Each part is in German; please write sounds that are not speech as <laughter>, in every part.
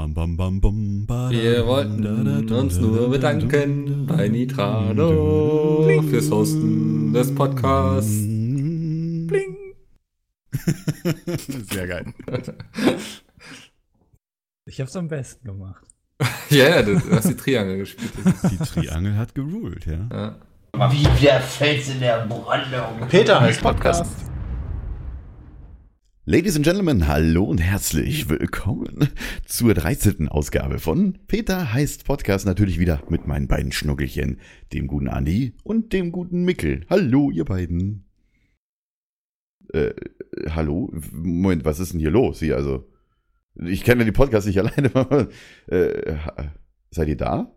Bam, bam, bam, bam, badam, Wir wollten uns nur da, bedanken da, bei Nitrado Bling. fürs Hosten des Podcasts. Bling. <laughs> Sehr geil. Ich hab's am besten gemacht. <laughs> Ja, ja, du hast die Triangel gespielt. Die Triangel hat geruled, ja. Ja. Wie der Fels in der Brandung. Peter heißt Podcast. Ladies and Gentlemen, hallo und herzlich willkommen zur 13. Ausgabe von Peter heißt Podcast. Natürlich wieder mit meinen beiden Schnuckelchen, dem guten Andi und dem guten Mickel. Hallo, ihr beiden. Äh, hallo? Moment, was ist denn hier los? Hier, also, ich kenne die Podcast nicht <laughs> alleine. äh, seid ihr da?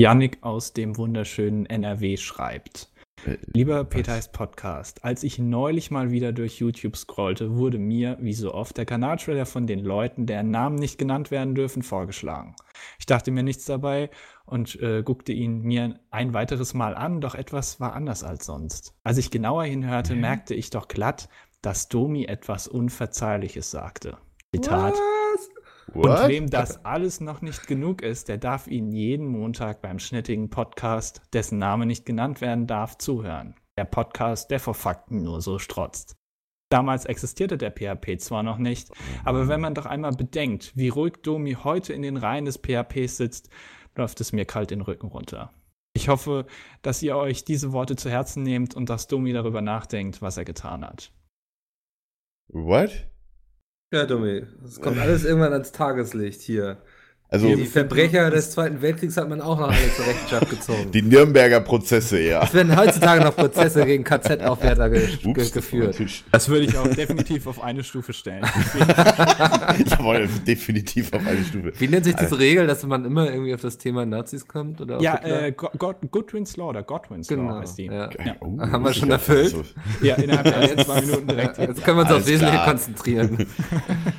Yannick aus dem wunderschönen NRW schreibt. Äh, Lieber Peter heißt Podcast. Als ich neulich mal wieder durch YouTube scrollte, wurde mir, wie so oft, der Kanaltrailer von den Leuten, deren Namen nicht genannt werden dürfen, vorgeschlagen. Ich dachte mir nichts dabei und äh, guckte ihn mir ein weiteres Mal an, doch etwas war anders als sonst. Als ich genauer hinhörte, Hä? merkte ich doch glatt, dass Domi etwas Unverzeihliches sagte. Zitat. Und What? wem das alles noch nicht genug ist, der darf ihn jeden Montag beim schnittigen Podcast, dessen Name nicht genannt werden darf, zuhören. Der Podcast, der vor Fakten nur so strotzt. Damals existierte der PHP zwar noch nicht, aber wenn man doch einmal bedenkt, wie ruhig Domi heute in den Reihen des PHPs sitzt, läuft es mir kalt den Rücken runter. Ich hoffe, dass ihr euch diese Worte zu Herzen nehmt und dass Domi darüber nachdenkt, was er getan hat. What? Ja, Dummi, es kommt <laughs> alles irgendwann ans Tageslicht hier. Also, Die Verbrecher des Zweiten Weltkriegs hat man auch noch alle zur Rechenschaft gezogen. <laughs> die Nürnberger Prozesse, ja. Es werden heutzutage noch Prozesse gegen KZ-Aufwärter ge ge Ups, geführt. Das würde ich auch definitiv auf eine Stufe stellen. <laughs> Jawohl, definitiv auf eine Stufe. Wie nennt sich diese Regel, dass man immer irgendwie auf das Thema Nazis kommt? Oder auf Ja, äh, Go- Go- Godwin's Law oder Godwin's Law genau. heißt die. Ja. Ja. Oh, Haben wir schon erfüllt? so- Ja, innerhalb der ersten zwei Minuten <laughs> direkt. Jetzt können wir uns Alles aufs Wesentliche konzentrieren.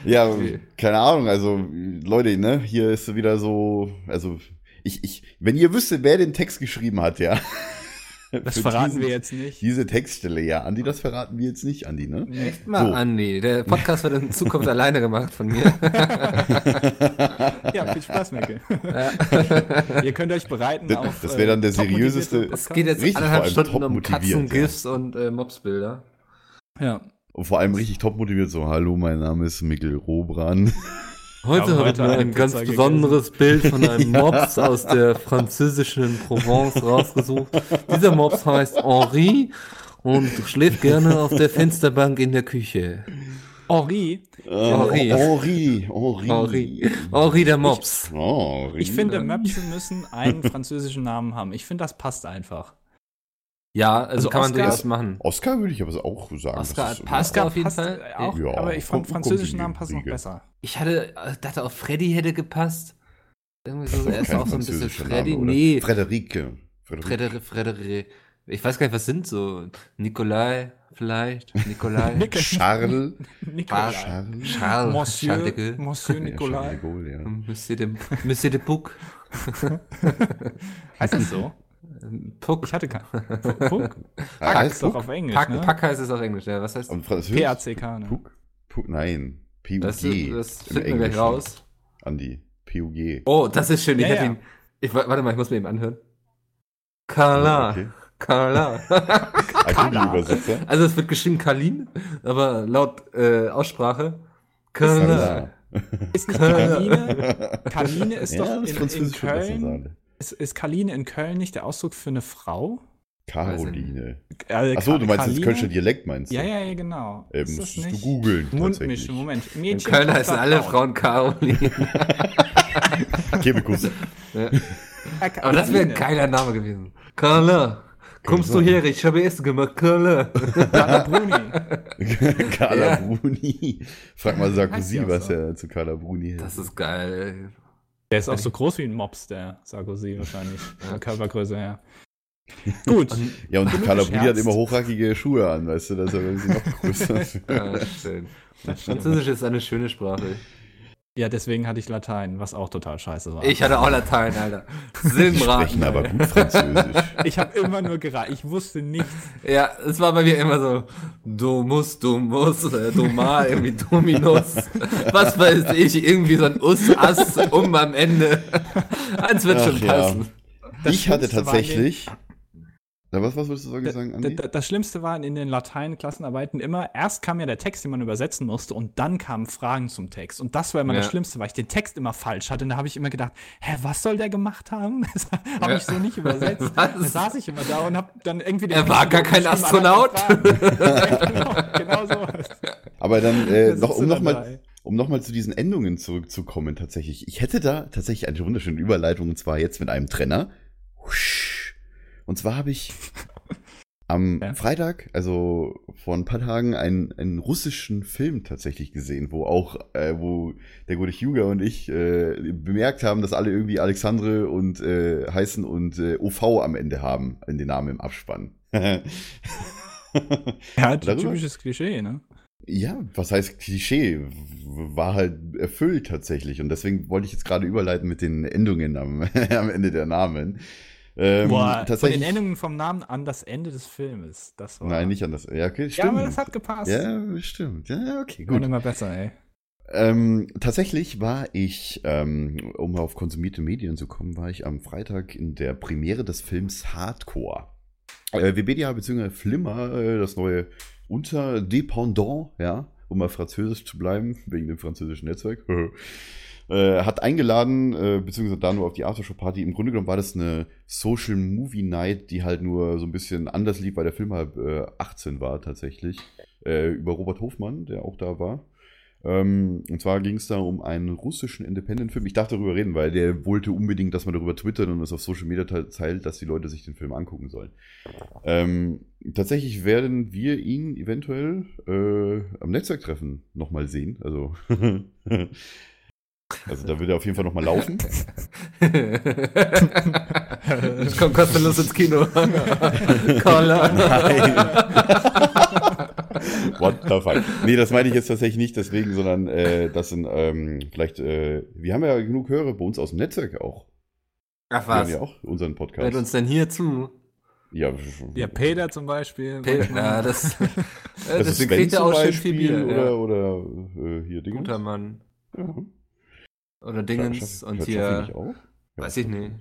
Ja, Okay. keine Ahnung, also Leute, ne, hier ist wieder so, also ich, ich, wenn ihr wüsstet, wer den Text geschrieben hat, ja. <laughs> Das verraten diesen- wir jetzt nicht. Diese Textstelle, ja, Andi, das verraten wir jetzt nicht, Andi, ne? Echt mal, So. Andi. Der Podcast wird in Zukunft <laughs> alleine gemacht von mir. <laughs> Ja, viel Spaß, Mecke. Ihr könnt euch bereiten Das- auf. das wäre dann der motivierte seriöseste-. Es geht jetzt Richtig, anderthalb Stunden um top Katzen, motiviert, ja. GIFs und äh, Mobsbilder. Ja. Und vor allem richtig top motiviert, so, hallo, mein Name ist Mikkel Robran. Heute habe ich mir ein ganz Pizza besonderes Bild von einem <laughs> Mops aus der französischen Provence rausgesucht. Dieser Mops heißt Henri und schläft gerne auf der Fensterbank in der Küche. Henri, Henri. Henri, Henri. Henri. Henri der Mops. Henri. ich finde, Möpse müssen einen französischen Namen haben. Ich finde, das passt einfach. Ja, also, Also kann man durchaus machen. Oscar würde ich aber auch sagen. Oscar das ist- passt auf jeden passt Fall. auch, Ja, aber ich fand kommt- kommt französische in die Namen passen noch besser. Ich hatte, äh, dachte auch Freddy hätte gepasst. Irgendwie so, er ist auch so ein bisschen französischer Freddy. Name, nee, Frederike. Frederike. Frederik, Frederik. Ich weiß gar nicht, was sind so. Nikolai vielleicht? Nikolai? <laughs> Charles. Nicolas. Charles. Charles. Monsieur, Charles. Monsieur Ja, Nicolas. Charles de Gaulle, ja. Monsieur de, Monsieur de Puck. <laughs> <laughs> Heißt das so? Puck. Ich hatte keinen. <laughs> Puck? Pack heißt ist doch auf Englisch, Pack, ne? Pack heißt es auf Englisch, ja. Was heißt Französisch? P-A-C-K, ne? Puck? Puck, nein. PUG. das? Das finden wir gleich raus. Andi. PUG. Oh, das ist schön. Ich Ja, hätte ja. ihn. Ich, warte mal, ich muss mir eben anhören. Carla. Okay. Carla. <laughs> Akribie-Übersetzer. Also es wird geschrieben Kalin, aber laut äh, Aussprache Carla. Klar. Ist nicht Kaline? <laughs> Kaline ist Ja, doch das in, in Köln. Ist, ist Kaline in Köln nicht der Ausdruck für eine Frau? Caroline. Äh, Achso, du meinst das Kaline? Kölscher Dialekt, meinst du? Ja, ja, ja, genau. Äh, ist das musstest du googeln. Mundmischung, tatsächlich. Moment. In Mädchen Köln Tochter, heißen alle Frau. Frauen Caroline. <laughs> Kebekus. ja. Äh, Aber das wäre ein geiler Name gewesen. Carla. Kommst du her? Ich habe Essen gemacht. Carla. Carla Bruni. <laughs> Carla Ja. Bruni. Frag mal Sarkozy, was er zu Carla Bruni hält. Das ist geil. Der ist auch so groß wie ein Mops, der Sarkozy wahrscheinlich. <laughs> Von der Körpergröße her. <laughs> Gut. ja, und Bruni hat immer hochhackige Schuhe an, weißt du, dass er irgendwie noch größer <laughs> schön. Französisch ist eine schöne Sprache. Ja, deswegen hatte ich Latein, was auch total scheiße war. Ich hatte auch Latein, Alter. <laughs> Silbenraten. sprechen aber gut Französisch. <laughs> Ich habe immer nur geraten. Ich wusste nichts. Ja, es war bei mir immer so, du musst, du musst, äh, du mal, irgendwie Dominus, was weiß ich, irgendwie so ein Us, Ass, um am Ende. <laughs> Eins wird schon Ach ja. passen. Das ich hatte tatsächlich. Na, was, was wolltest du Da- sagen, Andi? da- Das Schlimmste war in den Latein-Klassenarbeiten immer, erst kam ja der Text, den man übersetzen musste, und dann kamen Fragen zum Text. Und das war immer das Ja. Schlimmste, weil ich den Text immer falsch hatte. Und da habe ich immer gedacht, hä, was soll der gemacht haben? <laughs> Das habe Ja. ich so nicht übersetzt. Was? Da saß ich immer da und habe dann irgendwie den Er war gar kein Astronaut. <laughs> genau, genau so. Aber dann, äh, noch, um nochmal um noch mal zu diesen Endungen zurückzukommen, tatsächlich. Ich hätte da tatsächlich eine wunderschöne Überleitung, und zwar jetzt mit einem Trenner. Husch. Und zwar habe ich <laughs> am Ja. Freitag, also vor ein paar Tagen, einen, einen russischen Film tatsächlich gesehen, wo auch, äh, wo der gute Hugo und ich äh, bemerkt haben, dass alle irgendwie Alexandre und äh, heißen und äh, OV am Ende haben, in den Namen im Abspann. <laughs> Ja, Darüber? typisches Klischee, ne? Ja, was heißt Klischee? War halt erfüllt tatsächlich. Und deswegen wollte ich jetzt gerade überleiten mit den Endungen am, <laughs> am Ende der Namen. Ähm, Boah, von tatsächlich. den Endungen vom Namen an das Ende des Filmes. Das war. Nein, nicht anders. Ja, okay, Ja, stimmt. aber das hat gepasst. ja, stimmt. Ja, okay, Gut. gut. immer besser, ey. Ähm, tatsächlich war ich, ähm, um auf konsumierte Medien zu kommen, war ich am Freitag in der Premiere des Films Hardcore. Äh, Webedia bzw. Flimmer, äh, das neue Unterdependant, ja, um mal französisch zu bleiben, wegen dem französischen Netzwerk, <laughs> äh, hat eingeladen, äh, beziehungsweise da nur auf die Aftershow-Party. Im Grunde genommen war das eine Social Movie Night, die halt nur so ein bisschen anders lief, weil der Film halt äh, 18 war tatsächlich. Äh, über Robert Hofmann, der auch da war. Ähm, und zwar ging es da um einen russischen Independent-Film. Ich dachte darüber reden, weil der wollte unbedingt, dass man darüber twittert und es auf Social Media te- teilt, dass die Leute sich den Film angucken sollen. Ähm, tatsächlich werden wir ihn eventuell äh, am Netzwerktreffen nochmal sehen. Also, <laughs> also da wird er auf jeden Fall nochmal laufen. <laughs> ich komm kostenlos ins Kino. <laughs> Koller. What the fuck? Nee, das meine ich jetzt tatsächlich nicht deswegen, sondern äh, das sind ähm, vielleicht, äh, wir haben ja genug Hörer bei uns aus dem Netzwerk auch. Ach Wir haben was. ja auch unseren Podcast. Hört uns denn hier zu? Ja, Ja, Peter zum Beispiel. Pe- manchmal. Ja, das, äh, <laughs> das ist kriegt er zum auch schön Beispiel viel Bier. oder, ja. oder äh, hier Dingens. Guter Mann. Ja. Oder Dingens und hier. Nicht auch? Ja. Weiß ich nicht.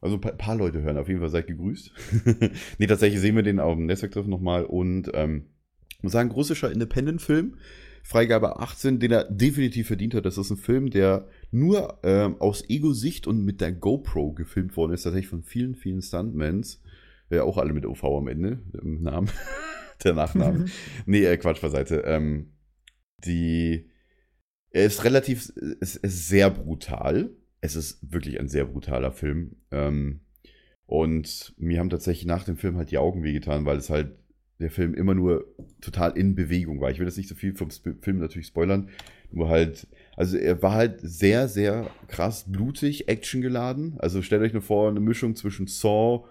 Also ein paar, paar Leute hören, auf jeden Fall seid gegrüßt. <laughs> nee, tatsächlich sehen wir den auf dem Netzwerktreffen nochmal und ähm, ich muss sagen, russischer Independent-Film, Freigabe 18, den er definitiv verdient hat. Das ist ein Film, der nur ähm, aus Ego-Sicht und mit der GoPro gefilmt worden ist, tatsächlich von vielen, vielen Stuntmans. Ja, auch alle mit OV am Ende, im Namen, <laughs> der Nachnamen. <laughs> nee, äh, Quatsch beiseite. Ähm, die, er ist relativ, es ist sehr brutal. Es ist wirklich ein sehr brutaler Film. Ähm, und mir haben tatsächlich nach dem Film halt die Augen wehgetan, weil es halt der Film immer nur total in Bewegung war. Ich will jetzt nicht so viel vom Film natürlich spoilern, nur halt, also er war halt sehr, sehr krass blutig, actiongeladen. Also stellt euch nur vor, eine Mischung zwischen Saw,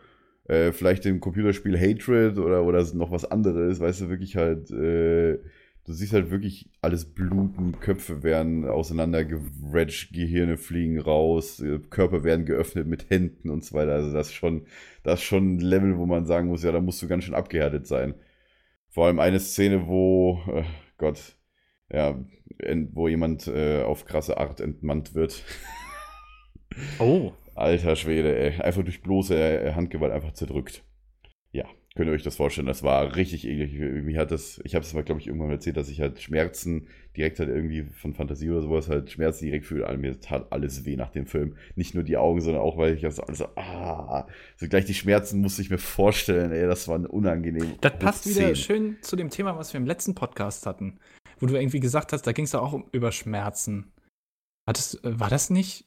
äh, vielleicht dem Computerspiel Hatred oder, oder noch was anderes, weißt du, wirklich halt, äh, du siehst halt wirklich alles bluten, Köpfe werden auseinandergeratcht, Gehirne fliegen raus, äh, Körper werden geöffnet mit Händen und so weiter. Also das ist schon, das ist schon ein Level, wo man sagen muss, ja, da musst du ganz schön abgehärtet sein. Vor allem eine Szene, wo, äh, Gott, ja, wo jemand äh, auf krasse Art entmannt wird. Oh. Alter Schwede, ey. Einfach durch bloße äh, Handgewalt einfach zerdrückt. Ja, könnt ihr euch das vorstellen. Das war richtig eklig. Irgendwie hat das, ich habe es mal, glaube ich, irgendwann erzählt, dass ich halt Schmerzen direkt halt irgendwie von Fantasie oder sowas halt Schmerzen direkt fühle. Mir tat alles weh nach dem Film. Nicht nur die Augen, sondern auch, weil ich das alles so, ah, so gleich die Schmerzen musste ich mir vorstellen, ey, das war unangenehm. Das passt wieder 10. schön zu dem Thema, was wir im letzten Podcast hatten. Wo du irgendwie gesagt hast, da ging es auch um, über Schmerzen. Hattest, äh, war das nicht?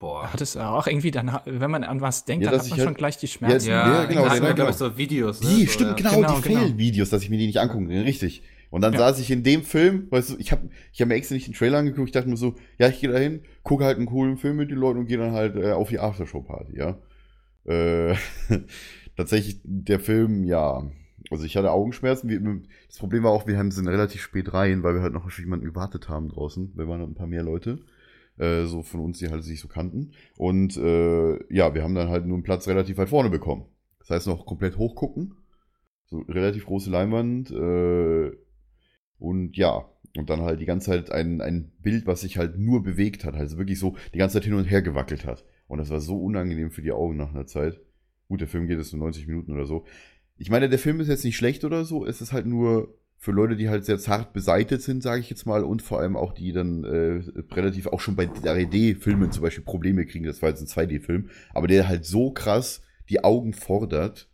Boah. Hattest du auch irgendwie dann, wenn man an was denkt, Ja, dann dass hat man ich schon halt- gleich die Schmerzen. Ja, Ja, genau, genau, genau, genau. so Videos. Ne? Die, so, stimmt, genau, Genau, die genau. Fail-Videos, dass ich mir die nicht angucken kann, richtig. Und dann Ja. saß ich in dem Film, weißt du, ich habe ich hab mir extra nicht den Trailer angeguckt, ich dachte mir so, ja, ich gehe da hin, gucke halt einen coolen Film mit den Leuten und gehe dann halt äh, auf die Aftershow-Party, ja. Äh, <laughs> tatsächlich, der Film, ja, also ich hatte Augenschmerzen, das Problem war auch, wir haben sind relativ spät rein, weil wir halt noch jemanden gewartet haben draußen, wir waren noch ein paar mehr Leute. Äh, so von uns, die halt sich so kannten. Und äh, ja, wir haben dann halt nur einen Platz relativ weit vorne bekommen. Das heißt noch komplett hochgucken. So relativ große Leinwand. Äh, und ja, und dann halt die ganze Zeit ein, ein Bild, was sich halt nur bewegt hat. Also wirklich so die ganze Zeit hin und her gewackelt hat. Und das war so unangenehm für die Augen nach einer Zeit. Gut, der Film geht jetzt nur 90 Minuten oder so. Ich meine, der Film ist jetzt nicht schlecht oder so. Es ist halt nur für Leute, die halt sehr zart beseitet sind, sage ich jetzt mal, und vor allem auch die dann äh, relativ auch schon bei 3D-Filmen zum Beispiel Probleme kriegen. Das war jetzt ein 2D-Film, aber der halt so krass die Augen fordert.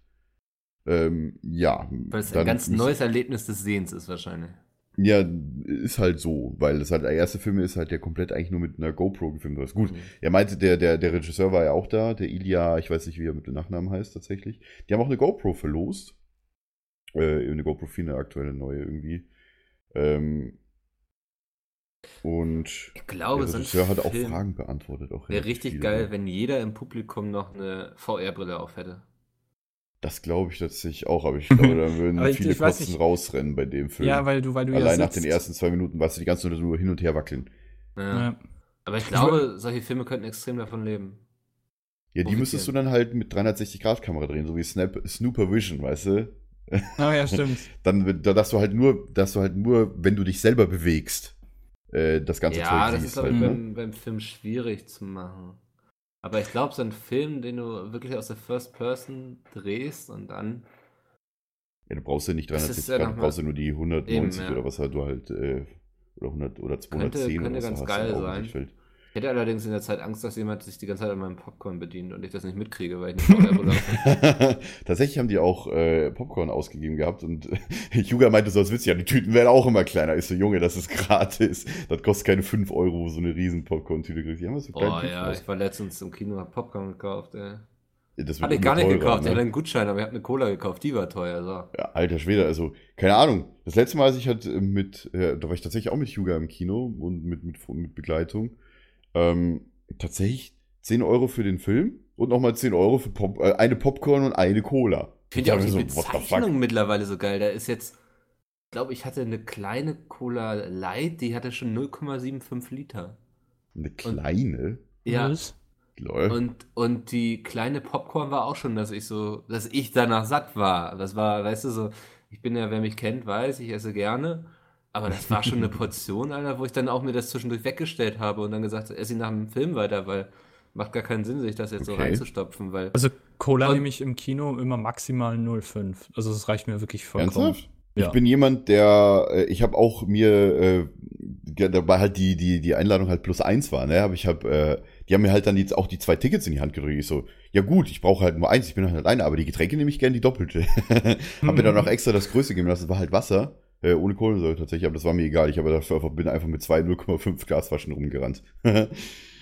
Ähm, ja. Weil es ein ganz neues Erlebnis des Sehens ist wahrscheinlich. Ja, ist halt so, weil das halt der erste Film ist halt, der komplett eigentlich nur mit einer GoPro gefilmt ist. Gut, Mhm. er meinte, der, der, der Regisseur war ja auch da, der Ilya, ich weiß nicht, wie er mit dem Nachnamen heißt tatsächlich. Die haben auch eine GoPro verlost. Äh, eine GoPro 4, eine aktuelle neue irgendwie. Ähm, und Ich glaube, der Regisseur hat auch Film Fragen beantwortet. Auch Wäre richtig viele. geil, wenn jeder im Publikum noch eine VR-Brille auf hätte. Das glaube ich tatsächlich auch, aber ich glaube, da würden <laughs> ich- viele ich weiß Kosten nicht. rausrennen bei dem Film. Ja, weil du, weil du Allein ja nach den ersten zwei Minuten, was du die ganze Zeit nur hin und her wackeln. Ja. Ja. Aber ich glaube, solche Filme könnten extrem davon leben. Ja, die Profitieren. müsstest du dann halt mit 360-Grad-Kamera drehen, so wie Snap Snooper Vision, weißt du? Oh ja, <laughs> stimmt. Dann, da, dass du halt nur, dass du halt nur, wenn du dich selber bewegst, äh, das ganze ja, Zeug das siehst ist, glaube halt, ich, ne? beim, beim Film schwierig zu machen. Aber ich glaube, so ein Film, den du wirklich aus der First Person drehst und dann. Ja, du brauchst ja nicht Das 360 ist ja Grad, du brauchst ja nur die 190 Eben, ja. oder was halt du halt, äh, oder 100 oder 210 könnte oder was ganz du geil sein. Ich hätte allerdings in der Zeit Angst, dass jemand sich die ganze Zeit an meinem Popcorn bedient und ich das nicht mitkriege, weil ich nicht habe. <laughs> Tatsächlich haben die auch äh, Popcorn ausgegeben gehabt und <laughs> Juga meinte so als Witz, ja, die Tüten werden auch immer kleiner. Ich so, Junge, das ist gratis. Das kostet keine 5 Euro, wo so eine riesen Popcorn-Tüte kriegst. Die haben so kleine Boah, Tüten ja, aus. ich war letztens im Kino, hab Popcorn gekauft, ey. Das Hatte ich gar nicht teurer, gekauft, ich ne? hatte einen Gutschein, aber ich habe eine Cola gekauft, die war teuer, so. Ja, alter Schwede, also, keine Ahnung. Das letzte Mal, als ich halt äh, mit, äh, da war ich tatsächlich auch mit Hyuga im Kino und mit, mit, mit Begleitung. Ähm, tatsächlich 10 Euro für den Film und nochmal 10 Euro für Pop, äh, eine Popcorn und eine Cola. Ich finde ja auch die so, what the fuck? Bezeichnung mittlerweile so geil. Da ist jetzt, ich glaube, ich hatte eine kleine Cola Light, die hatte schon 0,75 Liter. Eine kleine? Ja. Was? Lol. Und, und die kleine Popcorn war auch schon, dass ich so, dass ich danach satt war. Das war, weißt du, so, ich bin ja, wer mich kennt, weiß, ich esse gerne. Aber das war schon eine Portion, Alter, wo ich dann auch mir das zwischendurch weggestellt habe und dann gesagt, esse ich nach dem Film weiter, weil macht gar keinen Sinn, sich das jetzt so Okay. reinzustopfen, weil. Also Cola nehme ich im Kino immer maximal 0,5. Also das reicht mir wirklich vollkommen. Ernsthaft? Ja. Ich bin jemand, der, äh, ich habe auch mir, äh, dabei halt die, die, die Einladung halt plus eins war, ne? Aber ich habe, äh, die haben mir halt dann jetzt auch die zwei Tickets in die Hand gedrückt. Ich so, ja gut, ich brauche halt nur eins, ich bin halt eine, aber die Getränke nehme ich gerne die doppelte. <laughs> hab mir dann auch extra das Größte gegeben lassen, das war halt Wasser, äh, ohne Kohlensäure tatsächlich, aber das war mir egal. Ich habe dafür einfach, bin einfach mit zwei 0,5 Glasflaschen rumgerannt. <laughs>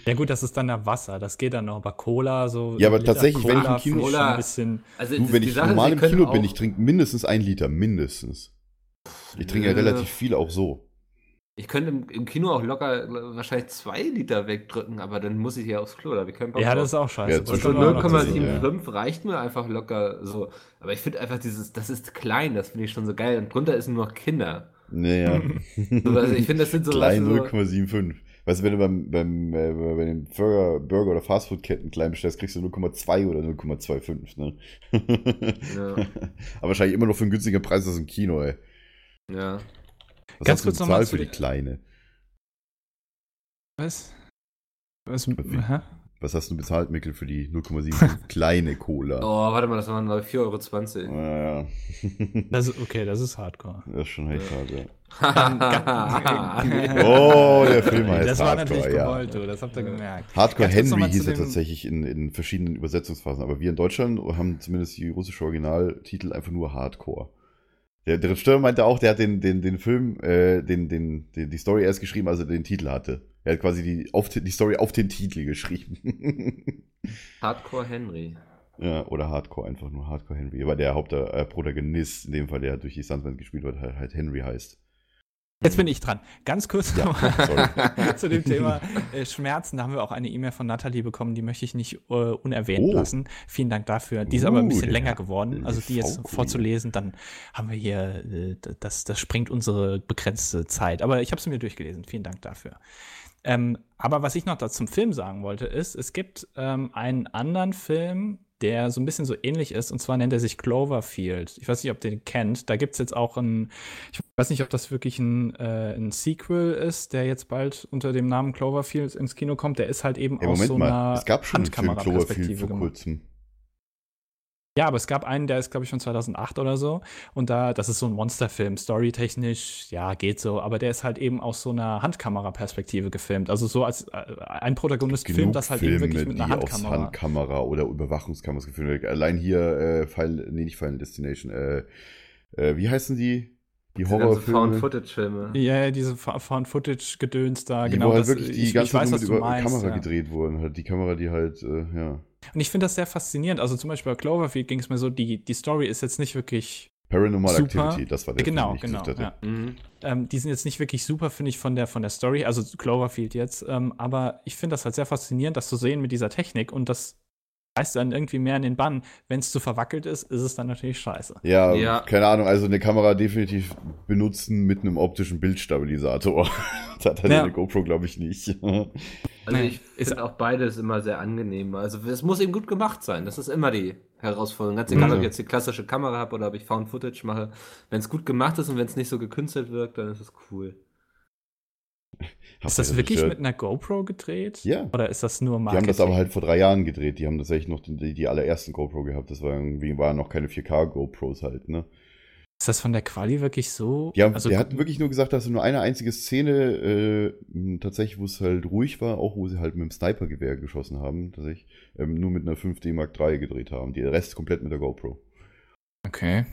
Ja gut, das ist dann ja Wasser, das geht dann noch. Aber Cola, so. Ja, aber Liter tatsächlich, wenn ich im Cola Kino- Cola- ein bisschen. Also, du, wenn ich Sache, normal im Kino bin, ich trinke mindestens ein Liter, mindestens. Ich trinke ja relativ viel auch so. Ich könnte im, im Kino auch locker äh, wahrscheinlich zwei Liter wegdrücken, aber dann muss ich ja aufs Klo, da keinen Bock Ja, das ist auch scheiße. Ja, Und so kann man auch noch Beispiel sehen. 0,75 reicht mir einfach locker so. Aber ich finde einfach dieses, das ist klein, das finde ich schon so geil. Und drunter ist nur noch Kinder. Naja. So, also ich finde, das sind so, Klein weißt du, 0,75. Weißt du, wenn du beim, beim, äh, bei den Burger, Burger oder Fastfood-Ketten klein bestellst, kriegst du 0,2 oder 0,25, ne? Ja. <laughs> Aber wahrscheinlich immer noch für einen günstigen Preis als im Kino, ey. ja. Was Ganz hast du kurz noch mal bezahlt zu für die kleine? Was? Was? Hä? Was hast du bezahlt, Mikkel, für die 0,75 <laughs> kleine Cola? Oh, warte mal, das waren glaube ich 4,20 Euro. Ja, ja. <laughs> Das, ist- okay, das ist Hardcore. Das ist schon echt hart, ja. ja. <laughs> Oh, der Film heißt das war Hardcore, natürlich ja. gewollt, du, das habt ihr gemerkt. Hardcore Ganz Henry hieß er tatsächlich in, in verschiedenen Übersetzungsphasen, aber wir in Deutschland haben zumindest die russische Originaltitel einfach nur Hardcore. Der, der Regisseur meinte auch, der hat den, den, den Film, äh, den, den, den, die Story erst geschrieben, als er den Titel hatte. Er hat quasi die, auf, die Story auf den Titel geschrieben. <laughs> Hardcore Henry. ja, oder Hardcore, einfach nur Hardcore Henry. Aber der Hauptprotagonist, in dem Fall, der durch die Stuntman gespielt wird, halt, halt Henry heißt. Jetzt bin ich dran. Ganz kurz Ja, nochmal <laughs> zu dem Thema äh, Schmerzen. Da haben wir auch eine E-Mail von Nathalie bekommen, die möchte ich nicht äh, unerwähnt Oh. lassen. Vielen Dank dafür. Die ist aber ein Uh, bisschen länger geworden. Also die jetzt vorzulesen, dann haben wir hier, äh, das, das sprengt unsere begrenzte Zeit. Aber ich habe sie mir durchgelesen. Vielen Dank dafür. Ähm, aber was ich noch da zum Film sagen wollte, ist, es gibt ähm, einen anderen Film, der so ein bisschen so ähnlich ist, und zwar nennt er sich Cloverfield. Ich weiß nicht, ob ihr den kennt. Da gibt es jetzt auch ein, ich weiß nicht, ob das wirklich ein, äh, ein Sequel ist, der jetzt bald unter dem Namen Cloverfield ins Kino kommt. Der ist halt eben Ey, aus so mal, einer es gab schon Film Cloverfield Handkameraperspektive vor kurzem. Ja, aber es gab einen, der ist, glaube ich, von 2008 oder so. Und da, das ist so ein Monsterfilm. Storytechnisch, ja, geht so. Aber der ist halt eben aus so einer Handkameraperspektive gefilmt. Also so als äh, ein Protagonist filmt das halt eben wirklich mit einer die aus Handkamera. Handkamera oder Überwachungskameras gefilmt werden. Allein hier, äh, Final, nee, nicht Final Destination, äh, äh, wie heißen die? Die Horrorfilme. Found-Footage-Filme. Ja, ja, diese Found-Footage-Gedöns da, Die, genau. wo halt das- wirklich die ich, ganze ich weiß, Zeit was nur du mit über meinst. Kamera ja. gedreht wurden. Halt die Kamera, die halt, äh, ja. Und ich finde das sehr faszinierend. Also zum Beispiel bei Cloverfield ging es mir so, die, die Story ist jetzt nicht wirklich Paranormal Super. Activity, das war der genau, den ich genau. Ja. Mhm. Ähm, die sind jetzt nicht wirklich super, finde ich, von der, von der Story, also Cloverfield jetzt. Ähm, aber ich finde das halt sehr faszinierend, das zu sehen mit dieser Technik und das reißt dann irgendwie mehr in den Bann. Wenn es zu verwackelt ist, ist es dann natürlich scheiße. Ja, Ja. keine Ahnung, also eine Kamera definitiv benutzen mit einem optischen Bildstabilisator. <laughs> das hat halt Ja. eine GoPro, glaube ich, nicht. <laughs> Also ich ist- finde auch beides immer sehr angenehm. Also es muss eben gut gemacht sein. Das ist immer die Herausforderung. Ganz egal, Mhm. ob ich jetzt die klassische Kamera habe oder ob ich Found Footage mache. Wenn es gut gemacht ist und wenn es nicht so gekünstelt wirkt, dann ist es cool. Ist das wirklich mit einer GoPro gedreht? Ja. Oder ist das nur Die Marketing? haben das aber halt vor drei Jahren gedreht. Die haben tatsächlich noch die, die allerersten GoPro gehabt. Das war irgendwie, waren noch keine 4K-GoPros halt, ne? Ist das von der Quali wirklich so? Die haben, also, der hat wirklich nur gesagt, dass sie nur eine einzige Szene, äh, tatsächlich, wo es halt ruhig war, auch wo sie halt mit dem Snipergewehr geschossen haben, tatsächlich, ähm, nur mit einer 5D Mark III gedreht haben. Der Rest komplett mit der GoPro. Okay.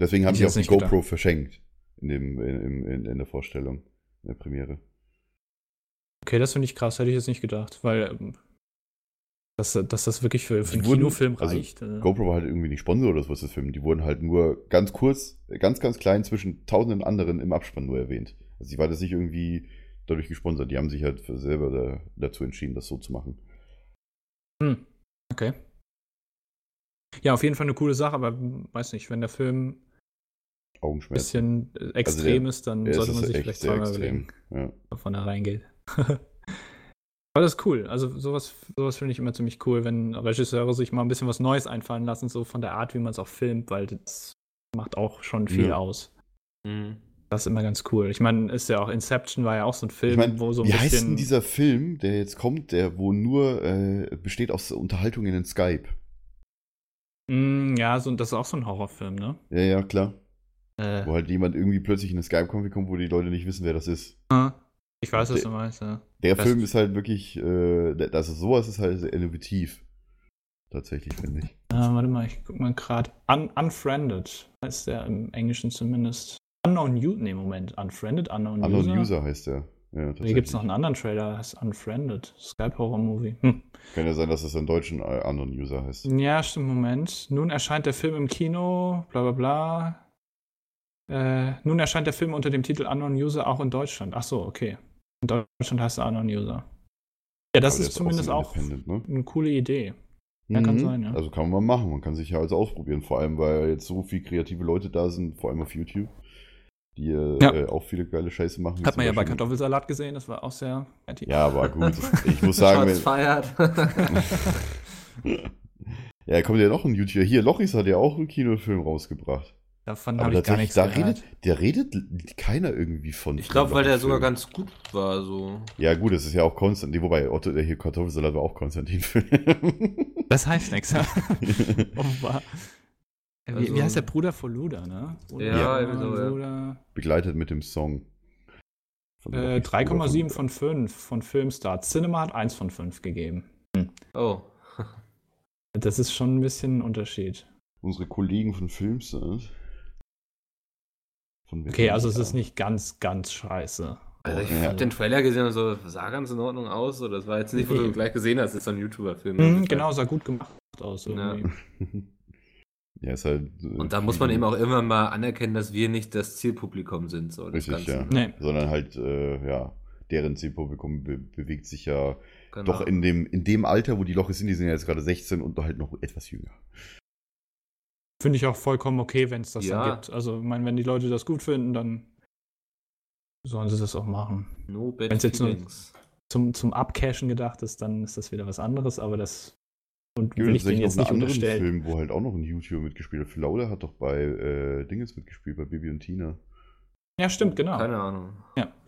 Deswegen haben die ich auch die nicht gedacht. GoPro verschenkt in, dem, in, in, in der Vorstellung, in der Premiere. Okay, das finde ich krass, hätte ich jetzt nicht gedacht, weil ähm, dass, dass das wirklich für, für einen wurden- Kinofilm also reicht. äh. GoPro war halt irgendwie nicht Sponsor oder sowas des Films. Die wurden halt nur ganz kurz, ganz, ganz klein zwischen tausenden anderen im Abspann nur erwähnt. Also die war das nicht irgendwie dadurch gesponsert. Die haben sich halt für selber da, dazu entschieden, das so zu machen. Hm. Okay. Ja, auf jeden Fall eine coole Sache, aber hm, weiß nicht, wenn der Film Augenschmerzen. bisschen äh, extrem ist, dann Ja, sollte man sich vielleicht zweimal überlegen, Ja. ob man da reingeht. <laughs> aber das ist cool. Also sowas, sowas finde ich immer ziemlich cool, wenn Regisseure sich mal ein bisschen was Neues einfallen lassen, so von der Art, wie man es auch filmt, weil das macht auch schon viel Ja. aus. Mhm. Das ist immer ganz cool. Ich meine, ist ja auch Inception war ja auch so ein Film, Ich mein, wo so ein wie heißt bisschen denn dieser Film, der jetzt kommt, der wo nur äh, besteht aus Unterhaltungen in Skype? Mm, ja, so, das ist auch so ein Horrorfilm, ne? Ja, ja, klar. Äh, Wo halt jemand irgendwie plötzlich in eine Skype-Konfi kommt, wo die Leute nicht wissen, wer das ist. ich weiß, was Der- du meinst, ja. Der Das- Film ist halt wirklich, äh, das ist sowas ist halt sehr innovativ. Tatsächlich, finde ich. Äh, warte mal, ich guck mal gerade. Un Unfriended heißt der im Englischen zumindest. Unknown User, nee, Moment. Unfriended, Unknown, Unknown User. User heißt der. Ja, Hier gibt es noch einen anderen Trailer, der heißt Unfriended. Skype-Horror-Movie. Hm. Kann ja sein, dass es im Deutschen äh, Unknown User heißt. Ja, stimmt, Moment. Nun erscheint der Film im Kino, bla bla bla. Äh, nun erscheint der Film unter dem Titel Unknown User auch in Deutschland. Ach so, okay. In Deutschland heißt er Unknown User. Ja, das der ist zumindest auch ne? eine coole Idee. Ja, kann sein, ja. Also kann man mal machen. Man kann sich ja also ausprobieren. Vor allem, weil jetzt so viele kreative Leute da sind, vor allem auf YouTube, die äh, Ja. äh, auch viele geile Scheiße machen. Hat man ja bei Kartoffelsalat gesehen, das war auch sehr kreativ. Ja, aber <laughs> gut. Ich muss sagen, Shots feiert. wenn, <laughs> ja, kommt ja noch ein YouTuber. Hier, Lochis hat ja auch einen Kinofilm rausgebracht. Davon habe ich gar nichts da gehört. redet, der redet keiner irgendwie von. ich glaube, weil der sogar ganz gut war, so. Ja, gut, es ist ja auch Konstantin. Wobei, Otto, der hier Kartoffelsalat war auch Konstantin-Film. <laughs> Das heißt nichts. <laughs> Offenbar. Wie, Also- wie heißt der Bruder von Luda, ne? Bruder, Ja, so, ja. Luda. Begleitet mit dem Song. Äh, Lochis Bruder 3,7 von- von 5 von Filmstart. Cinema hat 1 von 5 gegeben. Oh. Das ist schon ein bisschen ein Unterschied. Unsere Kollegen von Filmstart. Von Okay, also es ist nicht ganz, ganz scheiße. Also ich Ja. hab den Trailer gesehen und so, sah ganz in Ordnung aus. So. Das war jetzt nicht, wo du gleich gesehen hast, das ist so ein YouTuber-Film. Mhm, genau, sah gut gemacht aus. Ja. Irgendwie. <laughs> ja, ist halt. äh, Und da muss man eben auch immer mal anerkennen, dass wir nicht das Zielpublikum sind. So, des Richtig, ja. Nee. Sondern halt, äh, ja, deren Zielpublikum be bewegt sich ja Genau. doch in dem, in dem Alter, wo die Lochis sind, die sind ja jetzt gerade 16 und halt noch etwas jünger. Finde ich auch vollkommen okay, wenn es das Ja. dann gibt. Also, ich meine, wenn die Leute das gut finden, dann sollen sie das auch machen. No bad Wenn's jetzt nur- zum, zum Abcashen gedacht ist, dann ist das wieder was anderes, aber das und Gibt will es ich denen jetzt noch nicht einen anderen unterstellen. Film, wo halt auch noch ein YouTuber mitgespielt hat. Phil Lauder hat doch bei äh, Dinges mitgespielt, bei Bibi und Tina. Ja, stimmt, genau. Keine Ahnung.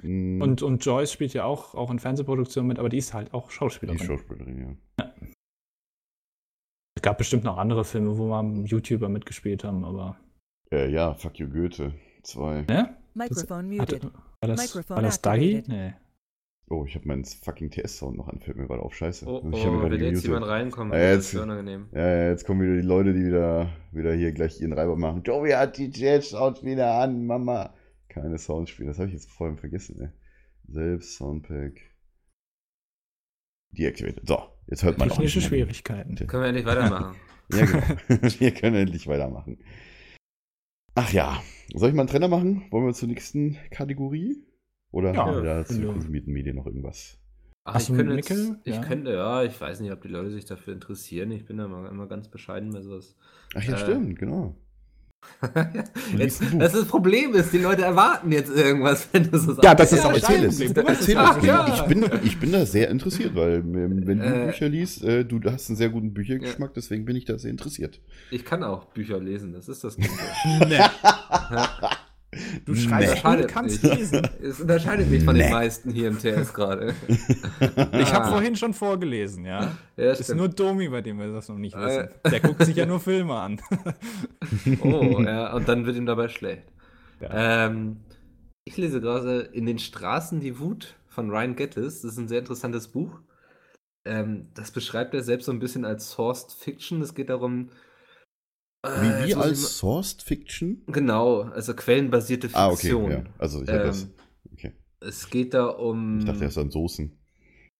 Mm, Und, und Joyce spielt ja auch, auch in Fernsehproduktionen mit, aber die ist halt auch die Schauspielerin. Schauspielerin, ja. Es gab bestimmt noch andere Filme, wo mal YouTuber mitgespielt haben, aber. Äh, ja, Fuck You Goethe. Zwei. Ne? Microphone muted. war das, Microphone war das Dagi? Nee. Oh, ich habe meinen fucking TS-Sound noch an, fällt mir gerade auf. Scheiße. Oh, ich oh wenn jetzt jemand reinkommt, Ja, jetzt- das unangenehm. Ja, ja, jetzt kommen wieder die Leute, die wieder, wieder hier gleich ihren Reiber machen. Joey hat die Jazz-Sounds wieder an, Mama. Keine Sounds spielen, das habe ich jetzt vorhin vergessen, ey. Selbst Soundpack. Deactivated. So, jetzt hört man auch Technische nicht mehr. Schwierigkeiten. Können wir endlich weitermachen? <laughs> Ja, genau. <laughs> Wir können endlich weitermachen. Ach ja, soll ich mal einen Trenner machen? Wollen wir zur nächsten Kategorie? Oder Ja, haben wir da zu konsumierten Medien noch irgendwas? Ach, Hast ich könnte, jetzt, ich Ja. könnte, ja, ich weiß nicht, ob die Leute sich dafür interessieren. Ich bin da mal, immer ganz bescheiden bei sowas. Ach ja, Äh, stimmt, genau. Jetzt, das das Problem ist, die Leute erwarten jetzt irgendwas, wenn du so sagst. Ja, das ist Ja, aber erzähl es. Erzähl es. ja. Ich, bin, ich bin da sehr interessiert, weil ähm, wenn du Äh, Bücher liest, äh, du hast einen sehr guten Büchergeschmack, deswegen bin ich da sehr interessiert. Ich kann auch Bücher lesen, das ist das <laughs> Gute. <laughs> Du Nee. schreibst Unterscheidet und kannst lesen. Es unterscheidet mich von Nee. den meisten hier im TS gerade. <laughs> Ich habe Ah. vorhin schon vorgelesen, ja. Ja, Ist stimmt. nur Domi, bei dem wir das noch nicht Äh. wissen. Der guckt sich ja nur <laughs> Filme an. Oh, ja, und dann wird ihm dabei schlecht. Ja. Ähm, ich lese gerade In den Straßen die Wut von Ryan Gettis. Das ist ein sehr interessantes Buch. Ähm, das beschreibt er selbst so ein bisschen als Sourced Fiction. Es geht darum. Äh, Wie, wie ich als Sourced Fiction? mal- Genau, also quellenbasierte Ah, okay. Fiktion. Ja. Also ich hab das. Ähm, Okay. Es geht da um. Ich dachte erst an Soßen.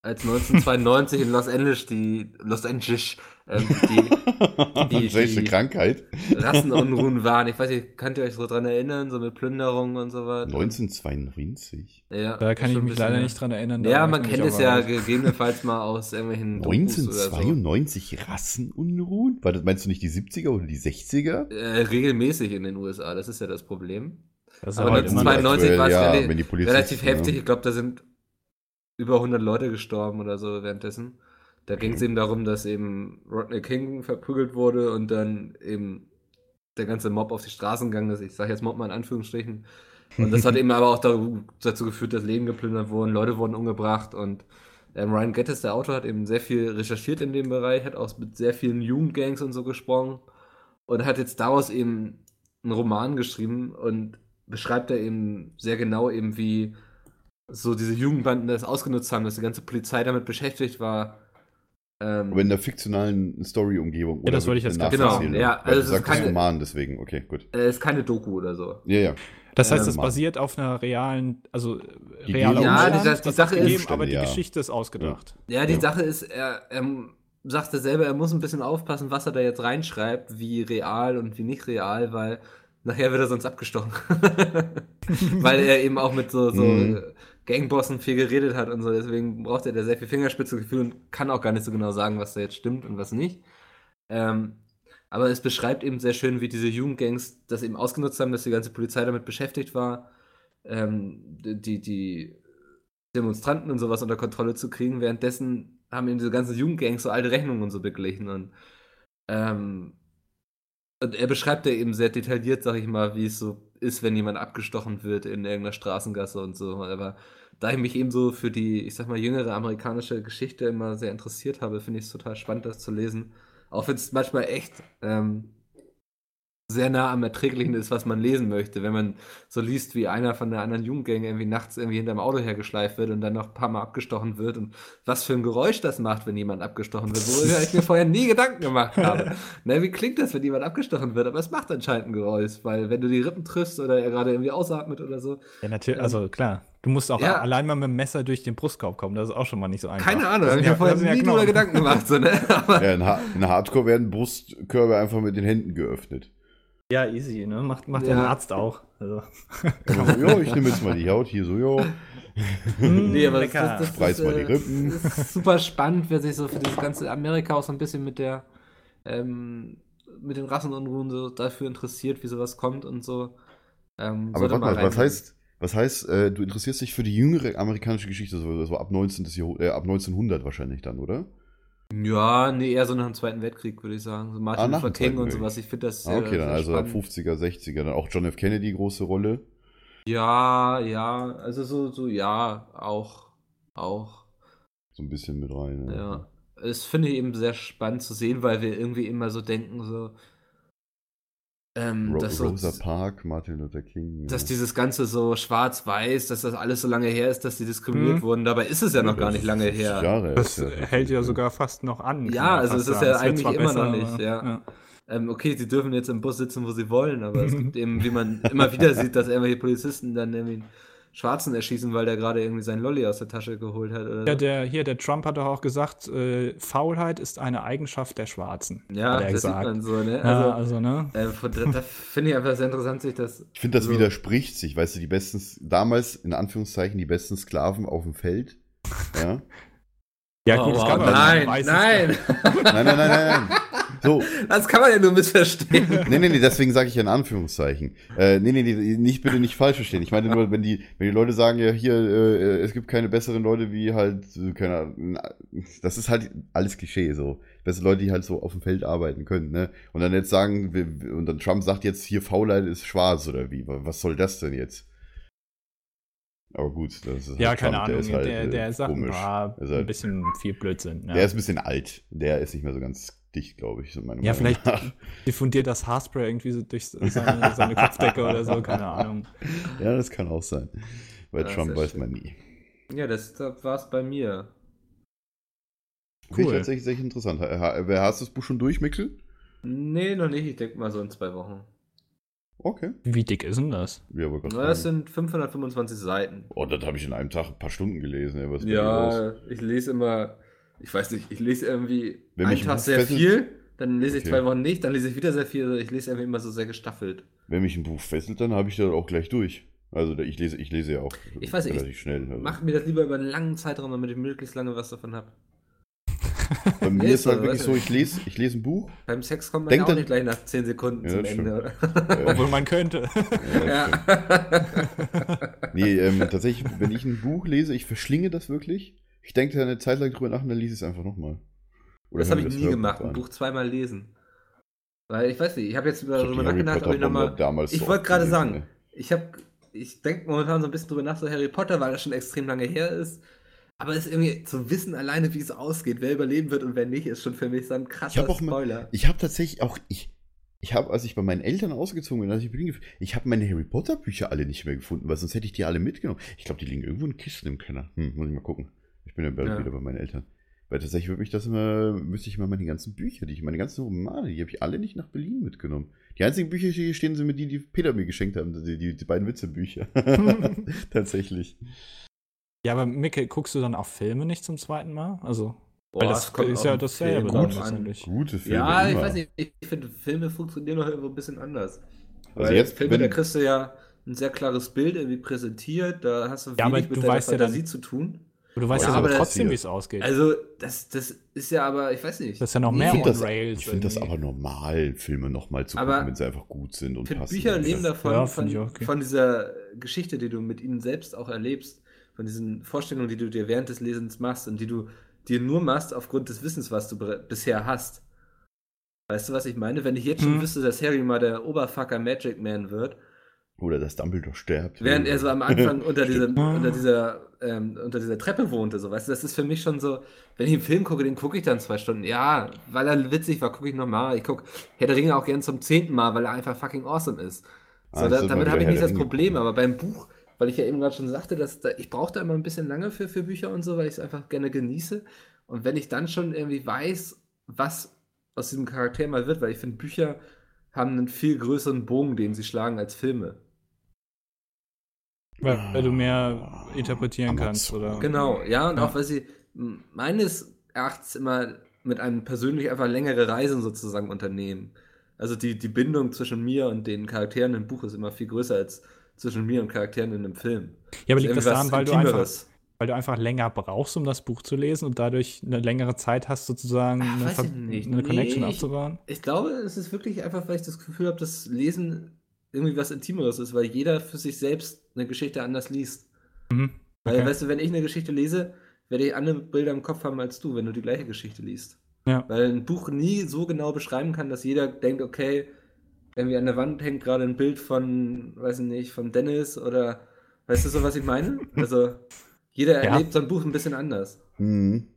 Als 1992 in Los Angeles die Los Angeles ähm, die <laughs> Die- die- Krankheit? Rassenunruhen waren. Ich weiß nicht, könnt ihr euch so dran erinnern, so mit Plünderungen und so weiter? 1992. Ja, Da kann ich mich leider nicht dran erinnern. da Ja, man kennt es ja gegebenenfalls mal aus irgendwelchen Dokus oder so. 1992 Rassenunruhen? War das, meinst du nicht die 70er oder die 60er? Äh, regelmäßig in den USA, das ist ja das Problem. Das ist Aber aber das immer war noch- 92 war es ja, Relativ heftig, ich glaube, da sind über 100 Leute gestorben oder so währenddessen. Da ging es eben darum, dass eben Rodney King verprügelt wurde und dann eben der ganze Mob auf die Straßen gegangen ist. Ich sage jetzt Mob mal in Anführungsstrichen. Und das hat <laughs> eben aber auch da- dazu geführt, dass Leben geplündert wurden, Leute wurden umgebracht und ähm, Ryan Gettis, der Autor, hat eben sehr viel recherchiert in dem Bereich, hat auch mit sehr vielen Jugendgangs und so gesprochen und hat jetzt daraus eben einen Roman geschrieben und beschreibt er eben sehr genau eben, wie so diese Jugendbanden das ausgenutzt haben, dass die ganze Polizei damit beschäftigt war. Ähm, Aber in der fiktionalen Story-Umgebung. Ja, das wollte ich jetzt gerade. Nacherzählung? Genau, ja, also es ist keine- Roman, deswegen, okay, gut. äh, ist keine Doku oder so. Ja, ja. Das heißt, Ähm, es basiert auf einer realen, also realer Ja, Umstand, die- das- die Sache gegeben, ist- aber die Ja. Geschichte ist ausgedacht. Ja, die Ja. Sache ist, er, er sagte selber, er muss ein bisschen aufpassen, was er da jetzt reinschreibt, wie real und wie nicht real, weil nachher wird er sonst abgestochen. <laughs> weil er eben auch mit so, so Mhm. Gangbossen viel geredet hat und so, deswegen braucht er da sehr viel Fingerspitzengefühl und kann auch gar nicht so genau sagen, was da jetzt stimmt und was nicht. Ähm, aber es beschreibt eben sehr schön, wie diese Jugendgangs das eben ausgenutzt haben, dass die ganze Polizei damit beschäftigt war, ähm, die, die Demonstranten und sowas unter Kontrolle zu kriegen. Währenddessen haben eben diese ganzen Jugendgangs so alte Rechnungen und so beglichen. Und, ähm, und er beschreibt ja eben sehr detailliert, sag ich mal, wie es so ist, wenn jemand abgestochen wird in irgendeiner Straßengasse und so. Aber da ich mich eben so für die, ich sag mal, jüngere amerikanische Geschichte immer sehr interessiert habe, finde ich es total spannend, das zu lesen. Auch wenn es manchmal echt ähm, sehr nah am Erträglichen ist, was man lesen möchte. Wenn man so liest, wie einer von der anderen Jugendgang irgendwie nachts irgendwie hinterm Auto hergeschleift wird und dann noch ein paar Mal abgestochen wird und was für ein Geräusch das macht, wenn jemand abgestochen wird, worüber ich mir vorher nie Gedanken gemacht habe. <laughs> Na, wie klingt das, wenn jemand abgestochen wird? Aber es macht anscheinend ein Geräusch, weil wenn du die Rippen triffst oder er gerade irgendwie ausatmet oder so, Ja, natürlich, also klar. Du musst auch Ja. allein mal mit dem Messer durch den Brustkorb kommen, das ist auch schon mal nicht so einfach. keine Ahnung, habe ich ja- mir vorher ja nie drüber Knochen. Gedanken gemacht. So, ne? Aber, <laughs> ja in, ha in Hardcore werden Brustkörbe einfach mit den Händen geöffnet. Ja, easy, ne? Macht, macht Ja. der Arzt auch. Also. Also, so, ja, ich nehme jetzt mal die Haut hier so, ja. <laughs> Nee, aber das, das, das, das, mal die äh, Rippen. das ist super spannend, wer sich so für dieses ganze Amerika auch so ein bisschen mit der ähm, mit den Rassenunruhen so dafür interessiert, wie sowas kommt und so. Ähm, Aber warte mal, was reinlesen. heißt, Was heißt, äh, du interessierst dich für die jüngere amerikanische Geschichte, so, so ab, 19. Jahrh- äh, ab 1900 wahrscheinlich dann, oder? Ja, nee, eher so nach dem Zweiten Weltkrieg, würde ich sagen. So Ah, Martin dem Luther King und sowas. Ich finde das Ah, okay, sehr, dann sehr also ab spannend. 50er, 60er, dann auch John F. Kennedy große Rolle. Ja, ja, also so, so, ja, auch, auch, So ein bisschen mit rein. ne? ja. Das finde ich eben sehr spannend zu sehen, weil wir irgendwie immer so denken, so, ähm, Ro dass, so, Rosa Park, Martin Luther King. dass ja. dieses Ganze so schwarz-weiß, dass das alles so lange her ist, dass die diskriminiert Mhm. wurden. Dabei ist es ja noch gar nicht lange 50 her. Jahre Das ist hält ja sogar fast noch an. Ja, also es ist ja eigentlich immer noch besser, nicht, aber- ja. Ähm, okay, sie dürfen jetzt im Bus sitzen, wo sie wollen, aber es <laughs> gibt eben, wie man immer wieder sieht, dass irgendwelche Polizisten dann irgendwie Schwarzen erschießen, weil der gerade irgendwie sein Lolli aus der Tasche geholt hat. Oder Ja, der, hier, der Trump hat doch auch gesagt, äh, Faulheit ist eine Eigenschaft der Schwarzen. ja das sieht gesagt. man so, ne? Ja, Also, also, ne? äh, da, da finde ich einfach sehr interessant, sich das. Ich finde, das so- widerspricht sich. Weißt du, die besten, damals in Anführungszeichen, die besten Sklaven auf dem Feld. Ja. Ja, Oh, gut, das wow, kann man nein, es nein, Nein, nein, nein, nein, nein. So, das kann man ja nur missverstehen. nee, nee, nee, deswegen sage ich ja in Anführungszeichen. Äh, nee, nee, nee, nicht bitte nicht falsch verstehen. Ich meine nur, wenn die, wenn die Leute sagen, ja, hier, äh, es gibt keine besseren Leute wie halt, keine Ahnung, das ist halt alles Klischee so. Bessere Leute, die halt so auf dem Feld arbeiten können, ne? Und dann jetzt sagen, wir- und dann Trump sagt jetzt, hier Faulheit ist schwarz oder wie? Was soll das denn jetzt? Aber gut, das ist Ja, halt keine Trump, Ahnung. ist halt, der, der äh, sagt ein paar, Ist halt- ein bisschen viel Blödsinn. Ja, Der ist ein bisschen alt. Der ist nicht mehr so ganz dicht, glaube ich. So meine Ja, Meinung vielleicht- nach. diffundiert das Haarspray irgendwie so durch seine, seine Kopfdecke oder so, keine Ahnung. <laughs> Ja, das kann auch sein. Bei Ja, Trump weiß schön. man nie. Ja, das war es bei mir. Finde ich Cool. tatsächlich sehr interessant. Hast du das Buch schon durch, Mixel? Nee, noch nicht. Ich denke mal so in zwei Wochen. Okay. Wie dick ist denn das? Ja, Na, das fragen. sind 525 Seiten. Oh, das habe ich in einem Tag ein paar Stunden gelesen. Ja, ich lese immer, ich weiß nicht, ich lese irgendwie Wenn einen Tag Buch sehr fesselt- viel, dann lese ich Okay. zwei Wochen nicht, dann lese ich wieder sehr viel. Also Ich lese irgendwie immer so sehr gestaffelt. Wenn mich ein Buch fesselt, dann habe ich das auch gleich durch. Also ich lese, ich lese ja auch Ich weiß nicht, relativ schnell. Also. Mach mir das lieber über einen langen Zeitraum, damit ich möglichst lange was davon habe. Bei <laughs> mir ist halt so, wirklich so, ich lese, ich lese ein Buch. Beim Sex kommt man ja auch dann- nicht gleich nach 10 Sekunden Ja, zum Ende. Obwohl man könnte. Ja, ja. Nee, ähm, tatsächlich, wenn ich ein Buch lese, ich verschlinge das wirklich. Ich denke da eine Zeit lang drüber nach und dann lese ich es einfach nochmal. Das habe ich nie Hörbuch gemacht, ein. Buch zweimal lesen. Weil ich weiß nicht, ich habe jetzt darüber nachgedacht, ob ich nochmal. Ich wollte gerade sagen, ne? ich habe, ich denke momentan so ein bisschen drüber nach, so Harry Potter, weil das schon extrem lange her ist. Aber es ist irgendwie zu wissen alleine, wie es ausgeht, wer überleben wird und wer nicht, ist schon für mich so ein krasser Ich auch mal, Spoiler. ich habe tatsächlich auch, ich, ich habe, als ich bei meinen Eltern ausgezogen bin, als ich gef- ich habe meine Harry Potter Bücher alle nicht mehr gefunden, weil sonst hätte ich die alle mitgenommen. Ich glaube, die liegen irgendwo in Kisten im Keller. Hm, muss ich mal gucken. Ich bin ja bald Ja. wieder bei meinen Eltern. Weil tatsächlich würde mich das immer, müsste ich mal meine ganzen Bücher, die ich, meine ganzen Romane, die habe ich alle nicht nach Berlin mitgenommen. Die einzigen Bücher, die hier stehen, sind mir die, die Peter mir geschenkt haben, die, die, die beiden Witzebücher. <laughs> <laughs> tatsächlich. Ja, aber Micke, guckst du dann auch Filme nicht zum zweiten Mal? Also, Boah, weil das kommt ist ja dasselbe Film dann. Gute Filme. Ja, ich immer. weiß nicht, ich finde, Filme funktionieren noch irgendwo ein bisschen anders. Also Weil jetzt, Filme, wenn- da kriegst du ja ein sehr klares Bild irgendwie präsentiert, da hast du Ja, aber wenig du mit deiner weißt ja dann- Fantasie zu tun. Aber du weißt Ja, ja, aber trotzdem, wie es ausgeht. Also, das, das ist ja aber, ich weiß nicht. das ist ja noch mehr Ich finde on das, Rails. ich find das aber normal, Filme nochmal zu Aber gucken, wenn sie einfach gut sind und Ich finde, passen. Bücher leben davon, Ja, von, okay. von dieser Geschichte, die du mit ihnen selbst auch erlebst, von diesen Vorstellungen, die du dir während des Lesens machst und die du dir nur machst aufgrund des Wissens, was du bisher hast. Weißt du, was ich meine? Wenn ich jetzt schon Hm. wüsste, dass Harry mal der Oberfucker Magic Man wird, Oder dass Dumbledore stirbt. während er so am Anfang <laughs> unter, dieser, Stimmt. unter, dieser, ähm, unter dieser Treppe wohnte, so, weißt du, das ist für mich schon so, wenn ich einen Film gucke, den gucke ich dann zwei Stunden. Ja, weil er witzig war, gucke ich nochmal. Ich gucke Herr der Ringe auch gern zum zehnten Mal, weil er einfach fucking awesome ist. So, Ah, da, damit habe ich nicht das. Problem, aber beim Buch, weil ich ja eben gerade schon sagte, dass da, ich brauche da immer ein bisschen lange für, für Bücher und so, weil ich es einfach gerne genieße. Und wenn ich dann schon irgendwie weiß, was aus diesem Charakter mal wird, weil ich finde, Bücher haben einen viel größeren Bogen, den sie schlagen als Filme. Weil, weil du mehr interpretieren Amazon. kannst, oder? Genau, ja, und Ja. auch weil sie meines Erachtens immer mit einem persönlich einfach längere Reisen sozusagen unternehmen. Also die, die Bindung zwischen mir und den Charakteren im Buch ist immer viel größer als zwischen mir und Charakteren in einem Film. Ja, aber liegt das daran, weil du, einfach, weil du einfach länger brauchst, um das Buch zu lesen und dadurch eine längere Zeit hast, sozusagen Ach, eine, ich eine Connection Nee, ich- aufzubauen? Ich glaube, es ist wirklich einfach, weil ich das Gefühl habe, das Lesen irgendwie was Intimeres ist, weil jeder für sich selbst eine Geschichte anders liest. Mhm. Weil, Okay. weißt du, wenn ich eine Geschichte lese, werde ich andere Bilder im Kopf haben als du, wenn du die gleiche Geschichte liest. Ja. Weil ein Buch nie so genau beschreiben kann, dass jeder denkt, okay, irgendwie an der Wand hängt gerade ein Bild von, weiß ich nicht, von Dennis oder, weißt du so, was ich meine? Also, jeder Ja. erlebt so ein Buch ein bisschen anders. Hm.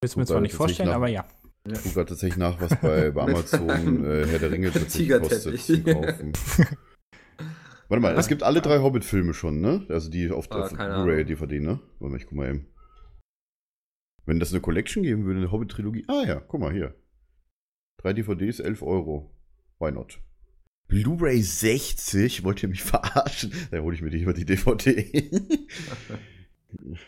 Willst du mir zwar gerade nicht vorstellen, aber ja. Ich gucke gerade tatsächlich nach, was bei, bei <laughs> Amazon äh, Herr der Ringe <laughs> tatsächlich kostet Tigerteppich. zu kaufen. <laughs> Warte mal, es gibt alle drei Hobbit-Filme schon, ne? Also die auf, Ah, auf keine Blu-ray. DVD, ne? Warte mal, ich guck mal eben. Wenn das eine Collection geben würde, eine Hobbit-Trilogie. Ah ja, guck mal hier. Drei DVDs, 11 Euro. Why not? Blu-ray 60? Wollt ihr mich verarschen? Da hole ich mir lieber die DVD.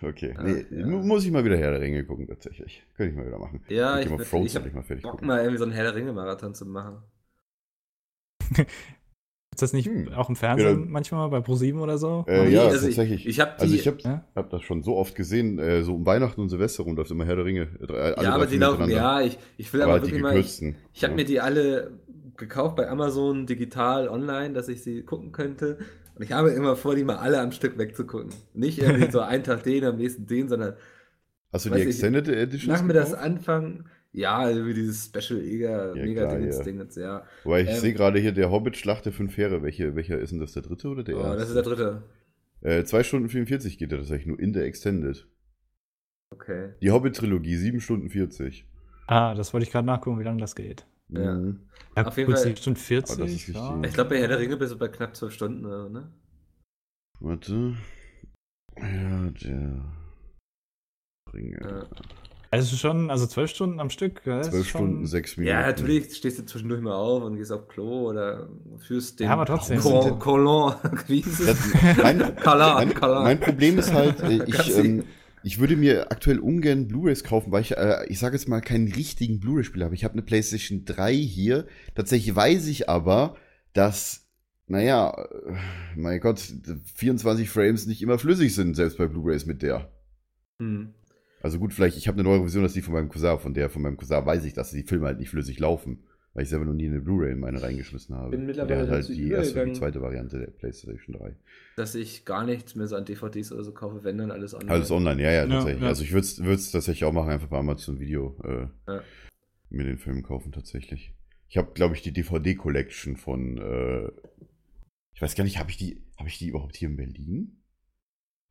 Okay. Nee, Ach, ja. mu- muss ich mal wieder Herr der Ringe gucken, tatsächlich. Könnte ich mal wieder machen. Ja, ich, ich, ich ich hab fertig Bock gucken. mal irgendwie so einen Herr der Ringe-Marathon zu machen. <laughs> Ist das nicht Hm. auch im Fernsehen Ja. manchmal bei ProSieben oder so? Äh, Nee, ja, also ich- tatsächlich. ich hab die- also ich habe Ja? hab das schon so oft gesehen, äh, so um Weihnachten und Silvester rum läuft immer Herr der Ringe. Äh, ja, aber die laufen, ja, ich, ich will aber, aber, die wirklich mal, ich, ich habe ja. mir die alle gekauft bei Amazon digital online, dass ich sie gucken könnte. Und ich habe immer vor, die mal alle am Stück wegzugucken. Nicht irgendwie <laughs> so einen Tag den, am nächsten den, sondern Hast du die ich- Extended Edition? nach mir das Anfang, ja, also wie dieses Special Eger, Ja, mega klar, ja. Dingens, ja. Weil ich Ähm, sehe gerade hier der Hobbit Schlacht der fünf Heere. Welche, welcher ist denn das? Der dritte oder der Oh, erste? das ist der dritte. Äh, 2 Stunden 44 geht der tatsächlich nur in der Extended. Okay. Die Hobbit-Trilogie, 7 Stunden 40. Ah, das wollte ich gerade nachgucken, wie lange das geht. Ja. Mhm. Ja, Auf jeden Fall- sieben Stunden 40. Aber das ist ja. Ich glaube, bei Herr der Ringe bist du bei knapp zwölf Stunden, oder, ne? Warte. Ja, der Ringe. Ja. Also schon, also zwölf Stunden am Stück. 12 ist schon- Stunden, 6 Minuten. Ja, natürlich stehst du zwischendurch mal auf und gehst auf Klo oder führst den Ja, aber trotzdem. Col- Colon, <laughs> wie hieß es? Das, mein, mein, mein Problem ist halt, äh, <laughs> ich, ähm, ich würde mir aktuell ungern Blu-rays kaufen, weil ich, äh, ich sage jetzt mal, keinen richtigen Blu-ray-Spieler habe. Ich habe eine PlayStation 3 hier. Tatsächlich weiß ich aber, dass, naja, äh, mein Gott, 24 Frames nicht immer flüssig sind, selbst bei Blu-rays mit der. Hm. Also gut, vielleicht, ich habe eine neue Version, das ist die von meinem Cousin. Von der von meinem Cousin weiß ich, dass die Filme halt nicht flüssig laufen. Weil ich selber noch nie eine Blu-ray in meine reingeschmissen habe. Bin Und der mittlerweile hat halt die erste und die zweite Variante der PlayStation 3. Dass ich gar nichts mehr so an DVDs oder so kaufe, wenn dann alles online. Alles online, ja, ja, Ja, tatsächlich. ja. Also ich würde es tatsächlich auch machen, einfach bei Amazon Video äh, Ja. mir den Film kaufen, tatsächlich. Ich habe, glaube ich, die DVD-Collection von, äh, ich weiß gar nicht, habe ich die, habe ich die überhaupt hier in Berlin?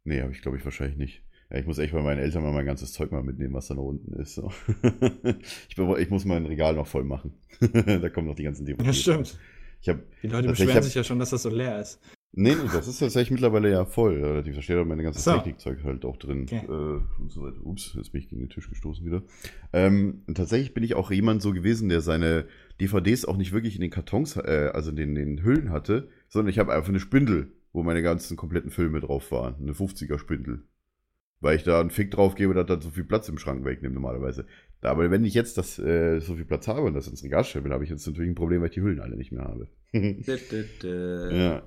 Nee, habe ich, glaube ich, wahrscheinlich nicht. Ja, ich muss echt bei meinen Eltern mal mein ganzes Zeug mal mitnehmen, was da noch unten ist. So. <laughs> ich, ich muss mein Regal noch voll machen. <laughs> da kommen noch die ganzen DVDs. Ja, stimmt. Ich habe Die Leute beschweren hab- sich ja schon, dass das so leer ist. Nee, nee, das ist tatsächlich mittlerweile ja voll. Relativ. Da steht auch meine ganze So. Technikzeug halt auch drin. Okay. Äh, und so weiter. Ups, jetzt bin ich gegen den Tisch gestoßen wieder. Ähm, tatsächlich bin ich auch jemand so gewesen, der seine DVDs auch nicht wirklich in den Kartons, äh, also in den, den Hüllen hatte, sondern ich habe einfach eine Spindel, wo meine ganzen kompletten Filme drauf waren. Eine 50er Spindel. Weil ich da einen Fick drauf gebe, dass das so viel Platz im Schrank wegnimmt normalerweise. Da, aber wenn ich jetzt das, äh, so viel Platz habe und das ins Regal stellen will, habe ich jetzt natürlich ein Problem, weil ich die Hüllen alle nicht mehr habe. <laughs> Ja.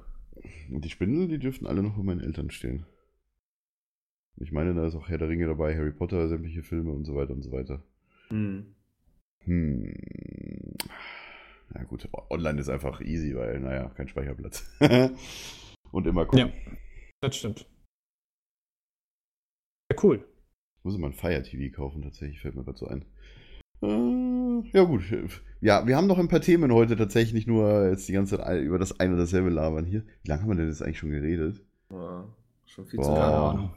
Und die Spindel, die dürften alle noch bei meinen Eltern stehen. Ich meine, da ist auch Herr der Ringe dabei, Harry Potter, sämtliche Filme und so weiter und so weiter. Hm. Hm. Ja gut, online ist einfach easy, weil, naja, kein Speicherplatz. <laughs> und immer gucken. Ja. Das stimmt. Ja, cool. Ich muss immer ein Fire TV kaufen, tatsächlich, fällt mir gerade so ein. Äh, ja gut. Ja, wir haben noch ein paar Themen heute tatsächlich, nicht nur jetzt die ganze Zeit über das eine oder dasselbe labern hier. Wie lange haben wir denn jetzt eigentlich schon geredet? Ja, schon viel zu Boah. Lange.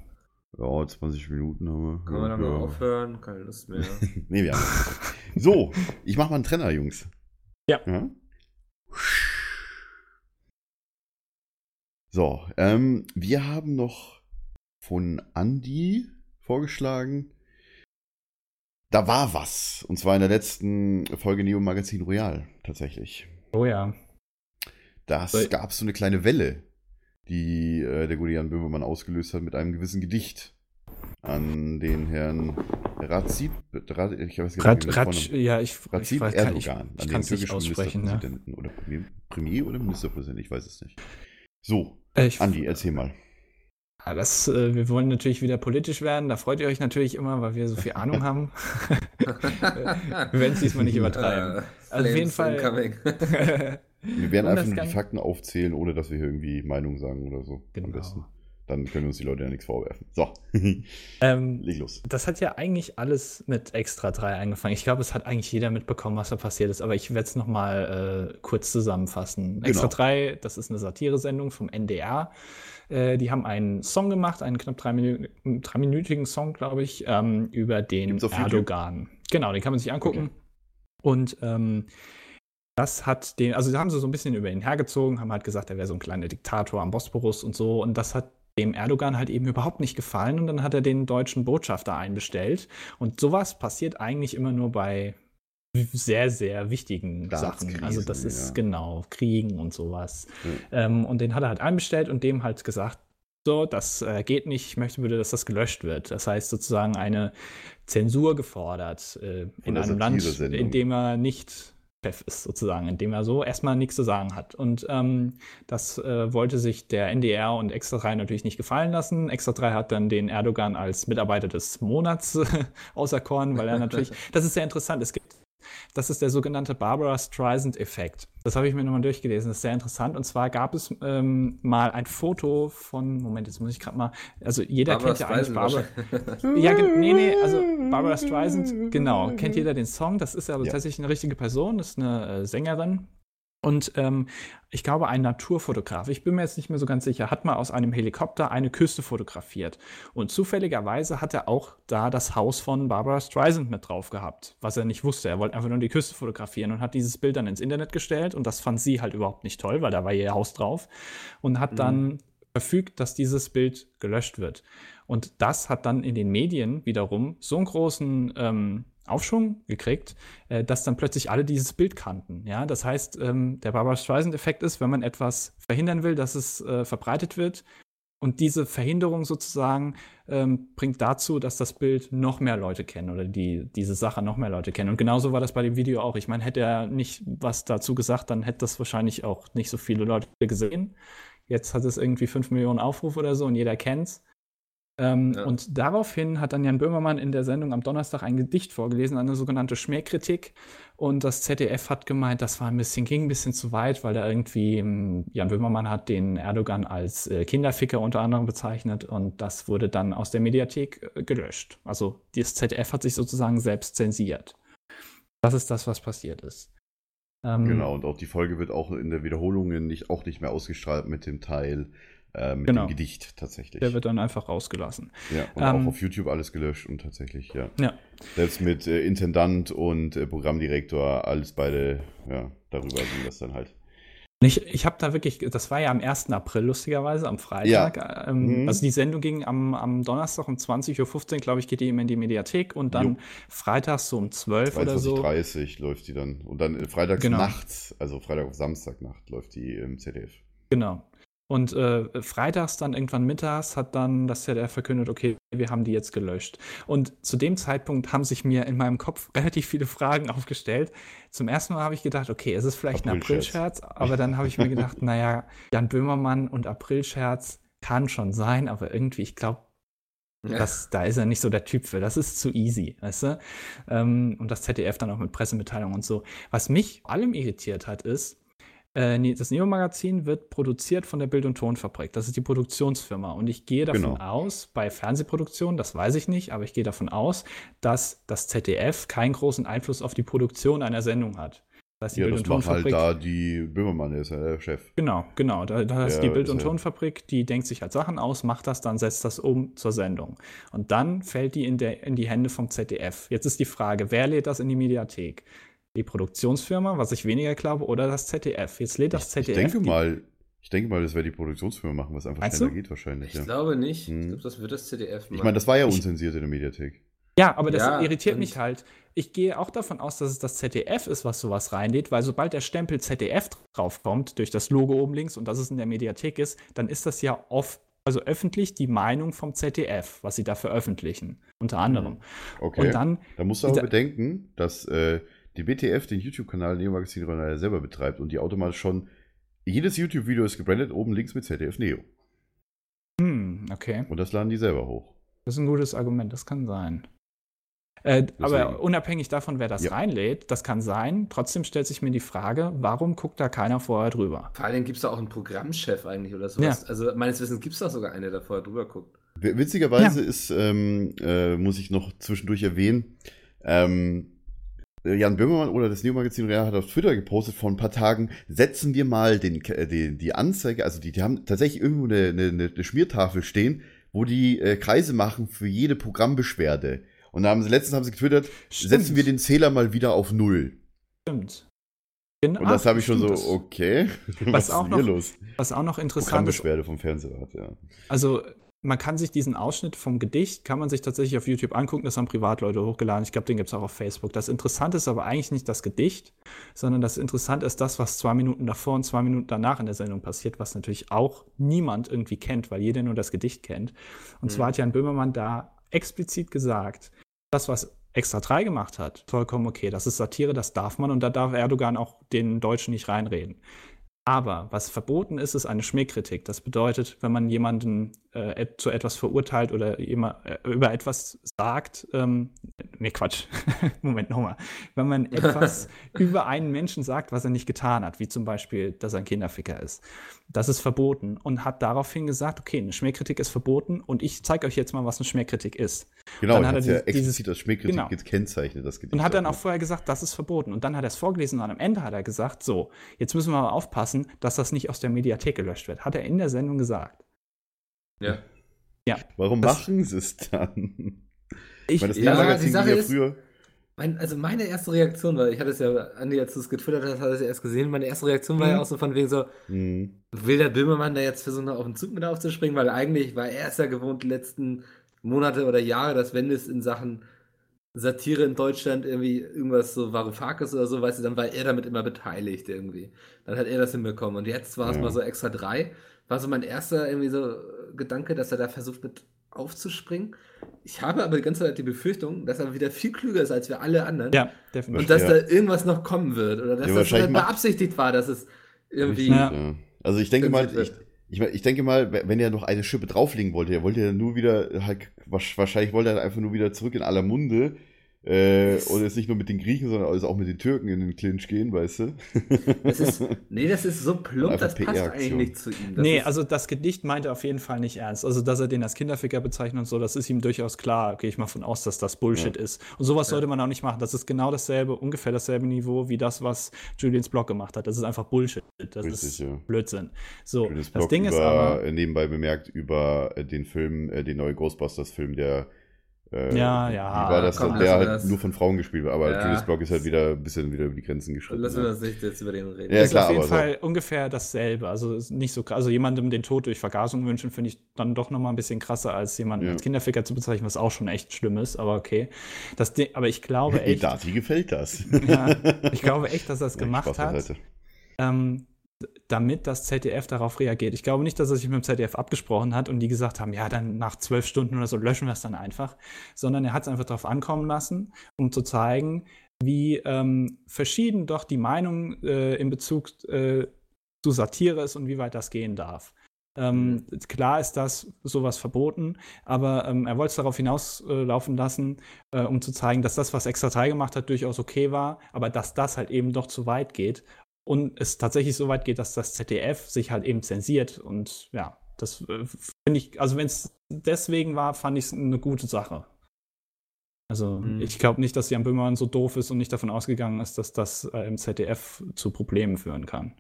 Ja, 20 Minuten haben wir. Können wir dann mal ja. aufhören? Keine Lust mehr. <laughs> Nee, wir haben. so, ich mach mal einen Trenner, Jungs. Ja. So, ähm, wir haben noch von Andy vorgeschlagen. Da war was. Und zwar in der letzten Folge Neo Magazin Royal, tatsächlich. Oh ja. Das Weil- gab so eine kleine Welle, die äh, der gute Jan Böhmermann ausgelöst hat mit einem gewissen Gedicht an den Herrn Razid, Ra- ich weiß gar nicht, Rat, Rat, das ja, ich, ich Razid weiß kann, ich, Erdogan, ich an den türkischen aussprechen. Ne? Ministerpräsidenten oder Premier, Premier oder Ministerpräsident, ich weiß es nicht. So, Äh, ich, Andi, erzähl mal. Ja, das, äh, wir wollen natürlich wieder politisch werden. Da freut ihr euch natürlich immer, weil wir so viel Ahnung <laughs> haben. wir werden es diesmal nicht <laughs> übertreiben. Äh, Also auf jeden Fall-. <laughs> Wir werden einfach nur die Fakten aufzählen, ohne dass wir hier irgendwie Meinung sagen oder so. Am Genau. besten. Dann können uns die Leute ja nichts vorwerfen. So, Ähm, leg los. das hat ja eigentlich alles mit Extra 3 angefangen. Ich glaube, es hat eigentlich jeder mitbekommen, was da passiert ist, aber ich werde es nochmal äh, kurz zusammenfassen. Extra Genau. 3, das ist eine Satiresendung vom NDR. Äh, die haben einen Song gemacht, einen knapp drei Minü- dreiminütigen Song, glaube ich, ähm, über den? Erdogan. Genau, den kann man sich angucken. Okay. Und ähm, das hat den, also haben sie so ein bisschen über ihn hergezogen, haben halt gesagt, er wäre so ein kleiner Diktator am Bosporus und so. Und das hat dem Erdogan halt eben überhaupt nicht gefallen. Und dann hat er den deutschen Botschafter einbestellt. Und sowas passiert eigentlich immer nur bei sehr, sehr wichtigen Sachen. Also das ist ja. genau Kriegen und sowas. Ähm, und den hat er halt einbestellt und dem halt gesagt, so, das äh, geht nicht, ich möchte bitte, dass das gelöscht wird. Das heißt sozusagen eine Zensur gefordert äh, in einem Land, in dem er nicht Chef ist, sozusagen, in dem er so erstmal nichts zu sagen hat. Und ähm, das äh, wollte sich der NDR und Extra 3 natürlich nicht gefallen lassen. Extra 3 hat dann den Erdogan als Mitarbeiter des Monats <laughs> auserkoren, weil er natürlich, <laughs> das ist sehr interessant, es gibt das ist der sogenannte Barbara Streisand-Effekt. Das habe ich mir nochmal durchgelesen. Das ist sehr interessant. Und zwar gab es ähm, mal ein Foto von, Moment, jetzt muss ich gerade mal, also jeder Barbara kennt ja eigentlich Barbara. Ja, nee, nee, also Barbara Streisand, genau, kennt jeder den Song. Das ist aber Ja. tatsächlich eine richtige Person, das ist eine äh, Sängerin. Und ähm, ich glaube, ein Naturfotograf, ich bin mir jetzt nicht mehr so ganz sicher, hat mal aus einem Helikopter eine Küste fotografiert. Und zufälligerweise hat er auch da das Haus von Barbara Streisand mit drauf gehabt, was er nicht wusste. Er wollte einfach nur die Küste fotografieren und hat dieses Bild dann ins Internet gestellt. Und das fand sie halt überhaupt nicht toll, weil da war ihr Haus drauf. Und hat dann verfügt, dass dieses Bild gelöscht wird. Und das hat dann in den Medien wiederum so einen großen ähm, Aufschwung gekriegt, äh, dass dann plötzlich alle dieses Bild kannten. Ja, das heißt, ähm, der Barbara Streisand-Effekt ist, wenn man etwas verhindern will, dass es äh, verbreitet wird. Und diese Verhinderung sozusagen ähm, bringt dazu, dass das Bild noch mehr Leute kennen oder die, diese Sache noch mehr Leute kennen. Und genauso war das bei dem Video auch. Ich meine, hätte er nicht was dazu gesagt, dann hätte das wahrscheinlich auch nicht so viele Leute gesehen. Jetzt hat es irgendwie 5 Millionen Aufrufe oder so und jeder kennt's. Ähm, Ja. Und daraufhin hat dann Jan Böhmermann in der Sendung am Donnerstag ein Gedicht vorgelesen, eine sogenannte Schmähkritik. Und das ZDF hat gemeint, das war ein bisschen, ging ein bisschen zu weit, weil da irgendwie, ähm, Jan Böhmermann hat den Erdogan als äh, Kinderficker unter anderem bezeichnet und das wurde dann aus der Mediathek äh, gelöscht. Also das ZDF hat sich sozusagen selbst zensiert. Das ist das, was passiert ist. Ähm, Genau, und auch die Folge wird auch in der Wiederholung nicht, auch nicht mehr ausgestrahlt mit dem Teil, äh, mit Genau. dem Gedicht tatsächlich. Der wird dann einfach rausgelassen. ja, und ähm, auch auf YouTube alles gelöscht und tatsächlich, ja. Ja. Selbst mit äh, Intendant und äh, Programmdirektor, alles beide, ja, darüber ging das dann halt. Ich, ich habe da wirklich, das war ja am 1. April lustigerweise, am Freitag. Ähm, Mhm. Also die Sendung ging am, am Donnerstag um 20.15 Uhr, glaube ich, geht die immer in die Mediathek und dann Jo. freitags so um 12 oder so. 22.30 läuft die dann. Und dann äh, freitags Genau. nachts, also Freitag auf Samstagnacht läuft die im ZDF. Genau. Und äh, freitags dann irgendwann mittags hat dann das ZDF verkündet, okay, wir haben die jetzt gelöscht. Und zu dem Zeitpunkt haben sich mir in meinem Kopf <laughs> relativ viele Fragen aufgestellt. Zum ersten Mal habe ich gedacht, okay, es ist vielleicht ein Aprilscherz. Aber dann habe ich mir gedacht, <laughs> naja, Jan Böhmermann und Aprilscherz kann schon sein, aber irgendwie, ich glaube, das, da ist er nicht so der Typ für. Das ist zu easy, weißt du? Ähm, und das ZDF dann auch mit Pressemitteilungen und so. Was mich allem irritiert hat, ist, äh, das Neo-Magazin wird produziert von der Bild- und Tonfabrik. Das ist die Produktionsfirma. Und ich gehe davon Genau. aus, bei Fernsehproduktionen, das weiß ich nicht, aber ich gehe davon aus, dass das ZDF keinen großen Einfluss auf die Produktion einer Sendung hat. Das heißt, die Ja, Bild- das und macht halt Tonfabrik. da die Böhmermann, der ist ja der Chef. Genau, genau. Da, da ist Ja, die Bild- und Tonfabrik, die denkt sich halt Sachen aus, macht das, dann setzt das um zur Sendung. Und dann fällt die in, der, in die Hände vom ZDF. Jetzt ist die Frage, wer lädt das in die Mediathek? Die Produktionsfirma, was ich weniger glaube, oder das ZDF? Jetzt lädt das Ich ZDF. denke die- mal, ich denke mal, das wäre die Produktionsfirma machen, was einfach Meinst schneller du? geht wahrscheinlich. Ich Ja. glaube nicht. Ich Hm. glaube, das wird das ZDF machen. Ich meine, das war ja Ich- unzensiert in der Mediathek. Ja, aber das Ja, irritiert mich halt. Ich gehe auch davon aus, dass es das ZDF ist, was sowas reinlädt, weil sobald der Stempel ZDF draufkommt, durch das Logo oben links und dass es in der Mediathek ist, dann ist das ja oft, also öffentlich die Meinung vom ZDF, was sie da veröffentlichen, unter anderem. Okay. Und dann, da musst du aber dieser- bedenken, dass äh, die BTF den YouTube-Kanal Neo Magazin Ronaldo selber betreibt und die automatisch schon jedes YouTube-Video ist gebrandet, oben links mit ZDF Neo. hm, okay, Und das laden die selber hoch. das ist ein gutes Argument, das kann sein. Äh, aber unabhängig davon, wer das Ja. reinlädt, das kann sein. Trotzdem stellt sich mir die Frage, warum guckt da keiner vorher drüber? Vor allem gibt es da auch einen Programmchef eigentlich oder sowas. Also meines Wissens gibt es da sogar einen, der vorher drüber guckt. Witzigerweise ist, ähm, äh, muss ich noch zwischendurch erwähnen, ähm, Jan Böhmermann oder das Neo-Magazin Real hat auf Twitter gepostet vor ein paar Tagen, setzen wir mal den, äh, die, die Anzeige, also die, die haben tatsächlich irgendwo eine, eine, eine Schmiertafel stehen, wo die äh, Kreise machen für jede Programmbeschwerde. Und da haben sie, letztens haben sie getwittert, Stimmt. setzen wir den Zähler mal wieder auf Null. Stimmt. Genau, Und das habe ich schon so, okay, <laughs> was, ist auch noch los? Was auch noch interessant ist, Programmbeschwerde vom Fernsehrat, ja. Also man kann sich diesen Ausschnitt vom Gedicht, kann man sich tatsächlich auf YouTube angucken, das haben Privatleute hochgeladen. Ich glaube, den gibt es auch auf Facebook. Das Interessante ist aber eigentlich nicht das Gedicht, sondern das Interessante ist das, was zwei Minuten davor und zwei Minuten danach in der Sendung passiert, was natürlich auch niemand irgendwie kennt, weil jeder nur das Gedicht kennt. Und zwar hat Jan Böhmermann da explizit gesagt, das, was Extra 3 gemacht hat, vollkommen okay. Das ist Satire, das darf man und da darf Erdogan auch den Deutschen nicht reinreden. Aber was verboten ist, ist eine Schmähkritik. Das bedeutet, wenn man jemanden äh, zu etwas verurteilt oder jemand, äh, über etwas sagt, ähm, nee, Quatsch, <laughs> Moment nochmal. Wenn man <laughs> etwas über einen Menschen sagt, was er nicht getan hat, wie zum Beispiel, dass er ein Kinderficker ist, das ist verboten und hat daraufhin gesagt, okay, eine Schmähkritik ist verboten und ich zeige euch jetzt mal, was eine Schmähkritik ist. Genau, Dann hat er ja dieses- explizit das Schmähkritik genau. gekennzeichnet, das Gedicht. Und hat dann auch ne? vorher gesagt, das ist verboten. Und dann hat er es vorgelesen und am Ende hat er gesagt, so, jetzt müssen wir mal aufpassen, dass das nicht aus der Mediathek gelöscht wird. Hat er in der Sendung gesagt. Ja. Warum das- machen sie es dann? Ich, Weil das Ja, Neo-Magazin die Sache ja ist- früher. Mein, also meine erste Reaktion war, ich hatte es ja, Andi, als du es getwittert hast, hat er es ja erst gesehen. Meine erste Reaktion war Mhm. ja auch so von wegen so, Hm. will der Böhmermann da jetzt versuchen, auf den Zug mit aufzuspringen? Weil eigentlich war er es ja gewohnt, die letzten Monate oder Jahre, dass wenn es in Sachen Satire in Deutschland irgendwie irgendwas so Varoufakis oder so, weißt du, dann war er damit immer beteiligt irgendwie. Dann hat er das hinbekommen. Und jetzt war es Ja. mal so extra drei. War so mein erster irgendwie so Gedanke, dass er da versucht mit aufzuspringen. Ich habe aber die ganze Zeit die Befürchtung, dass er wieder viel klüger ist als wir alle anderen. ja, definitiv. Und dass Ja. da irgendwas noch kommen wird. Oder dass Ja, das macht- beabsichtigt war, dass es irgendwie. Ja. Also ich denke mal, ich, ich, ich denke mal, wenn er noch eine Schippe drauflegen wollte, er wollte ja nur wieder, halt, wahrscheinlich wollte er einfach nur wieder zurück in aller Munde. Äh, und jetzt nicht nur mit den Griechen, sondern also auch mit den Türken in den Clinch gehen, weißt du? Das ist, nee, das ist so plump, das passt eigentlich nicht zu ihm. Das nee, ist, also das Gedicht meinte er auf jeden Fall nicht ernst. Also, dass er den als Kinderficker bezeichnet und so, das ist ihm durchaus klar. Gehe ich mal von aus, dass das Bullshit ist. Und sowas sollte man auch nicht machen. Das ist genau dasselbe, ungefähr dasselbe Niveau wie das, was Julians Blog gemacht hat. Das ist einfach Bullshit. Das Richtig, ist ja. Blödsinn. So, Schönes das Blog Ding über, ist aber. äh, nebenbei bemerkt über äh, den Film, äh, den neuen Ghostbusters-Film, der äh, Ja, ja, Wie war das? komm, der halt das. nur von Frauen gespielt wird. Aber Ja. Julius Blog ist halt wieder ein bisschen wieder über die Grenzen geschritten. lassen wir ne? das nicht jetzt über den reden. Ja, ist klar, auf jeden aber so. Fall ungefähr dasselbe. Also nicht so krass. Also jemandem den Tod durch Vergasung wünschen, finde ich dann doch noch mal ein bisschen krasser, als jemanden Ja. als Kinderficker zu bezeichnen, was auch schon echt schlimm ist. Aber okay. Das aber ich glaube <laughs> echt, Dati gefällt das. ja, <laughs> ich glaube echt, dass er es gemacht hat, ähm, damit das ZDF darauf reagiert. Ich glaube nicht, dass er sich mit dem ZDF abgesprochen hat und die gesagt haben, ja, dann nach zwölf Stunden oder so löschen wir es dann einfach, sondern er hat es einfach darauf ankommen lassen, um zu zeigen, wie ähm, verschieden doch die Meinung äh, in Bezug äh, zu Satire ist und wie weit das gehen darf. Ähm, Klar ist das sowas verboten, aber ähm, er wollte es darauf hinauslaufen äh, lassen, äh, um zu zeigen, dass das, was Extra 3 gemacht hat, durchaus okay war, aber dass das halt eben doch zu weit geht und es tatsächlich so weit geht, dass das ZDF sich halt eben zensiert und ja, das äh, finde ich, also wenn es deswegen war, fand ich es eine gute Sache. Also Mhm. ich glaube nicht, dass Jan Böhmermann so doof ist und nicht davon ausgegangen ist, dass das äh, im ZDF zu Problemen führen kann.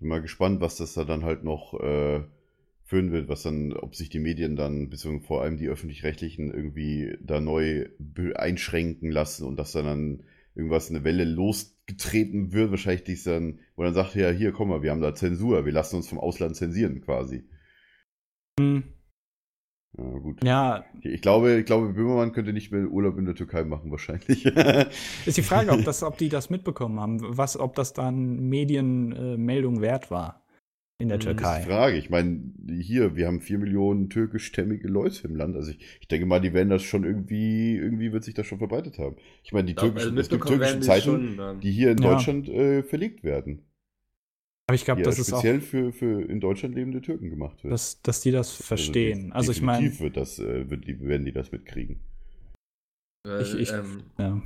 Bin mal gespannt, was das da dann halt noch äh, führen wird, was dann, ob sich die Medien dann, beziehungsweise vor allem die öffentlich-rechtlichen, irgendwie da neu einschränken lassen und dass dann, dann irgendwas eine Welle losgetreten wird, wahrscheinlich dies dann, wo dann sagt, ja, hier, komm mal, wir haben da Zensur, wir lassen uns vom Ausland zensieren quasi. Hm, Ja, gut. Ja, Ich glaube, ich glaube, Böhmermann könnte nicht mehr Urlaub in der Türkei machen, wahrscheinlich. <laughs> ist die Frage, ob, das, ob die das mitbekommen haben, was, ob das dann Medienmeldung wert war in der Hm, Das ist Türkei. die Frage. Ich meine, hier, wir haben vier Millionen türkischstämmige Leute im Land. Also ich, ich denke mal, die werden das schon irgendwie, irgendwie wird sich das schon verbreitet haben. Ich meine, die glaub, türkischen, also es gibt türkische Zeitungen, schon, ähm, die hier in Ja. Deutschland äh, verlegt werden. Aber ich glaube, das ist auch, speziell für, für in Deutschland lebende Türken gemacht wird. dass, dass die das verstehen. Also, ich meine, definitiv wird das, äh, wird die, werden die das mitkriegen. Weil, Ich- ich- ähm, Ja.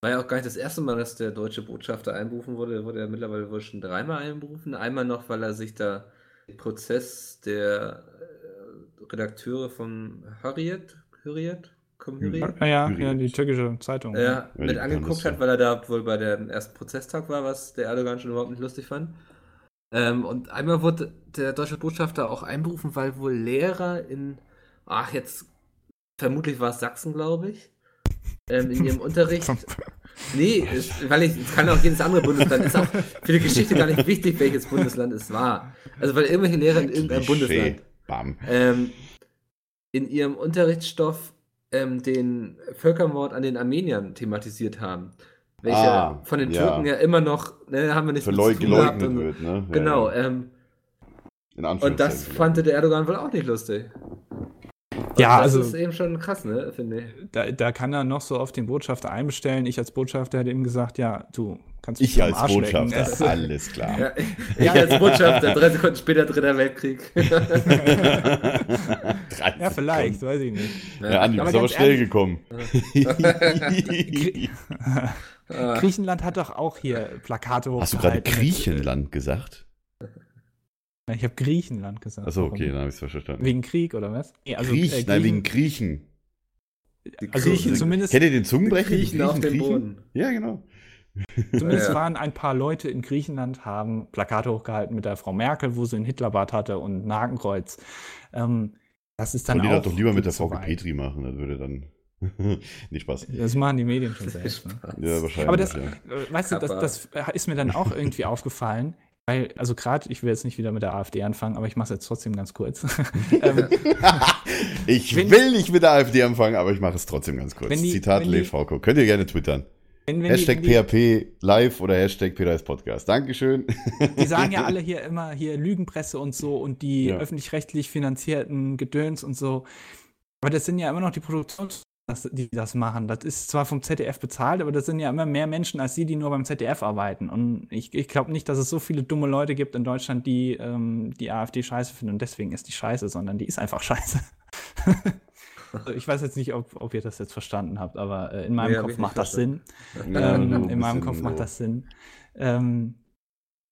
War ja auch gar nicht das erste Mal, dass der deutsche Botschafter einberufen wurde. Er wurde ja mittlerweile wohl schon dreimal einberufen. Einmal noch, weil er sich da den Prozess der äh, Redakteure von Harriet, Harriet, komm Harriet, Ja, ja, ja, die türkische Zeitung. ja, Ja, mit angeguckt hat, weil er da wohl bei dem ersten Prozesstag war, was der Erdogan schon überhaupt nicht lustig fand. Ähm, und einmal wurde der deutsche Botschafter auch einberufen, weil wohl Lehrer in, ach jetzt, vermutlich war es Sachsen, glaube ich, ähm, in ihrem <laughs> Unterricht. Nee, es, weil ich, es kann auch jedes andere Bundesland, ist auch für die Geschichte gar nicht wichtig, welches Bundesland es war. Also weil irgendwelche Lehrer in irgendeinem. Bundesland ähm, in ihrem Unterrichtsstoff ähm, den Völkermord an den Armeniern thematisiert haben. Welcher Ah, von den ja. Türken ja immer noch, ne, haben wir nicht geleugnet und- wird, ne? Ja, Genau, ja. ähm, In und das fand der Erdogan wohl auch nicht lustig. Und Ja, das also- ist eben schon krass, ne, finde ich. Da, da kann er noch so auf den Botschafter einbestellen. Ich als Botschafter hätte ihm gesagt, ja, du kannst mich Ich am als Arsch lecken. Botschafter, Es- alles klar. Ja, ich als Botschafter, drei Sekunden später Dritter Weltkrieg. Ja, vielleicht, weiß ich nicht. Ja, Andi, Aber bist aber schnell ehrlich- gekommen. <laughs> Griechenland hat doch auch hier Plakate Hast du gerade hochgehalten. Griechenland gesagt? Ja, Ich habe Griechenland gesagt. Achso, okay, dann habe ich es verstanden. Wegen Krieg oder was? Nee, also, Griech, äh, nein, wegen Griechen- Griechen. die also Griechen- zumindest, Kennt ihr den Zungenbrecher? Die Griechen auf dem Boden. Ja, genau. zumindest Ja. waren ein paar Leute in Griechenland, haben Plakate hochgehalten mit der Frau Merkel, wo sie ein Hitlerbart hatte und ein Hakenkreuz. Ähm, das ist dann die auch das doch lieber mit der Frau. Petri machen, das würde dann. <laughs> nicht Spaß. Das machen die Medien schon selbst. Ne? Ja, wahrscheinlich. Aber das, ja. äh, weißt du, das, das ist mir dann auch irgendwie aufgefallen, weil, also gerade, ich will jetzt nicht wieder mit der AfD anfangen, aber ich mache es jetzt trotzdem ganz kurz. <laughs> ähm, <laughs> ich wenn- will nicht mit der AfD anfangen, aber ich mache es trotzdem ganz kurz. Die- Zitat Lev Frauko. Könnt ihr gerne twittern. wenn, wenn Hashtag die, PHP live oder Hashtag Peters Podcast. Dankeschön. die, die sagen ja <laughs> alle hier immer hier Lügenpresse und so und die Ja. öffentlich-rechtlich finanzierten Gedöns und so. Aber das sind ja immer noch die Produktions das, die das machen. Das ist zwar vom ZDF bezahlt, aber das sind ja immer mehr Menschen als die, die nur beim ZDF arbeiten. Und ich, ich glaube nicht, dass es so viele dumme Leute gibt in Deutschland, die ähm, die AfD scheiße finden und deswegen ist die scheiße, sondern die ist einfach <laughs> scheiße. also ich weiß jetzt nicht, ob, ob ihr das jetzt verstanden habt, aber äh, in meinem hab Kopf macht das Sinn. Ja, Ähm, ein in meinem Kopf macht so. das Sinn. Ähm,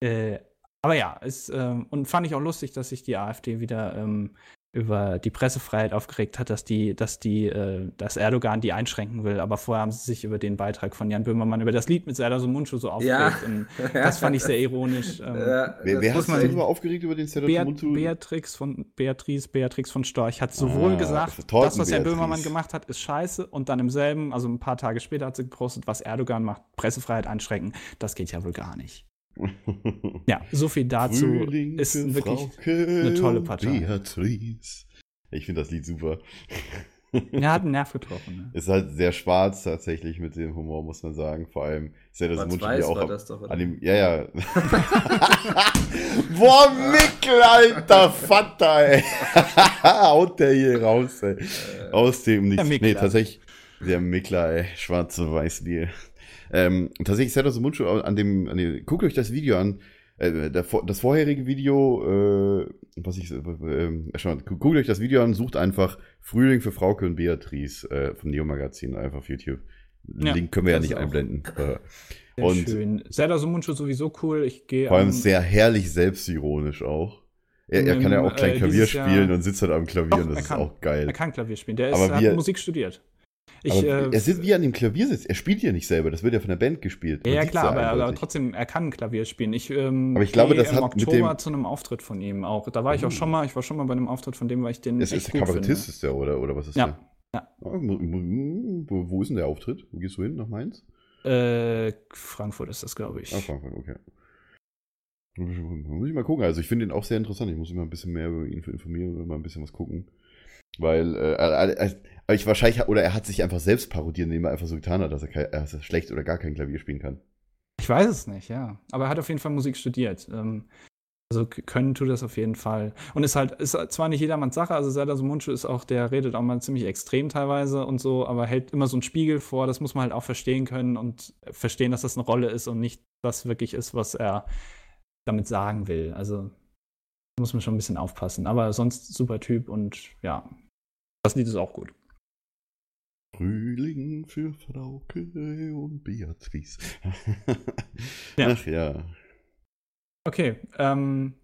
äh, aber ja, es, ähm, und fand ich auch lustig, dass sich die AfD wieder ähm, über die Pressefreiheit aufgeregt hat, dass die, dass die, äh, dass Erdogan die einschränken will. Aber vorher haben sie sich über den Beitrag von Jan Böhmermann über das Lied mit Serdar Somuncu so Ja. aufgeregt. Und <laughs> das fand ich sehr ironisch. Ähm, Ja, Wer, das wer hat muss sich darüber aufgeregt über den Serdar Beat, Somuncu? Beatrix von Beatrice, Beatrix von Storch hat sowohl Ah, gesagt, Torten das, was Herr Beatrice. Böhmermann gemacht hat, ist scheiße und dann im selben, also ein paar Tage später hat sie gepostet, was Erdogan macht, Pressefreiheit einschränken. Das geht ja wohl gar nicht. Ja, so viel dazu. Frühling ist für wirklich Frauke eine tolle Partei. Beatrice. Ich finde das Lied super. Er hat einen Nerv getroffen. Ne? Ist halt sehr schwarz tatsächlich mit dem Humor, muss man sagen. Vor allem ist ja das Wunsch Schwarz-Weiß auch war ab- das an dem, ja, ja. <laughs> Boah, Mickel, alter Vater, ey. <laughs> Haut der hier raus, ey. Aus dem Nichts. Nee, tatsächlich, der Mickler, ey. Schwarze Weißbier. Ähm, tatsächlich, Serdar Somuncu an dem, an dem, guckt euch das Video an. Äh, der, das vorherige Video, äh, was ich, äh, äh, schon, guckt euch das Video an, sucht einfach Frühling für Frauke und Beatrice äh, vom Neo-Magazin einfach auf YouTube. Ja, Link können wir ja nicht einblenden. <laughs> Äh, Sehr Und- schön. Serdar Somuncu sowieso cool. Ich gehe Vor allem sehr herrlich selbstironisch auch. Er, er Ähm, kann ja auch klein äh, Klavier dieses Jahr- spielen und sitzt halt am Klavier Doch, und das ist kann. auch geil. Er kann Klavier spielen. Der ist, hat Musik studiert. Ich, äh, er sitzt wie an dem Klavier sitzt. Er spielt ja nicht selber, das wird ja von der Band gespielt. ja, Man ja klar, aber, aber trotzdem, er kann Klavier spielen. Ich, ähm, Aber ich glaube, das im hat mit Oktober dem- zu einem Auftritt von ihm auch. Da war ich auch Oh. schon mal, ich war schon mal bei einem Auftritt von dem, weil ich den Es ist der Kabarettist, ist der, oder, oder was ist Ja, der? ja. Ah, Wo, wo ist denn der Auftritt? Wo gehst du hin? Nach Mainz? Äh, Frankfurt ist das, glaube ich. Ah, Frankfurt, okay. Muss ich mal gucken. Also ich finde ihn auch sehr interessant. Ich muss mal ein bisschen mehr über ihn informieren oder mal ein bisschen was gucken. Weil, äh, äh, ich wahrscheinlich, oder er hat sich einfach selbst parodiert, indem er einfach so getan hat, dass er, kein, dass er schlecht oder gar kein Klavier spielen kann. Ich weiß es nicht, ja. Aber er hat auf jeden Fall Musik studiert. Ähm, also können tut das auf jeden Fall. Und ist halt, ist zwar nicht jedermanns Sache, also Serdar Somuncu ist auch, der redet auch mal ziemlich extrem teilweise und so, aber hält immer so einen Spiegel vor, das muss man halt auch verstehen können und verstehen, dass das eine Rolle ist und nicht das wirklich ist, was er damit sagen will. Also muss man schon ein bisschen aufpassen. Aber sonst super Typ und ja, das Lied ist auch gut. Frühling für Frauke und Beatrice. <laughs> Ja. Ach ja. Okay, ähm,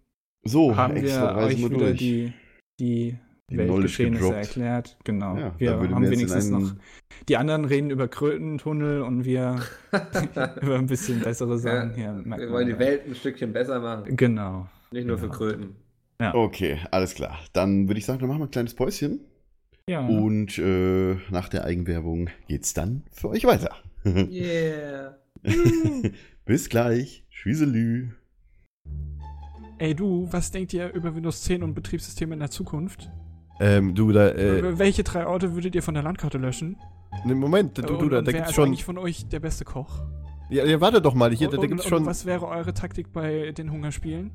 So, haben wir euch wieder durch. die, die, Die Weltgeschehnisse erklärt. Genau. Ja, wir haben in wenigstens einen- noch. Die anderen reden über Krötentunnel und wir <laughs> über ein bisschen bessere Sachen hier. merkt wir wollen die ja. Welt ein Stückchen besser machen. Genau. Nicht nur für Ja. Kröten. Okay, alles klar. Dann würde ich sagen, dann machen wir ein kleines Päuschen. Ja. Und äh, nach der Eigenwerbung geht's dann für euch weiter. <laughs> Yeah. <laughs> Bis gleich. Tschüsselü. Ey du, was denkt ihr über Windows 10 und Betriebssysteme in der Zukunft? Ähm, du, da, äh, Welche drei Orte würdet ihr von der Landkarte löschen? ne, Moment, du, du, da, und da gibt's ist schon. eigentlich von euch der beste Koch? Ja, ja, warte doch mal, hier, da, und, da gibt's und, schon. und was wäre eure Taktik bei den Hungerspielen?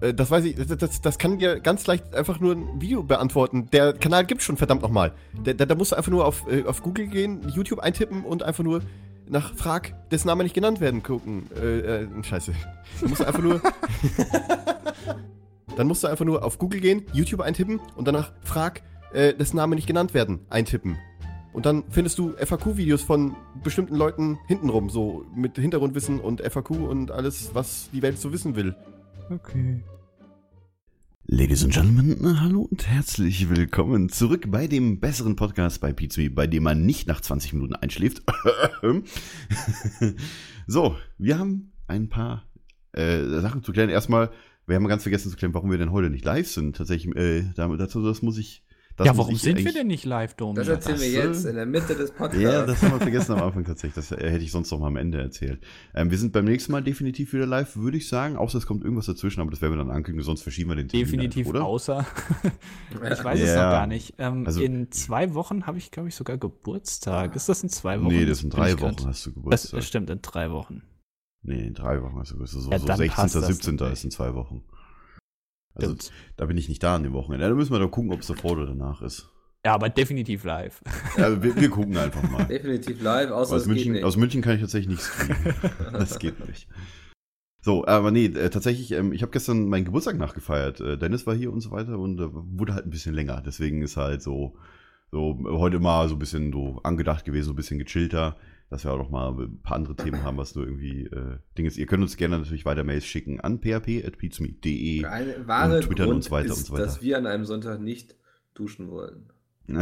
Äh, das weiß ich, das, das, das kann dir ganz leicht einfach nur ein Video beantworten. Der Kanal gibt's schon, verdammt nochmal. Da, da, da musst du einfach nur auf, äh, auf Google gehen, YouTube eintippen und einfach nur nach Frag, dessen Name nicht genannt werden, gucken. Äh, äh, scheiße. Da <laughs> musst du einfach nur. <laughs> dann musst du einfach nur auf Google gehen, YouTube eintippen und danach Frag, äh, dessen Name nicht genannt werden, eintippen. Und dann findest du FAQ-Videos von bestimmten Leuten hintenrum, so mit Hintergrundwissen und FAQ und alles, was die Welt so wissen will. Okay. Ladies and Gentlemen, hallo und herzlich willkommen zurück bei dem besseren Podcast bei Pizza, bei dem man nicht nach 20 Minuten einschläft. <laughs> so, wir haben ein paar äh, Sachen zu klären. Erstmal, wir haben ganz vergessen zu klären, warum wir denn heute nicht live sind. Tatsächlich, äh, damit- dazu, das muss ich. Das ja, warum sind wir denn nicht live, Dom? Das erzählen wir das, jetzt in der Mitte des Podcasts. Ja, das haben wir vergessen am Anfang tatsächlich. Das äh, hätte ich sonst noch mal am Ende erzählt. Ähm, wir sind beim nächsten Mal definitiv wieder live, würde ich sagen. Außer es kommt irgendwas dazwischen, aber das werden wir dann ankündigen, sonst verschieben wir den Termin Definitiv einfach, oder? außer. <laughs> ich weiß es Ja. noch gar nicht. Ähm, Also- in zwei Wochen habe ich, glaube ich, sogar Geburtstag. Ist das in zwei Wochen? Nee, das sind drei ich grad- Wochen hast du Das Geburtstag. stimmt, in drei Wochen. Nee, in drei Wochen hast du Geburtstag. So, Ja, so dann 16. passt das 17. natürlich. ist in zwei Wochen. Also Stimmt. da bin ich nicht da an dem Wochenende. Ja, Da müssen wir dann gucken, ob es davor oder danach ist. Ja, aber definitiv live. <laughs> Ja, wir, wir gucken einfach mal. Definitiv live, außer aus, es geht München, nicht. aus München kann ich tatsächlich nicht streamen. <laughs> Das geht nicht. So, aber nee, äh, tatsächlich, ähm, ich habe gestern meinen Geburtstag nachgefeiert. Äh, Dennis war hier und so weiter und äh, wurde halt ein bisschen länger. Deswegen ist halt so, so heute mal so ein bisschen so angedacht gewesen, so ein bisschen gechillter, dass wir auch noch mal ein paar andere Themen haben, was nur irgendwie äh, Dinge ist. Ihr könnt uns gerne natürlich weiter Mails schicken an wahre und Twittern Grund und so weiter ist, und so weiter. dass wir an einem Sonntag nicht duschen wollen. <laughs>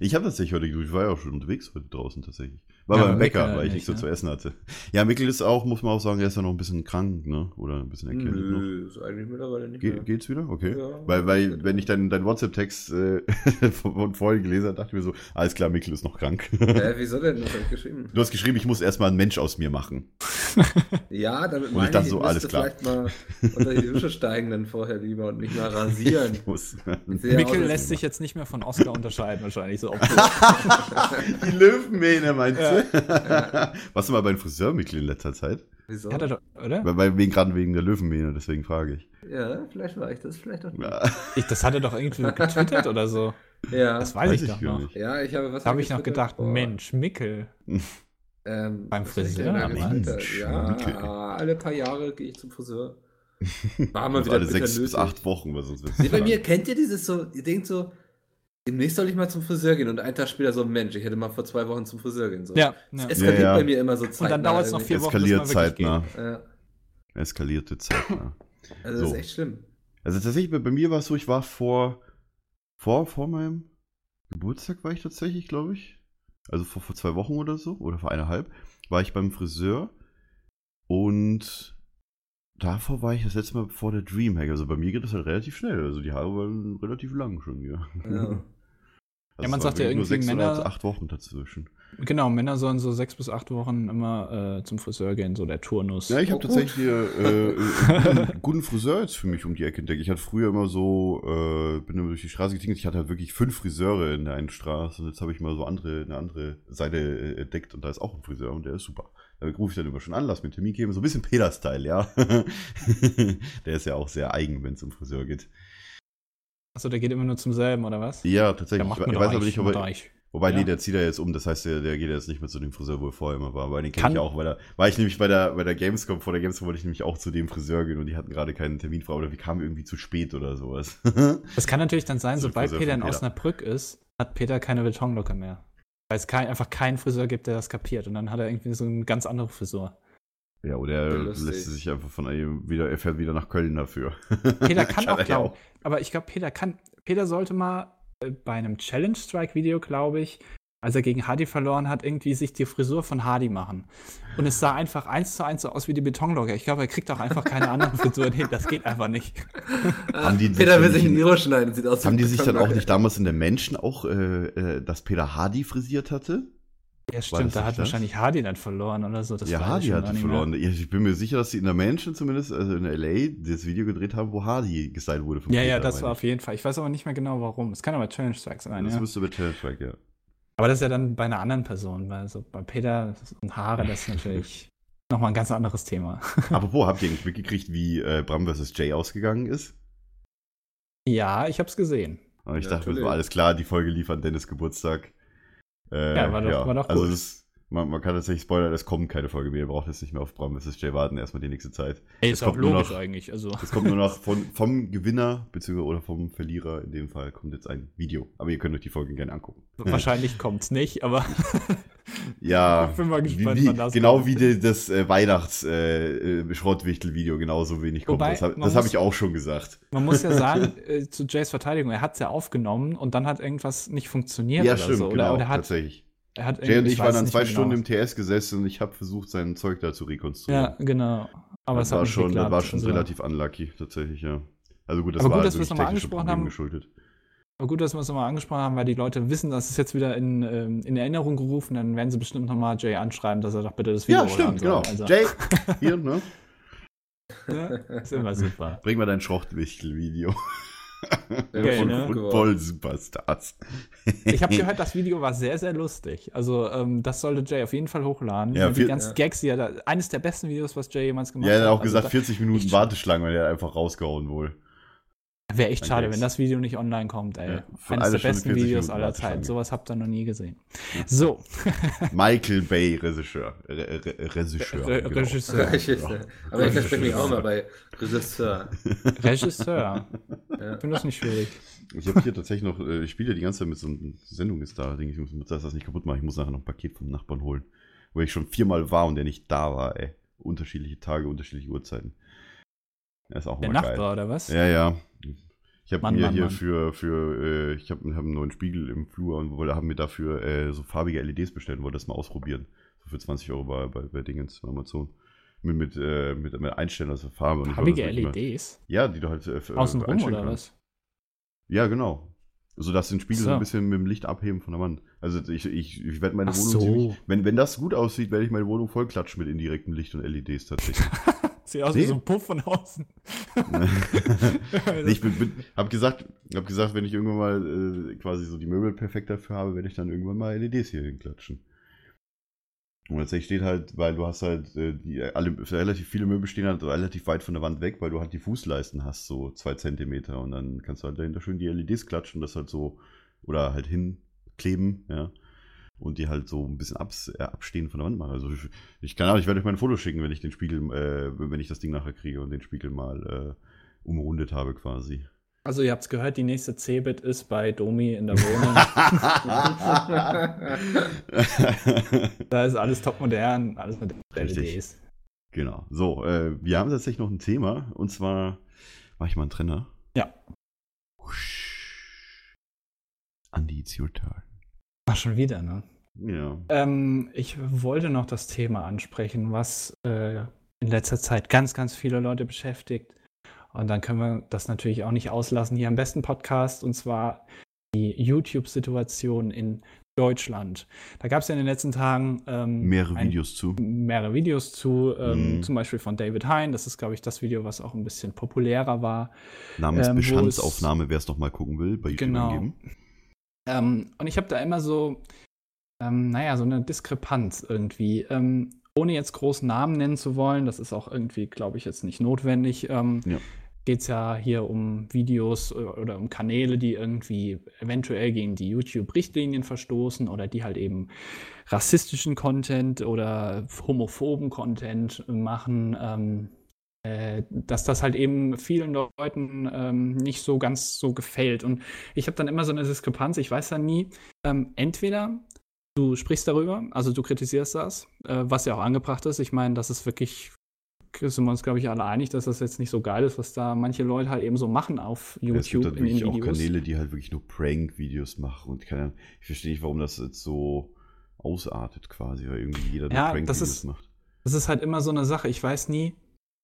ich habe tatsächlich heute geduscht, ich war ja auch schon unterwegs heute draußen tatsächlich. War Ja, beim aber Bäcker, weil ich nicht, nichts so ne? zu essen hatte. Ja, Mikkel ist auch, muss man auch sagen, er ist ja noch ein bisschen krank, ne? Oder ein bisschen erkältet noch. Nö, ist eigentlich mittlerweile nicht Ge mehr. geht's wieder? Okay. Ja. Weil, weil, wenn ich deinen dein WhatsApp-Text äh, <laughs> von, vorhin gelesen habe, dachte ich mir so, alles klar, Mikkel ist noch krank. Äh, <laughs> wieso denn? Das hab ich geschrieben. Du hast geschrieben, ich muss erstmal einen Mensch aus mir machen. <laughs> Ja, damit ich meine dachte ich, so, ich alles klar. vielleicht mal unter die Dusche steigen dann vorher lieber und mich mal rasieren. Ich muss. Mikkel lässt sich jetzt nicht mehr von Oscar unterscheiden, wahrscheinlich so. Die Löwenmähne, meinst du? <laughs> Warst du mal beim Friseur, Mikkel, in letzter Zeit? Wieso? Hat er doch, oder? Weil, weil wegen, gerade wegen der Löwenmähne, deswegen frage ich. Ja, vielleicht war ich das, vielleicht auch nicht. Ja, <laughs> Ich, das hat er doch irgendwie <laughs> getwittert oder so. Ja, Das weiß, ich doch gar noch. nicht. ja ich habe was. Da habe ich noch gedacht, Boah. Mensch, Mickel. Ähm, Beim was ich Friseur? da Mensch? Ja, Mikkel. alle paar Jahre gehe ich zum Friseur. War mal Also wieder alle sechs bis nötig. acht Wochen, weil sonst Nee, bei mir kennt ihr dieses so, ihr denkt so, demnächst soll ich mal zum Friseur gehen und einen Tag später so, Mensch, ich hätte mal vor zwei Wochen zum Friseur gehen sollen. Ja, ja. Es eskaliert Ja, ja. bei mir immer so Und dann dauert es noch vier Wochen, Eskaliert bis man wirklich zeitnah. Ja, Eskalierte zeitnah. <laughs> also das So. ist echt schlimm. Also tatsächlich, bei, bei mir war es so, ich war vor, vor, vor meinem Geburtstag war ich tatsächlich, glaube ich. Also vor, vor zwei Wochen oder so, oder vor eineinhalb, war ich beim Friseur und davor war ich das letzte Mal vor der Dreamhack. Also bei mir geht das halt relativ schnell. Also die Haare waren relativ lang schon, ja. Ja. <laughs> Also man es sagt ja wirklich nur irgendwie, sechs oder Männer- acht Wochen dazwischen. Genau, Männer sollen so sechs bis acht Wochen immer äh, zum Friseur gehen, so der Turnus. Ja, ich Oh, habe gut. tatsächlich hier äh, äh, einen guten Friseur jetzt für mich um die Ecke entdeckt. Ich hatte früher immer so, äh, bin immer durch die Straße getingelt, ich hatte halt wirklich fünf Friseure in der einen Straße und jetzt habe ich mal so andere, eine andere Seite äh, entdeckt und da ist auch ein Friseur und der ist super. Da rufe ich dann immer schon an, lass mir einen Termin geben, so ein bisschen Peter-Style, ja. <laughs> der ist ja auch sehr eigen, wenn es um Friseur geht. Achso, der geht immer nur zum selben, oder was? Ja, Ja, tatsächlich. macht ich weiß aber nicht, ob er. Wobei, Ja. nee, der zieht er jetzt um. Das heißt, der, der geht jetzt nicht mehr zu dem Friseur, wo er vorher immer war. Weil den kenne ich auch, weil da war ich nämlich bei der, bei der Gamescom, vor der Gamescom wollte ich nämlich auch zu dem Friseur gehen und die hatten gerade keinen Termin frei oder wir kamen irgendwie zu spät oder sowas. <laughs> Das kann natürlich dann sein, So sobald Peter in Peter. Osnabrück ist, hat Peter keine Betonlocke mehr. Weil es kein, einfach keinen Friseur gibt, der das kapiert. Und dann hat er irgendwie so eine ganz andere Frisur. Ja, oder er lässt sich einfach von einem wieder, er fährt wieder nach Köln dafür. Peter <laughs> kann, auch, ja glaub, aber ich glaube, Peter kann, Peter sollte mal äh, bei einem Challenge Strike Video, glaube ich, als er gegen Hardy verloren hat, irgendwie sich die Frisur von Hardy machen. Und es sah einfach eins zu eins so aus wie die Betonlogge. Ich glaube, er kriegt auch einfach keine anderen Frisuren hin. Das geht einfach nicht. Haben die Peter will sich in Uhr schneiden. Sieht aus wie Haben die sich dann auch nicht damals in der Menschen auch, äh, äh, dass Peter Hardy frisiert hatte? Ja, das stimmt, da hat das? wahrscheinlich Hardy dann verloren oder so. Das ja, Hardy mehr. verloren. Ja, ich bin mir sicher, dass sie in der Mansion zumindest, also in LA, das Video gedreht haben, wo Hardy gestylt wurde. von Ja, ja, Peter, das meine war ich. auf jeden Fall. Ich weiß aber nicht mehr genau warum. Es kann aber Challenge Strike sein, Das ja. müsste bei Challenge Track, ja. Aber das ist ja dann bei einer anderen Person, weil so bei Peter und Haare, das ist natürlich <laughs> nochmal ein ganz anderes Thema. <laughs> Apropos, habt ihr eigentlich mitgekriegt, wie äh, Bram vs. Jay ausgegangen ist? Ja, ich hab's gesehen. Aber ich Ja, dachte, mir, natürlich. war alles klar, die Folge lief an Dennis Geburtstag. Äh, Ja, war doch- war doch Also gut. Es, man, man kann tatsächlich spoilern, es kommt keine Folge mehr. Ihr braucht jetzt nicht mehr auf Bram vs. Jay warten, erstmal die nächste Zeit. Ey, Es ist auch kommt nur logisch noch- eigentlich. Also, Es kommt nur noch von, vom Gewinner, beziehungsweise oder vom Verlierer, in dem Fall, kommt jetzt ein Video. Aber ihr könnt euch die Folge gerne angucken. wahrscheinlich kommt's nicht, aber <laughs> Ja, <laughs> Ich bin mal gespannt, wie, wie, das genau kommt. wie die, das äh, Weihnachts-Schrottwichtel-Video genauso wenig kommt. Wobei, das hab- man das habe ich auch schon gesagt. man muss ja sagen, <laughs> äh, zu Jays Verteidigung, er hat's ja aufgenommen und dann hat irgendwas nicht funktioniert Ja, oder stimmt, so. Oder, genau, oder hat, tatsächlich. Er hat Jay und ich weiß waren dann zwei mehr Stunden genau. im TS gesessen und ich habe versucht, sein Zeug da zu rekonstruieren. Ja, genau. Aber das es hat war nicht schon, das geklappt. war schon Also- relativ unlucky, tatsächlich, ja. Also gut, das Aber war gut, dass wir wirklich es nochmal angesprochen Probleme haben. geschuldet. Aber gut, dass wir es nochmal angesprochen haben, weil die Leute wissen, dass es jetzt wieder in, ähm, in Erinnerung gerufen, dann werden sie bestimmt nochmal Jay anschreiben, dass er doch bitte das Video Ja, stimmt, genau. soll. Jay, hier, ne? Also, <laughs> ja, ist immer super. Bring mal dein Schrottwichtel-Video. Geil, von ne? Football-Superstars. Ich habe gehört, <laughs> das Video war sehr, sehr lustig. Also, ähm, das sollte Jay auf jeden Fall hochladen. Ja, die ganzen ja. Gags, die er da, eines der besten Videos, was Jay jemals gemacht Ja, er hat hat. auch gesagt, also, 40 Minuten echt- Warteschlange und er hat einfach rausgehauen wohl. Wäre echt schade, wenn das Video nicht online kommt, ey. Ja, Eines der besten 40 Videos Minuten aller. Zeiten. Sowas habt ihr noch nie gesehen. So, <laughs> Michael Bay, Regisseur. Re Re Regisseur. Re genau. Regisseur. <laughs> Regisseur. Aber ich verspreche mich auch mal bei Regisseur. <laughs> Regisseur. Ja. Ich finde das nicht schwierig. Ich habe hier tatsächlich noch, äh, ich spiele ja die ganze Zeit mit so einer Sendung ist da, denke ich, ich muss das nicht kaputt machen. Ich muss nachher noch ein Paket vom Nachbarn holen. Wo ich schon viermal war und der nicht da war, ey. Unterschiedliche Tage, unterschiedliche Uhrzeiten. Er ist auch Der immer Nachbar, geil. oder was? Ja, ja. Ich habe mir Mann, hier Mann. für, für äh, ich habe hab einen neuen Spiegel im Flur und wollte, haben mir dafür äh, so farbige LEDs bestellt und wollte das mal ausprobieren. So für 20 Euro bei, bei, bei Dingens, bei Amazon. Mit, mit, äh, mit, mit Einstellen, also Farbe. Und ich wollte Farbige mal- LEDs? Ja, die du halt äh, für- Außenrum oder kannst. was? Ja, genau. So dass den Spiegel so. So. ein bisschen mit dem Licht abheben von der Wand. Also ich, ich, ich werde meine Ach Wohnung so. ziemlich, wenn, wenn das gut aussieht, werde ich meine Wohnung voll klatschen mit indirektem Licht und LEDs tatsächlich. <laughs> Sieht aus Nee. wie so ein Puff von außen. <laughs> Nee, ich bin, bin, hab gesagt, hab gesagt, wenn ich irgendwann mal äh, quasi so die Möbel perfekt dafür habe, werde ich dann irgendwann mal LEDs hier hinklatschen. Und tatsächlich steht halt, weil du hast halt, äh, die, alle, relativ viele Möbel stehen halt relativ weit von der Wand weg, weil du halt die Fußleisten hast, so zwei Zentimeter. Und dann kannst du halt dahinter schön die LEDs klatschen, das halt so, oder halt hinkleben, ja. Und die halt so ein bisschen abs, äh, abstehen von der Wand machen. Also ich, ich kann auch, ich werde euch mal ein Foto schicken, wenn ich den Spiegel, äh, wenn ich das Ding nachher kriege und den Spiegel mal äh, umrundet habe quasi. Also ihr habt's gehört, die nächste Cebit ist bei Domi in der Wohnung. <laughs> <laughs> da ist alles top modern, alles mit Richtig. LEDs. genau. So, äh, wir haben tatsächlich noch ein Thema und zwar mache ich mal einen Trenner. Ja. Husch. Andi, it's your turn. Ach, schon wieder, ne? Ja. Ähm, ich wollte noch das Thema ansprechen, was äh, in letzter Zeit ganz, ganz viele Leute beschäftigt. Und dann können wir das natürlich auch nicht auslassen hier am besten Podcast, und zwar die YouTube-Situation in Deutschland. Da gab es ja in den letzten Tagen ähm, Mehrere ein- Videos zu. mehrere Videos zu, ähm, Mhm. zum Beispiel von David Hein. Das ist, glaube ich, das Video, was auch ein bisschen populärer war. Namens ähm, Bestandsaufnahme, wer es noch mal gucken will, bei YouTube Genau. angeben. Ähm, und ich habe da immer so, ähm, naja, so eine Diskrepanz irgendwie. Ähm, ohne jetzt großen Namen nennen zu wollen, das ist auch irgendwie, glaube ich, jetzt nicht notwendig. Ähm, Ja. Geht es ja hier um Videos oder um Kanäle, die irgendwie eventuell gegen die YouTube-Richtlinien verstoßen oder die halt eben rassistischen Content oder homophoben Content machen. Ähm, äh, dass das halt eben vielen Leuten ähm, nicht so ganz so gefällt. Und ich habe dann immer so eine Diskrepanz, ich weiß dann nie, ähm, entweder du sprichst darüber, also du kritisierst das, äh, was ja auch angebracht ist. Ich meine, das ist wirklich, sind wir uns, glaube ich, alle einig, dass das jetzt nicht so geil ist, was da manche Leute halt eben so machen auf Ja, es gibt YouTube halt in auch Videos. Kanäle, die halt wirklich nur Prank-Videos machen und keine ich verstehe nicht, warum das jetzt so ausartet quasi, weil irgendwie jeder Ja, Prank-Videos macht. Das ist halt immer so eine Sache. Ich weiß nie,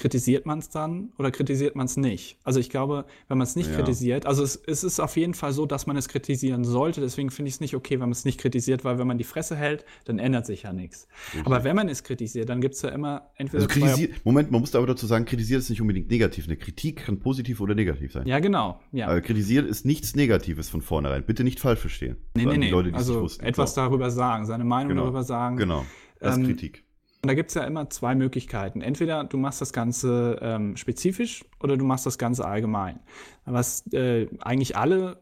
kritisiert man es dann oder kritisiert man es nicht? Also ich glaube, wenn man es nicht Ja. kritisiert, also es, es ist auf jeden Fall so, dass man es kritisieren sollte. Deswegen finde ich es nicht okay, wenn man es nicht kritisiert, weil wenn man die Fresse hält, dann ändert sich ja nichts. Aber wenn man es kritisiert, dann gibt es ja immer entweder Also kritisiert, Moment, man muss aber dazu sagen, kritisiert ist nicht unbedingt negativ. Eine Kritik kann positiv oder negativ sein. Ja, genau. Ja. Aber kritisiert ist nichts Negatives von vornherein. Bitte nicht falsch verstehen. nee, nee, nee. Leute, also etwas So. darüber sagen, seine Meinung Genau. darüber sagen. Genau. Das ist Ähm, Kritik. Und da gibt es ja immer zwei Möglichkeiten. Entweder du machst das Ganze ähm, spezifisch oder du machst das Ganze allgemein. Was äh, eigentlich alle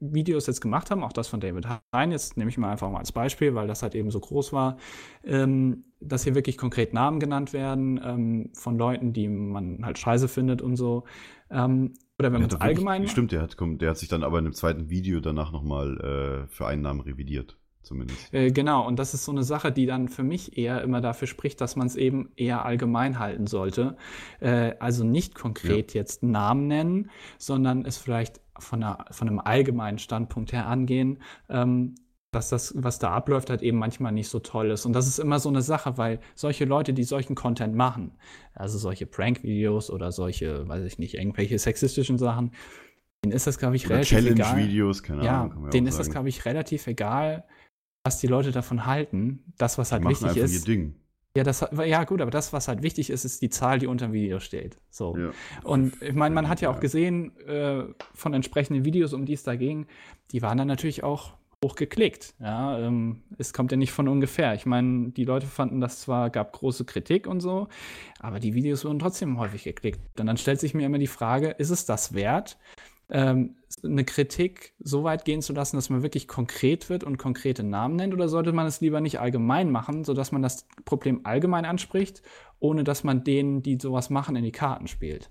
Videos jetzt gemacht haben, auch das von David Hein, jetzt nehme ich mal einfach mal als Beispiel, weil das halt eben so groß war, ähm, dass hier wirklich konkret Namen genannt werden ähm, von Leuten, die man halt scheiße findet und so. Ähm, oder wenn man es allgemein Stimmt, der hat, der hat sich dann aber in einem zweiten Video danach nochmal äh, für einen Namen revidiert. Zumindest. Äh, genau, und das ist so eine Sache, die dann für mich eher immer dafür spricht, dass man es eben eher allgemein halten sollte. Äh, also nicht konkret jetzt Namen nennen, sondern es vielleicht von, einer, von einem allgemeinen Standpunkt her angehen, ähm, dass das, was da abläuft, halt eben manchmal nicht so toll ist. Und das ist immer so eine Sache, weil solche Leute, die solchen Content machen, also solche Prank-Videos oder solche, weiß ich nicht, irgendwelche sexistischen Sachen, denen ist das, glaube ich, Oder relativ egal. Challenge-Videos, keine Ja, Ahnung. man denen ist das, sagen. glaube ich, relativ egal, was die Leute davon halten. Das, was Die halt machen wichtig ist. Ja, das, ja, gut, aber das, was halt wichtig ist, ist die Zahl, die unter dem Video steht. So. Ja. Und ich meine, man hat ja auch gesehen, äh, von entsprechenden Videos, um die es da ging, die waren dann natürlich auch hoch geklickt. Ja, ähm, es kommt ja nicht von ungefähr. Ich meine, die Leute fanden das zwar, gab große Kritik und so, aber die Videos wurden trotzdem häufig geklickt. Und dann stellt sich mir immer die Frage, ist es das wert, ähm, eine Kritik so weit gehen zu lassen, dass man wirklich konkret wird und konkrete Namen nennt, oder sollte man es lieber nicht allgemein machen, sodass man das Problem allgemein anspricht, ohne dass man denen, die sowas machen, in die Karten spielt?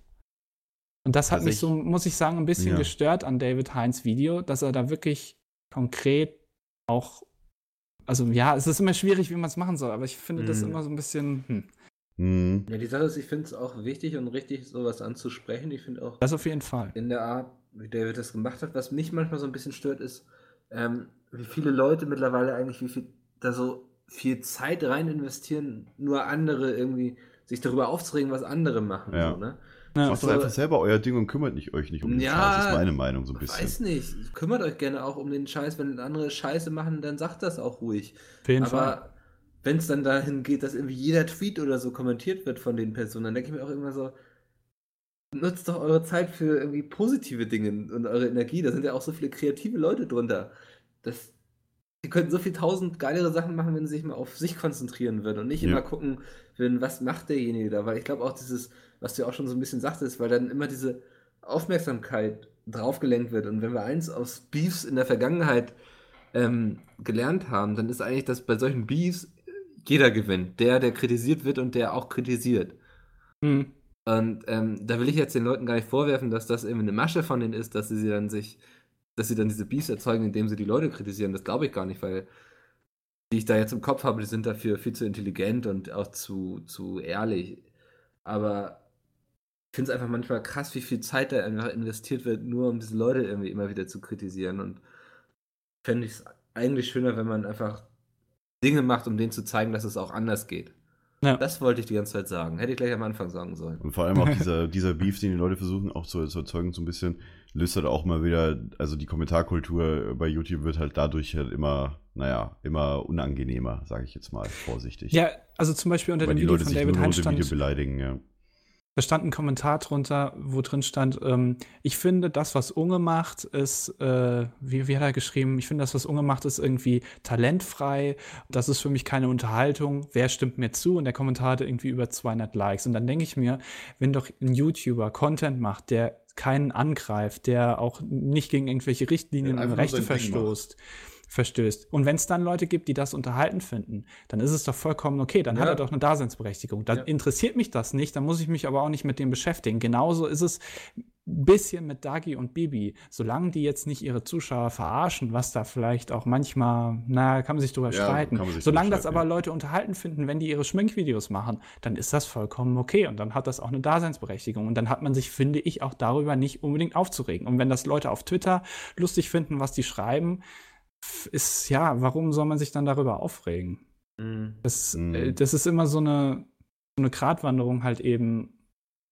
Und das hat Also mich ich- so, muss ich sagen, ein bisschen Ja. gestört an David Heinz Video, dass er da wirklich konkret auch, also ja, es ist immer schwierig, wie man es machen soll, aber ich finde das Mhm. immer so ein bisschen, hm, Hm. Ja, die Sache ist, ich finde es auch wichtig und richtig, sowas anzusprechen. Ich finde auch das auf jeden Fall. in der Art, wie David das gemacht hat, was mich manchmal so ein bisschen stört, ist, ähm, wie viele Leute mittlerweile eigentlich, wie viel da so viel Zeit rein investieren, nur andere irgendwie sich darüber aufzuregen, was andere machen. Ja. So, ne? Ja, Macht doch einfach selber euer Ding und kümmert nicht euch nicht um den Ja, Scheiß. Das ist meine Meinung so ein Ich bisschen. weiß nicht. Kümmert euch gerne auch um den Scheiß. Wenn andere Scheiße machen, dann sagt das auch ruhig. auf jeden Fall. Aber wenn es dann dahin geht, dass irgendwie jeder Tweet oder so kommentiert wird von den Personen, dann denke ich mir auch immer so, nutzt doch eure Zeit für irgendwie positive Dinge und eure Energie. Da sind ja auch so viele kreative Leute drunter. Das, die könnten so viel tausend geilere Sachen machen, wenn sie sich mal auf sich konzentrieren würden und nicht Ja. immer gucken würden, was macht derjenige da. Weil ich glaube auch dieses, was du ja auch schon so ein bisschen sagtest, weil dann immer diese Aufmerksamkeit draufgelenkt wird. Und wenn wir eins aus Beefs in der Vergangenheit ähm, gelernt haben, dann ist eigentlich, dass bei solchen Beefs jeder gewinnt. Der, der kritisiert wird und der auch kritisiert. Hm. Und ähm, da will ich jetzt den Leuten gar nicht vorwerfen, dass das irgendwie eine Masche von denen ist, dass sie sie dann sich, dass sie dann diese Beefs erzeugen, indem sie die Leute kritisieren. Das glaube ich gar nicht, weil die ich da jetzt im Kopf habe, die sind dafür viel zu intelligent und auch zu, zu ehrlich. Aber ich finde es einfach manchmal krass, wie viel Zeit da einfach investiert wird, nur um diese Leute irgendwie immer wieder zu kritisieren. Und fände ich es eigentlich schöner, wenn man einfach Dinge macht, um denen zu zeigen, dass es auch anders geht. Ja. Das wollte ich die ganze Zeit sagen. Hätte ich gleich am Anfang sagen sollen. Und vor allem auch <laughs> dieser, dieser Beef, den die Leute versuchen auch zu, zu erzeugen, so ein bisschen, löst halt auch mal wieder, also die Kommentarkultur bei YouTube wird halt dadurch halt immer, naja, immer unangenehmer, sage ich jetzt mal vorsichtig. Ja, also zum Beispiel unter Weil dem die Video Leute von sich David unter Video beleidigen, ja. Da stand ein Kommentar drunter, wo drin stand, ähm, ich finde, das, was Unge macht, ist, äh, wie, wie hat er geschrieben, ich finde, das, was Unge macht, ist irgendwie talentfrei. Das ist für mich keine Unterhaltung. Wer stimmt mir zu? Und der Kommentar hatte irgendwie über 200 Likes. Und dann denke ich mir, wenn doch ein YouTuber Content macht, der keinen angreift, der auch nicht gegen irgendwelche Richtlinien und Rechte Ding macht. Verstößt. Und wenn es dann Leute gibt, die das unterhalten finden, dann ist es doch vollkommen okay. Dann hat Ja. er doch eine Daseinsberechtigung. Dann Ja. interessiert mich das nicht, dann muss ich mich aber auch nicht mit dem beschäftigen. Genauso ist es bisschen mit Dagi und Bibi, solange die jetzt nicht ihre Zuschauer verarschen, was da vielleicht auch manchmal, na, kann man sich drüber Ja, streiten. sich solange das aber. Leute unterhalten finden, wenn die ihre Schminkvideos machen, dann ist das vollkommen okay und dann hat das auch eine Daseinsberechtigung und dann hat man sich, finde ich, auch darüber nicht unbedingt aufzuregen. Und wenn das Leute auf Twitter lustig finden, was die schreiben, ist ja, warum soll man sich dann darüber aufregen? Mhm. Das, Mhm. äh, das ist immer so eine, so eine Gratwanderung halt eben.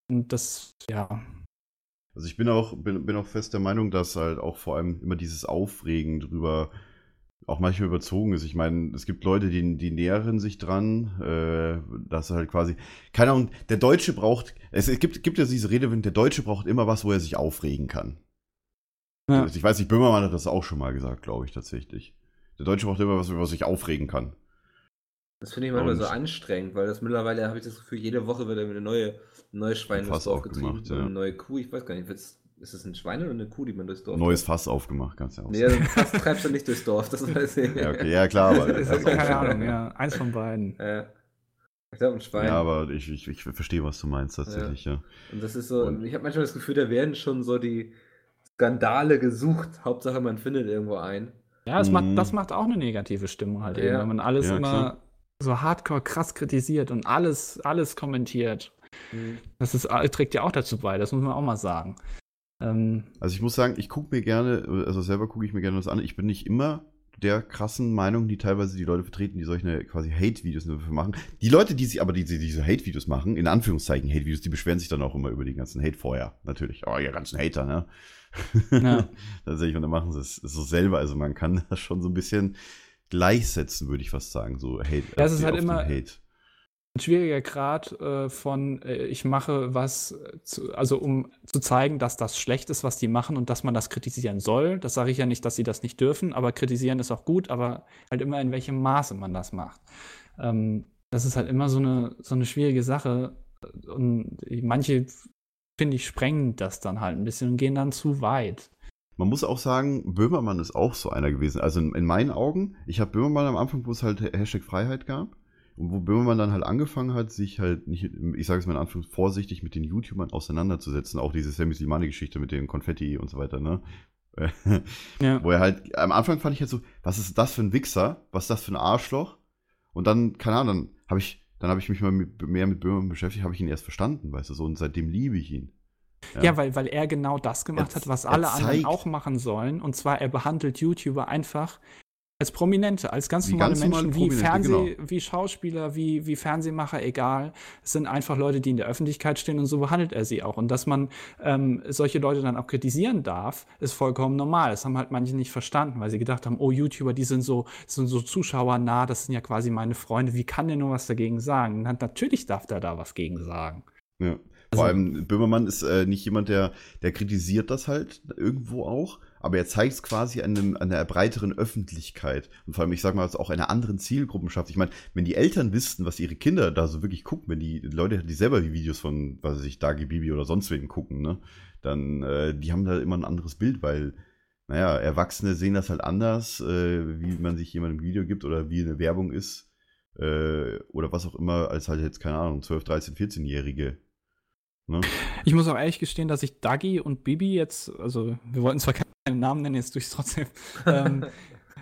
Und das, ja. Also ich bin auch, bin, bin auch fest der Meinung, dass halt auch vor allem immer dieses Aufregen drüber auch manchmal überzogen ist. Ich meine, es gibt Leute, die, die nähern sich dran, äh, dass halt quasi, keine Ahnung, der Deutsche braucht, es, es gibt, gibt ja diese Redewendung, der Deutsche braucht immer was, wo er sich aufregen kann. Ja. Ich weiß nicht, Böhmermann hat das auch schon mal gesagt, glaube ich, tatsächlich. Der Deutsche braucht immer was, wo er sich aufregen kann. Das finde ich manchmal Und- so anstrengend, weil das mittlerweile habe ich das Gefühl, jede Woche wird eine neue, eine neue Schwein Ein durchs Fass Dorf aufgemacht, getrieben. ja. Eine neue Kuh, ich weiß gar nicht, wird's- ist es ein Schwein oder eine Kuh, die man durchs Dorf Neues Fass aufgemacht, kannst du ja auch Nee, also Fass treibst du nicht durchs Dorf, das weiß ich. Ja, okay, ja klar, aber. <laughs> Das das ist, keine. Ahnung, ja. <laughs> Eins von beiden. Äh, ich glaube, ein Schwein. Ja, aber ich, ich, ich verstehe, was du meinst, tatsächlich, ja. Und das ist so, Und- ich habe manchmal das Gefühl, da werden schon so die Skandale gesucht. Hauptsache, man findet irgendwo einen. Ja, es Mhm. macht, das macht auch eine negative Stimmung halt eben, Ja. wenn man alles Ja, immer klar. so hardcore krass kritisiert und alles, alles kommentiert. Mhm. Das ist, äh, trägt ja auch dazu bei, das muss man auch mal sagen. Ähm, Also ich muss sagen, ich gucke mir gerne, also selber gucke ich mir gerne was an. Ich bin nicht immer der krassen Meinung, die teilweise die Leute vertreten, die solche quasi Hate-Videos dafür machen. Die Leute, die sie aber diese, diese Hate-Videos machen, in Anführungszeichen Hate-Videos, die beschweren sich dann auch immer über den ganzen Hate vorher. Natürlich. Oh, ihr ganzen Hater, ne? Ja. <laughs> Tatsächlich, und dann machen sie es so selber. Also man kann das schon so ein bisschen gleichsetzen, würde ich fast sagen. So Hate. Auf ist die- halt immer- Hate. ein schwieriger Grad äh, von, äh, ich mache was, äh, zu, also um zu zeigen, dass das schlecht ist, was die machen und dass man das kritisieren soll. Das sage ich ja nicht, dass sie das nicht dürfen, aber kritisieren ist auch gut, aber halt immer in welchem Maße man das macht. Ähm, das ist halt immer so eine, so eine schwierige Sache. Und manche, finde ich, sprengen das dann halt ein bisschen und gehen dann zu weit. Man muss auch sagen, Böhmermann ist auch so einer gewesen. Also in, in meinen Augen, ich habe Böhmermann am Anfang, wo es halt Hashtag Freiheit gab, und wo Böhmermann dann halt angefangen hat, sich halt nicht, ich sage es mal in Anführungszeichen, vorsichtig mit den YouTubern auseinanderzusetzen. Auch diese Sammy Slimani-Geschichte mit dem Konfetti und so weiter, ne? <laughs> Ja. Wo er halt, am Anfang fand ich halt so, was ist das für ein Wichser? Was ist das für ein Arschloch? Und dann, keine Ahnung, dann habe ich, dann habe ich mich mal mit, mehr mit Böhmermann beschäftigt, habe ich ihn erst verstanden, weißt du, so, und seitdem liebe ich ihn. Ja, weil, weil er genau das gemacht Er- hat, was alle anderen auch machen sollen. Und zwar, er behandelt YouTuber einfach als Prominente, als ganz normale ganz normale Menschen, wie, Fernseh, genau. wie Schauspieler, wie, wie Fernsehmacher, egal. Es sind einfach Leute, die in der Öffentlichkeit stehen und so behandelt er sie auch. Und dass man ähm, solche Leute dann auch kritisieren darf, ist vollkommen normal. Das haben halt manche nicht verstanden, weil sie gedacht haben, oh, YouTuber, die sind so, sind so zuschauernah, das sind ja quasi meine Freunde, wie kann der nur was dagegen sagen? Na, natürlich darf der da was gegen sagen. Ja. Also- Vor allem, Böhmermann ist äh, nicht jemand, der, der kritisiert das halt irgendwo auch, aber er zeigt es quasi an, einem, einer breiteren Öffentlichkeit. Und vor allem, ich sag mal, auch einer anderen Zielgruppenschaft. Ich meine, wenn die Eltern wüssten, was ihre Kinder da so wirklich gucken, wenn die Leute, die selber die Videos von, was weiß ich, Dagi Bibi oder sonst wen gucken, ne, dann, äh, die haben da immer ein anderes Bild, weil, naja, Erwachsene sehen das halt anders, äh, wie man sich jemandem Video gibt oder wie eine Werbung ist. Äh, oder was auch immer, als halt jetzt, keine Ahnung, 12, 13, 14-Jährige. Ne? Ich muss auch ehrlich gestehen, dass ich Dagi und Bibi jetzt, also wir wollten zwar keinen Namen nennen, jetzt durch trotzdem, <laughs> ähm,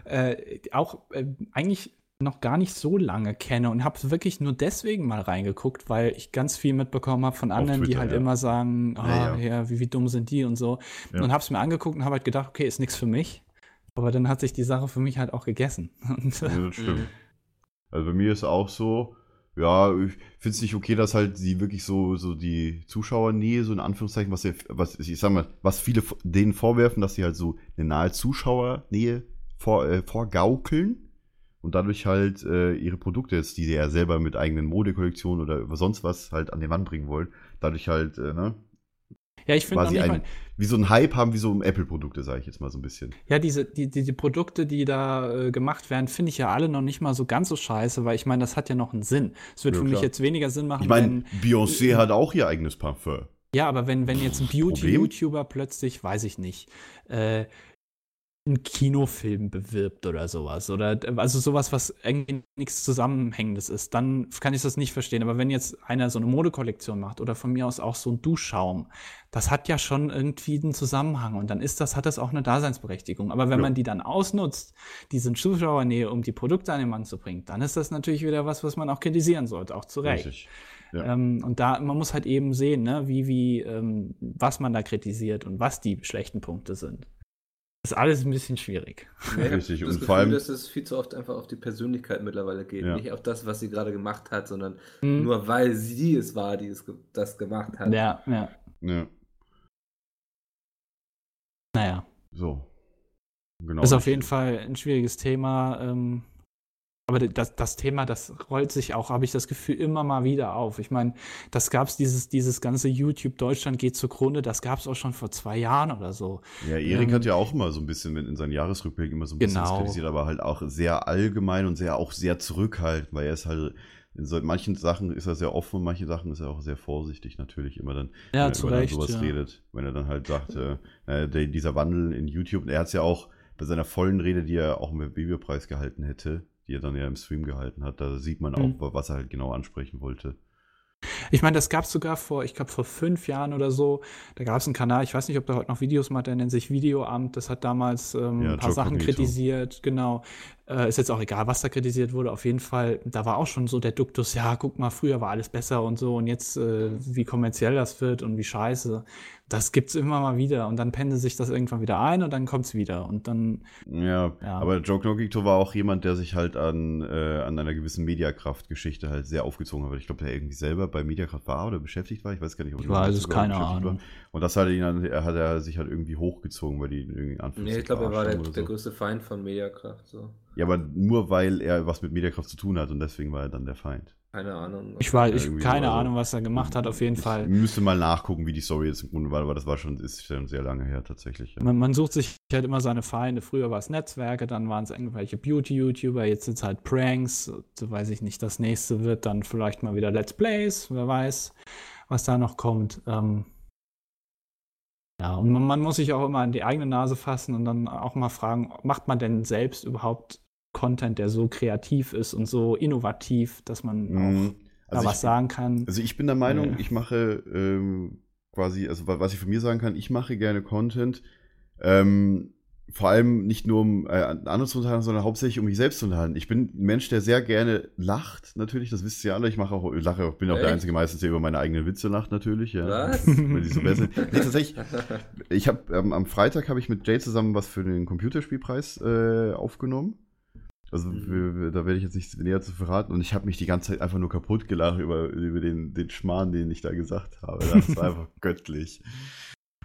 äh, auch äh, eigentlich noch gar nicht so lange kenne und habe wirklich nur deswegen mal reingeguckt, weil ich ganz viel mitbekommen habe von anderen, die Twitter, halt ja. immer sagen, ah, Ja, ja, ja. wie, wie dumm sind die und so. Und habe es mir angeguckt und habe halt gedacht, okay, ist nichts für mich. Aber dann hat sich die Sache für mich halt auch gegessen. <laughs> Das stimmt. Mhm. Also bei mir ist auch so, ja, ich finde es nicht okay, dass halt sie wirklich so, so die Zuschauernähe, so in Anführungszeichen, was, sie- was ich sag mal, was viele denen vorwerfen, dass sie halt so eine nahe Zuschauernähe vor, äh, vorgaukeln und dadurch halt äh, ihre Produkte jetzt, die sie ja selber mit eigenen Modekollektionen oder sonst was halt an den Mann bringen wollen, dadurch halt, äh, ne, ja, ich finde quasi ein, wie so ein Hype haben, wie so um Apple-Produkte, sage ich jetzt mal so ein bisschen. Ja, diese, die, die, die Produkte, die da äh, gemacht werden, finde ich ja alle noch nicht mal so ganz so scheiße, weil ich meine, das hat ja noch einen Sinn. Es wird Ja, für mich klar. jetzt weniger Sinn machen, Ich meine, wenn. Beyoncé hat auch ihr eigenes Parfum. Ja, aber wenn, wenn jetzt ein? Beauty-YouTuber plötzlich, weiß ich nicht, äh, einen Kinofilm bewirbt oder sowas. Oder also sowas, was irgendwie nichts Zusammenhängendes ist, dann kann ich das nicht verstehen. Aber wenn jetzt einer so eine Modekollektion macht oder von mir aus auch so ein Duschschaum, das hat ja schon irgendwie einen Zusammenhang und dann ist das, hat das auch eine Daseinsberechtigung. Aber wenn Ja. man die dann ausnutzt, diese Zuschauernähe, um die Produkte an den Mann zu bringen, dann ist das natürlich wieder was, was man auch kritisieren sollte, auch zu Recht. Richtig. Ja. Ähm, und da, man muss halt eben sehen, ne, wie, wie, ähm, was man da kritisiert und was die schlechten Punkte sind. Das ist alles ein bisschen schwierig. Ja, Richtig, Das und Gefühl, vor allem- dass es viel zu oft einfach auf die Persönlichkeit mittlerweile geht. Ja. Nicht auf das, was sie gerade gemacht hat, sondern Hm. nur weil sie es war, die es ge das gemacht hat. Ja, ja. Ja. Naja. So. Genau. ist auf jeden Fall ein schwieriges Thema. Ähm, aber das, das Thema, das rollt sich auch, habe ich das Gefühl, immer mal wieder auf. Ich meine, das gab es, dieses, dieses ganze YouTube Deutschland geht zugrunde, das gab es auch schon vor zwei Jahren oder so. Ja, Erik Ähm, hat ja auch immer so ein bisschen in seinen Jahresrückblick immer so ein bisschen Genau. kritisiert, aber halt auch sehr allgemein und sehr auch sehr zurückhaltend, weil er ist halt in so manchen Sachen ist er sehr offen, in manchen Sachen ist er auch sehr vorsichtig natürlich immer dann, Ja, wenn er Recht. sowas Ja. redet, wenn er dann halt sagt, äh, äh, der, dieser Wandel in YouTube, er hat es ja auch bei seiner vollen Rede, die er auch im Videopreis gehalten hätte, die er dann ja im Stream gehalten hat, da sieht man Mhm. auch, was er halt genau ansprechen wollte. Ich meine, das gab es sogar vor, ich glaube, vor fünf Jahren oder so. Da gab es einen Kanal, ich weiß nicht, ob der heute noch Videos macht, der nennt sich Videoamt. Das hat damals ähm, Ja, ein paar Joe Sachen Cognito. kritisiert, genau. Äh, ist jetzt auch egal, was da kritisiert wurde. Auf jeden Fall, da war auch schon so der Duktus, ja, guck mal, früher war alles besser und so und jetzt, äh, wie kommerziell das wird und wie scheiße. Das gibt's immer mal wieder und dann pendelt sich das irgendwann wieder ein und dann kommt's wieder und dann, Ja, Ja. aber Joe Knokito war auch jemand, der sich halt an, äh, an einer gewissen Mediakraft-Geschichte halt sehr aufgezogen hat. weil Ich glaube, der irgendwie selber bei Mediakraft war oder beschäftigt war. Ich weiß gar nicht, ob Ich er weiß es, keine Ahnung. War. Und das hat ihn dann, er hat er sich halt irgendwie hochgezogen, weil die ihn irgendwie in Nee, ich glaube, er war der, der so. größte Feind von Mediakraft. So. Ja, aber nur weil er was mit Mediakraft zu tun hat und deswegen war er dann der Feind. Keine Ahnung. ich weiß, ich keine so, also- Ahnung, was er gemacht hat, auf jeden Ich Fall. müsste mal nachgucken, wie die Story jetzt im Grunde war, aber das war schon, ist schon sehr lange her tatsächlich. Ja. Man, man sucht sich halt immer seine Feinde. Früher war es Netzwerke, dann waren es irgendwelche Beauty-YouTuber, jetzt sind es halt Pranks. So weiß ich nicht. Das nächste wird dann vielleicht mal wieder Let's Plays, wer weiß, was da noch kommt. Ähm ja, und man, man muss sich auch immer an die eigene Nase fassen und dann auch mal fragen, macht man denn selbst überhaupt Content, der so kreativ ist und so innovativ, dass man auch Mhm. da Also was ich- sagen kann? Also ich bin der Meinung, Ja. ich mache ähm, quasi, also wa- was ich von mir sagen kann, ich mache gerne Content, ähm, vor allem nicht nur um äh, andere zu unterhalten, sondern hauptsächlich um mich selbst zu unterhalten. Ich bin ein Mensch, der sehr gerne lacht, natürlich, das wisst ihr alle. Ich mache auch, ich lache, bin auch der Echt? Einzige meistens, der über meine eigenen Witze lacht, natürlich. Ja. Was? <laughs> Weil die so besser. Nee, tatsächlich, ich habe ähm, am Freitag habe ich mit Jay zusammen was für den Computerspielpreis äh, aufgenommen. Also Mhm. wir, da werde ich jetzt nicht näher zu verraten. Und ich habe mich die ganze Zeit einfach nur kaputt gelacht über, über den, den Schmarrn, den ich da gesagt habe. Das war einfach <laughs> göttlich.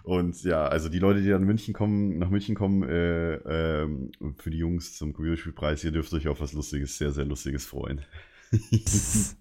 Und ja, also die Leute, die dann München kommen, nach München kommen, äh, ähm, für die Jungs zum Computerspielpreis, ihr dürft euch auf was Lustiges, sehr, sehr Lustiges freuen. <laughs>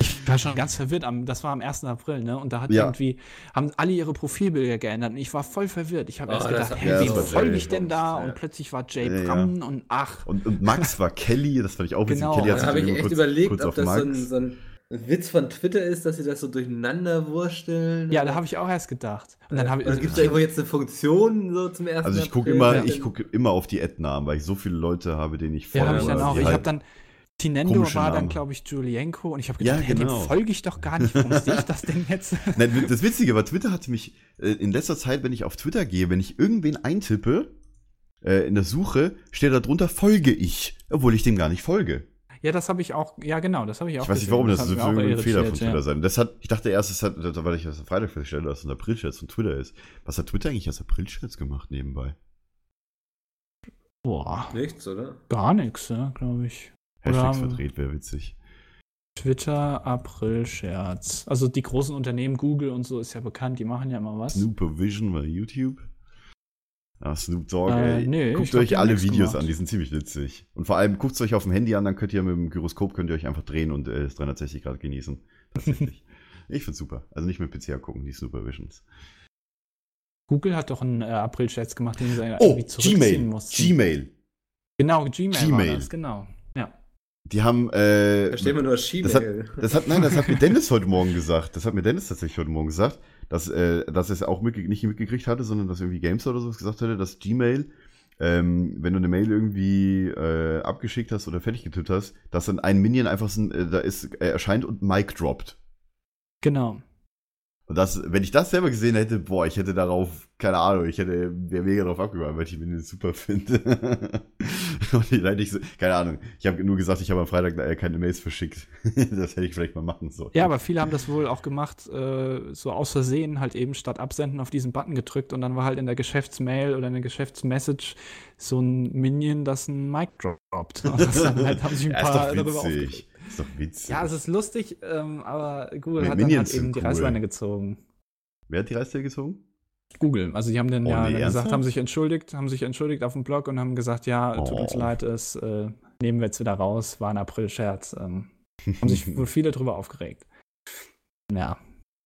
Ich war schon ganz verwirrt. Am, das war am 1. April, ne? Und da hat Ja. irgendwie, haben alle ihre Profilbilder geändert und ich war voll verwirrt. Ich habe Oh, erst gedacht, hä, ja, wem folge ich denn da? Ja. Und plötzlich war Jay Ja, ja. Bram und ach. Und, und Max war Kelly, das fand ich auch witzig. Genau. Kelly hat Da sich habe ich echt kurz, überlegt, kurz ob auf das so ein, so ein Witz von Twitter ist, dass sie das so durcheinander wursteln. Ja, da habe ich auch erst gedacht. Und dann habe ich, also gibt es da irgendwo jetzt eine Funktion so zum ersten Also ich gucke immer, Ja. ich gucke immer auf die Ad-Namen, weil ich so viele Leute habe, denen ich ja, folge. habe ich dann auch. Ich halt- habe dann Tinendo war dann, glaube ich, Julienko und ich habe Ja, gedacht, hä, genau. dem folge ich doch gar nicht. Warum sehe ich das denn jetzt? <laughs> Nein, das Witzige war, Twitter hat mich äh, in letzter Zeit, wenn ich auf Twitter gehe, wenn ich irgendwen eintippe, äh, in der Suche, steht da drunter, folge ich, obwohl ich dem gar nicht folge. Ja, das habe ich auch, ja genau, das habe ich auch Ich weiß nicht warum, das, hat ist irgendwie ein Fehler von Twitter ja. sein. Das hat, ich dachte erst, es hat, weil ich das am Freitag feststelle, dass es ein April-Scherz von Twitter ist. Was hat Twitter eigentlich als April-Scherz gemacht nebenbei? Boah, Nichts, oder? gar nichts, ja, glaube ich. Hashtags verdreht, wäre witzig. Twitter, April-Scherz. Also die großen Unternehmen, Google und so ist ja bekannt, die machen ja immer was. Snoopervision bei YouTube. Ah, Snoop Dogg, Äh, ey. nee, guckt euch alle Videos gemacht. an, die sind ziemlich witzig. Und vor allem guckt es euch auf dem Handy an, dann könnt ihr mit dem Gyroskop könnt ihr euch einfach drehen und äh, das 360 Grad genießen. Tatsächlich. <laughs> ich find's super. Also nicht mit PC gucken, die Supervisions. Google hat doch einen äh, April-Scherz gemacht, den sie Oh, irgendwie zurückziehen Gmail. mussten. Gmail. Genau, Gmail, Gmail. war das, genau. Ja. Die haben, äh, Da steht immer nur das hat, das hat, nein, das hat mir Dennis heute Morgen gesagt. Das hat mir Dennis tatsächlich heute Morgen gesagt, dass, äh, dass er es auch mitge nicht mitgekriegt hatte, sondern dass irgendwie GameStar oder sowas gesagt hatte, dass Gmail ähm, wenn du eine Mail irgendwie äh, abgeschickt hast oder fertig getippt hast, dass dann ein Minion einfach so, äh, da ist, äh, erscheint und Mic droppt. Genau. Und das, wenn ich das selber gesehen hätte, boah, ich hätte darauf, keine Ahnung, ich hätte, wäre mega drauf abgegangen, weil ich die Minions super finde. <laughs> <laughs> und ich so, keine Ahnung, ich habe nur gesagt, ich habe am Freitag äh, keine Mails verschickt. <laughs> das hätte ich vielleicht mal machen sollen. Ja, aber viele haben das wohl auch gemacht, äh, so aus Versehen halt eben statt absenden auf diesen Button gedrückt und dann war halt in der Geschäftsmail oder in der Geschäftsmessage so ein Minion, das ein Mic droppt. <laughs> Und das dann halt haben sich ein Ja, ist paar doch witzig. Ist doch witzig. Ja, es ist lustig, ähm, aber Google Nee, hat dann Minions halt eben sind die cool. Reißleine gezogen. Wer hat die Reißleine gezogen? Google. Also die haben dann Oh, ja nee, dann gesagt, haben sich entschuldigt, haben sich entschuldigt auf dem Blog und haben gesagt, ja, tut uns Oh. leid, es äh, nehmen wir jetzt wieder raus, war ein April-Scherz. Ähm, haben sich wohl <laughs> viele drüber aufgeregt. Ja.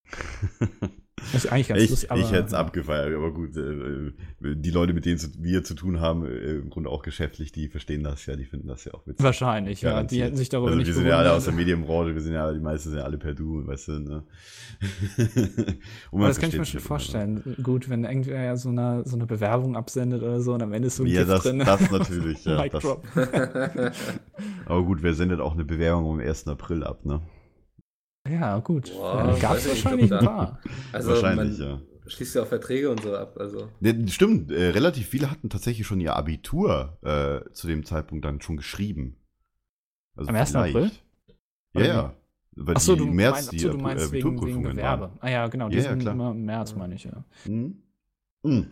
<laughs> Ist eigentlich ganz ich lustig, ich hätte es abgefeiert, aber gut, äh, die Leute, mit denen wir zu tun haben, äh, im Grunde auch geschäftlich, die verstehen das ja, die finden das ja auch witzig. Wahrscheinlich, ja. Die hätten sich darüber also nicht wir sind ja alle aus der Medienbranche, wir sind ja, die meisten sind ja alle per Du, weißt du, ne? <laughs> Aber das kann ich mir schon untereinander. vorstellen. Gut, wenn irgendwer ja so eine, so eine Bewerbung absendet oder so und am Ende ist so ein Ja, Gift das, drin. das natürlich, <laughs> ja. Das, <laughs> aber gut, wer sendet auch eine Bewerbung am 1. April ab, ne? Ja, gut. Gab es wahrscheinlich ein paar. Also Wahrscheinlich, man ja. schließt ja auch Verträge und so ab. Also Ne, stimmt, äh, relativ viele hatten tatsächlich schon ihr Abitur äh, zu dem Zeitpunkt dann schon geschrieben. Also Am 1. vielleicht. April? Ja, ja. Weil Achso, die du, im März meinst, die achso, du meinst wegen, wegen Gewerbe. waren. Ah ja, genau, die Ja, ja, sind klar. immer im März, meine ich, ja. Hm? Hm.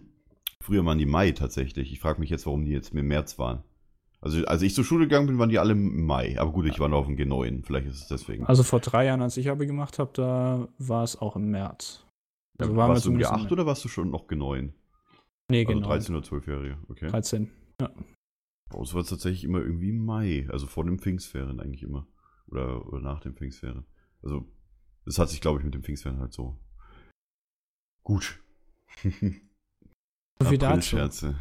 Früher waren die Mai tatsächlich. Ich frage mich jetzt, warum die jetzt im März waren. Also, als ich zur Schule gegangen bin, waren die alle im Mai. Aber gut, ich war noch auf dem G9. Vielleicht ist es deswegen. Also vor drei Jahren, als ich Abi gemacht habe, da war es auch im März. Also Ja, waren wir warst du im zumindest G8 im- oder warst du schon noch G9? Nee, Also genau. 13 oder 12-Jährige. Okay. 13. Bei uns war es tatsächlich immer irgendwie im Mai. Also vor dem Pfingstferien eigentlich immer. Oder, oder nach dem Pfingstferien. Also, das hat sich, glaube ich, mit dem Pfingstferien halt so. Gut. <laughs> So viel dazu.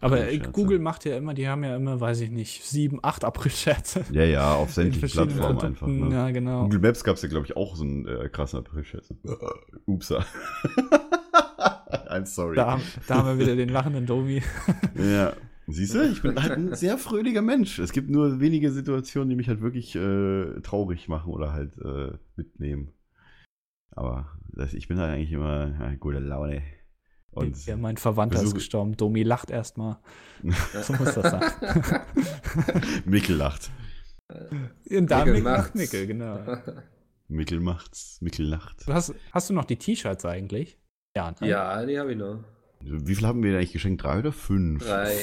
Aber äh. Google macht ja immer, die haben ja immer, weiß ich nicht, sieben, acht April-Scherze. Ja, ja, auf sämtlichen Plattformen einfach. Ne? Ja, genau. Google Maps gab es ja, glaube ich, auch so einen äh, krassen Aprilscherz. <laughs> Upsa. <laughs> I'm sorry. Da, haben- da haben wir wieder den lachenden Domi. <laughs> Ja. Siehst du, ich bin halt ein sehr fröhlicher Mensch. Es gibt nur wenige Situationen, die mich halt wirklich äh, traurig machen oder halt äh, mitnehmen. Aber das, ich bin halt eigentlich immer ja, gute Laune. Und ja, mein Verwandter ist gestorben. Domi lacht erstmal. <laughs> So muss das sein. <laughs> Mickel lacht. Und da Mickel macht's. macht Mickel, genau. Mickel macht's. Mickel lacht. Du hast, hast du noch die T-Shirts eigentlich? Ja, ne? ja, die habe ich noch. Wie viel haben wir denn eigentlich geschenkt? Drei oder fünf? Drei.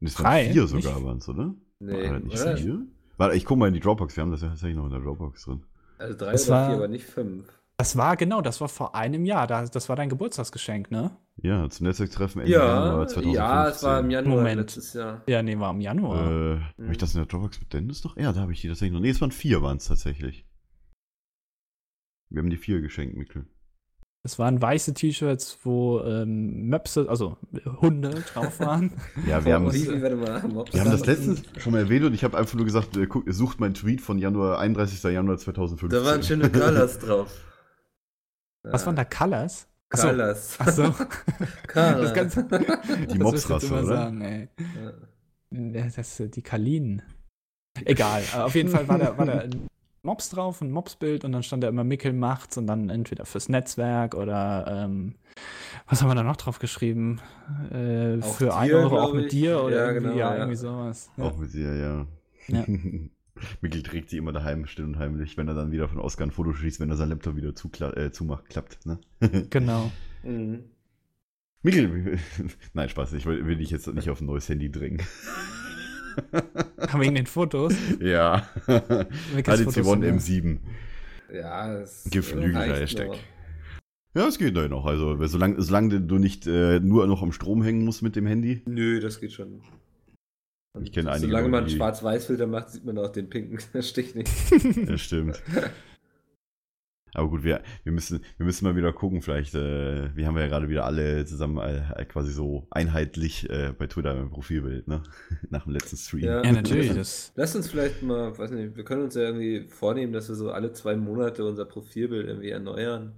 Das waren Drei? vier sogar, waren es, oder? Nee, War das nicht oder? vier? Warte, ich guck mal in die Dropbox. Wir haben das ja tatsächlich noch in der Dropbox drin. Also drei Das oder war- vier, aber nicht fünf. Das war, genau, das war vor einem Jahr. Da, das war dein Geburtstagsgeschenk, ne? Ja, zum Netzwerktreffen Ende Ja, Januar 2015. ja, es war im Januar Moment. letztes Jahr. Ja, nee, war im Januar. Äh, Mhm. Habe ich das in der Dropbox mit Dennis noch? Ja, da habe ich die tatsächlich noch. Nee, es waren vier, waren es tatsächlich. Wir haben die vier geschenkt, Mikkel. Es waren weiße T-Shirts, wo ähm, Möpse, also Hunde drauf waren. <laughs> Ja, wir haben, mal, Mobs. wir haben das letztens schon mal erwähnt und ich habe einfach nur gesagt, äh, guck, sucht meinen Tweet von Januar, 31. Januar 2015. Da waren schöne Colors drauf. Was waren da Colors? Achso. Colors. Achso. <laughs> Color. Das Ganze. <laughs> Die das Mobsrasse, oder? Sagen, ey. Ja. Das äh, die Kalinen. Egal, äh, <laughs> auf jeden Fall war da, war da ein Mobs drauf, ein Mobsbild und dann stand da immer Mickel macht's und dann entweder fürs Netzwerk oder ähm, was haben wir da noch drauf geschrieben? Äh, für dir, 1 Euro auch mit ich. dir oder Ja, irgendwie, genau, ja, ja. irgendwie sowas. Ja. Auch mit dir, ja. Ja. Mikkel trägt sie immer daheim, still und heimlich, wenn er dann wieder von Oscar ein Foto schießt, wenn er sein Laptop wieder zukla äh, zumacht, klappt, ne? <laughs> Genau. Mhm. Mikkel, <laughs> nein, Spaß, ich will, will dich jetzt nicht auf ein neues Handy drängen. <laughs> Wegen den Fotos. ja. HTC Fotos One sind ja- M7. Ja, es Geflügelter Hashtag. noch. Ja, es geht ja noch. Also, solange, solange du nicht äh, nur noch am Strom hängen musst mit dem Handy. Nö, das geht schon. Ich kenne einige Solange man einen Schwarz-Weiß-Filter macht, sieht man auch den pinken <laughs> Stich nicht. <laughs> Das stimmt. Aber gut, wir, wir, müssen, wir müssen mal wieder gucken, vielleicht, äh, wir haben ja gerade wieder alle zusammen äh, quasi so einheitlich äh, bei Twitter im Profilbild, ne? <laughs> Nach dem letzten Stream. Ja, natürlich. Das, Lass uns vielleicht mal, weiß nicht, wir können uns ja irgendwie vornehmen, dass wir so alle zwei Monate unser Profilbild irgendwie erneuern.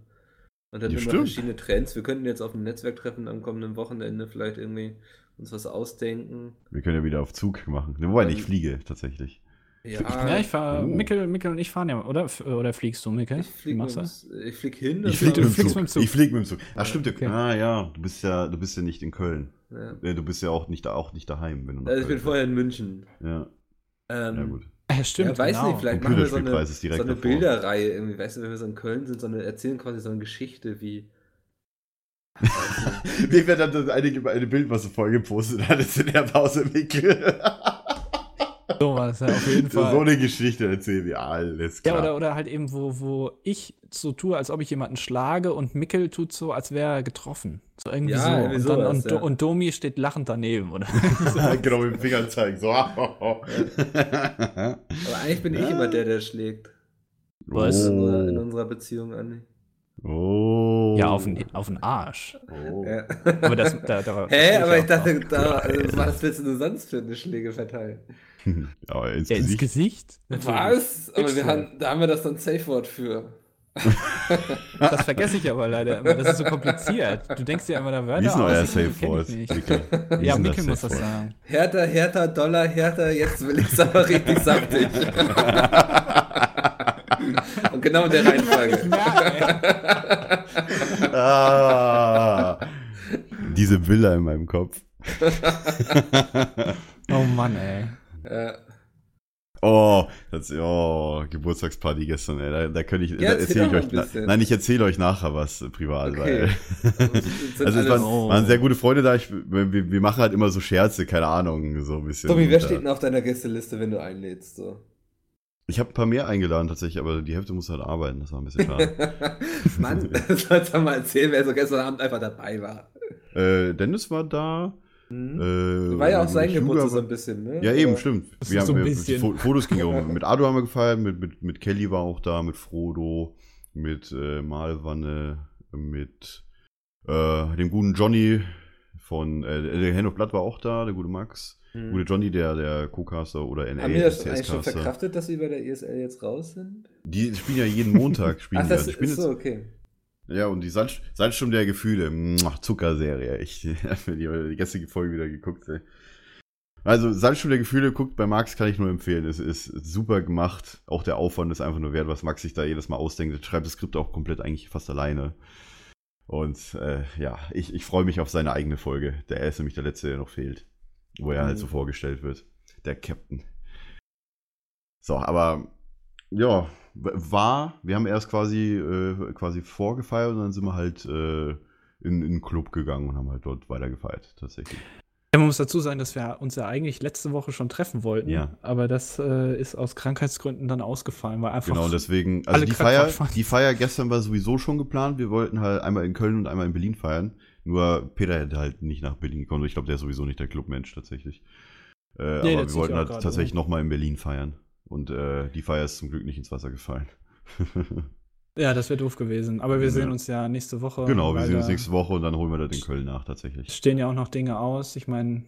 Und dann Ja, immer stimmt. verschiedene Trends. Wir könnten jetzt auf dem Netzwerktreffen am kommenden Wochenende vielleicht irgendwie uns was ausdenken. Wir können ja wieder auf Zug machen. Wobei, Ähm, ich fliege tatsächlich. Ja, Ja, ich fahr, Oh. Mikkel, Mikkel und ich fahren ja, oder? Oder fliegst du, Mikkel? ich flieg, machst du? mit, ich flieg hin. Ich du mit, dem fliegst Zug. mit dem Zug. Ich fliege mit dem Zug. Ach, stimmt. Okay. Ah, ja. Du bist ja, du bist ja nicht in Köln. Ja. Äh, Du bist ja auch nicht, da, auch nicht daheim, wenn du Also ich bin vorher in München. Ja, Ähm, ja, gut. Ja, stimmt, ja, weiß genau. nicht, vielleicht machen wir so eine, so eine. Bilderreihe irgendwie, weißt du, wenn wir so in Köln sind, so eine, erzählen quasi so eine Geschichte wie. <laughs> Mir wird dann das eine, eine Bild, was du vorher gepostet hattest in der Pause, Mikkel. <laughs> Sowas, ja, auf jeden Fall. so eine Geschichte erzählen wir alles Ja, klar. oder, oder halt eben, wo, wo ich so tue, als ob ich jemanden schlage und Mikkel tut so, als wäre er getroffen. So irgendwie Ja, so. irgendwie und, dann, sowas, und, ja. und Domi steht lachend daneben, oder? <laughs> genau, mit dem Finger zeigen. So. Aber eigentlich bin ich immer der, der schlägt. Was? In, unserer, in Oh. unserer Beziehung, Andi. oh. Ja, auf den, auf den Arsch. Oh. Ja. Aber das, da, da, <laughs> Hä, aber ich auch dachte, da, also, was willst du sonst für eine Schläge verteilen? <laughs> Aber ins Ja, ins Gesicht. Gesicht? Was? Aber wir haben, da haben wir das dann Safe-Wort für. <laughs> Das vergesse ich aber leider immer. Das ist so kompliziert. Du denkst dir immer da Wörter Wie ist denn euer Safe Word? ich Ja, denn Mikkel muss das sagen. Härter, härter, Dollar, härter, jetzt will ich es aber richtig saftig. Und genau in der Reihenfolge. <laughs> <laughs> Ah, diese Bilder in meinem Kopf. <laughs> Oh Mann, ey. Ja. Oh, das, oh, Geburtstagsparty gestern, ey. Da, da könnte ich, Ja, erzähl erzähle ich euch, ein na, bisschen. nein, ich erzähle euch nachher was äh, privat, Okay. weil, also es alles- waren, Oh. waren sehr gute Freunde da, ich, wir, wir machen halt immer so Scherze, keine Ahnung, so ein bisschen. Tommy, wer Und, steht äh, denn auf deiner Gästeliste, wenn du einlädst? So? Ich habe ein paar mehr eingeladen tatsächlich, aber die Hälfte muss halt arbeiten, das war ein bisschen schade. <laughs> Mann, sollst du mal erzählen, wer so gestern Abend einfach dabei war. äh, Dennis war da. Hm? Äh, war ja auch sein Geburtstag so ein bisschen, ne? Ja, eben, stimmt. Das Wir ist so haben ein wir- bisschen. Fo- Fotos ging ja um. Mit Ado haben wir gefeiert, mit, mit, mit Kelly war auch da, mit Frodo, mit äh, Malwanne, mit äh, dem guten Johnny von äh, der Hand of Blood war auch da, der gute Max. Der Hm. gute Johnny, der, der Co-Caster oder NA Haben wir das eigentlich schon verkraftet, dass sie bei der ESL jetzt raus sind? Die spielen ja jeden Montag. <laughs> Spielen Ach, das ja. Ist so, okay. ja, und die Sand, Sandsturm der Gefühle. Mwah, Zuckerserie. Ich <laughs> habe die, die gestrige Folge wieder geguckt. Ey. Also, Sandsturm der Gefühle, guckt bei Max, kann ich nur empfehlen. Es ist super gemacht. Auch der Aufwand ist einfach nur wert, was Max sich da jedes Mal ausdenkt. Er schreibt das Skript auch komplett eigentlich fast alleine. Und äh, ja, ich, ich freue mich auf seine eigene Folge. Der ist nämlich der letzte, der noch fehlt. Wo er halt Mhm. so vorgestellt wird. Der Captain. So, aber ja, war, wir haben erst quasi, äh, quasi vorgefeiert und dann sind wir halt äh, in, in einen Club gegangen und haben halt dort weiter gefeiert, tatsächlich. Ja, man muss dazu sagen, dass wir uns ja eigentlich letzte Woche schon treffen wollten, Ja. aber das äh, ist aus Krankheitsgründen dann ausgefallen, weil einfach Genau, und deswegen, also alle die Feier, die Feier gestern war sowieso schon geplant. Wir wollten halt einmal in Köln und einmal in Berlin feiern. Nur Peter hätte halt nicht nach Berlin gekommen. Ich glaube, der ist sowieso nicht der Clubmensch tatsächlich. Äh, der aber wir wollten halt tatsächlich um. nochmal in Berlin feiern. Und äh, die Feier ist zum Glück nicht ins Wasser gefallen. <laughs> ja, das wäre doof gewesen. Aber wir Ja. sehen uns ja nächste Woche. genau, wir sehen uns da nächste Woche und dann holen wir das in Köln nach tatsächlich. Stehen ja auch noch Dinge aus. Ich meine,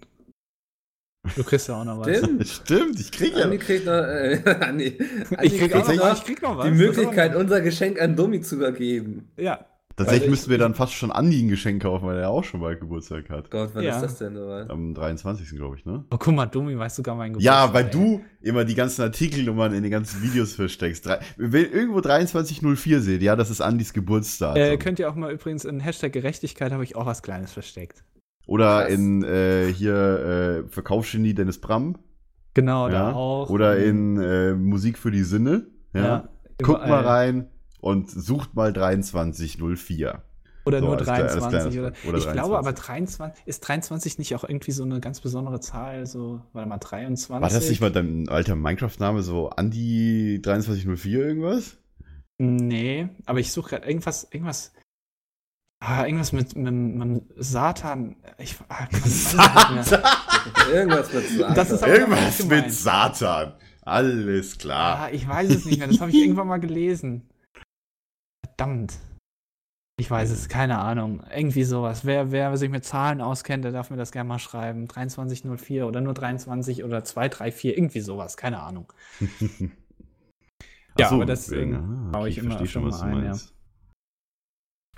du kriegst ja auch noch was. Stimmt. <laughs> Stimmt, ich krieg ja. Andi kriegt noch, äh, Andi, <laughs> Andi Ich krieg, auch noch, ich krieg noch was. die Möglichkeit, unser Geschenk an Domi zu übergeben. Ja, Tatsächlich Weil ich- müssten wir dann fast schon Andi ein Geschenk kaufen, weil er auch schon bald Geburtstag hat. Gott, wann Ja. ist das denn? Oder? Am 23. glaube ich, ne? oh, guck mal, Domi weiß sogar mein Ja, Geburtstag, weil ey. du immer die ganzen Artikelnummern in den ganzen Videos versteckst. Drei, wenn ihr irgendwo 2304 seht, ja, das ist Andis Geburtsdatum. Äh, könnt ihr auch mal übrigens in Hashtag Gerechtigkeit habe ich auch was Kleines versteckt. Oder Krass. in äh, hier äh, Verkaufsgenie Dennis Bram. Genau, ja. da auch. Oder in äh, Musik für die Sinne. Ja. Guckt überall. mal rein und sucht mal 2304. Oder So, nur als klei- als 23 kleines- oder, oder Ich glaube aber 23. 23 ist 23 nicht auch irgendwie so eine ganz besondere Zahl, so warte mal 23. War das nicht mal dein alter Minecraft-Name, so Andi 2304 irgendwas? Nee, aber ich suche gerade irgendwas irgendwas ah, irgendwas mit, mit, mit Satan. Ich ah, kann es nicht mehr. <laughs> Irgendwas mit Satan. Das ist aber- Irgendwas mit Satan. Alles klar. Ah, ich weiß es nicht mehr. Das habe ich irgendwann mal gelesen. Verdammt. Ich weiß es, keine Ahnung. Irgendwie sowas. Wer, wer sich mit Zahlen auskennt, der darf mir das gerne mal schreiben. 2304 oder nur 23 oder 234, irgendwie sowas, keine Ahnung. <laughs> Ja, so, aber das, deswegen. ähm, Ah, baue okay, ich immer schon mal ein, ja.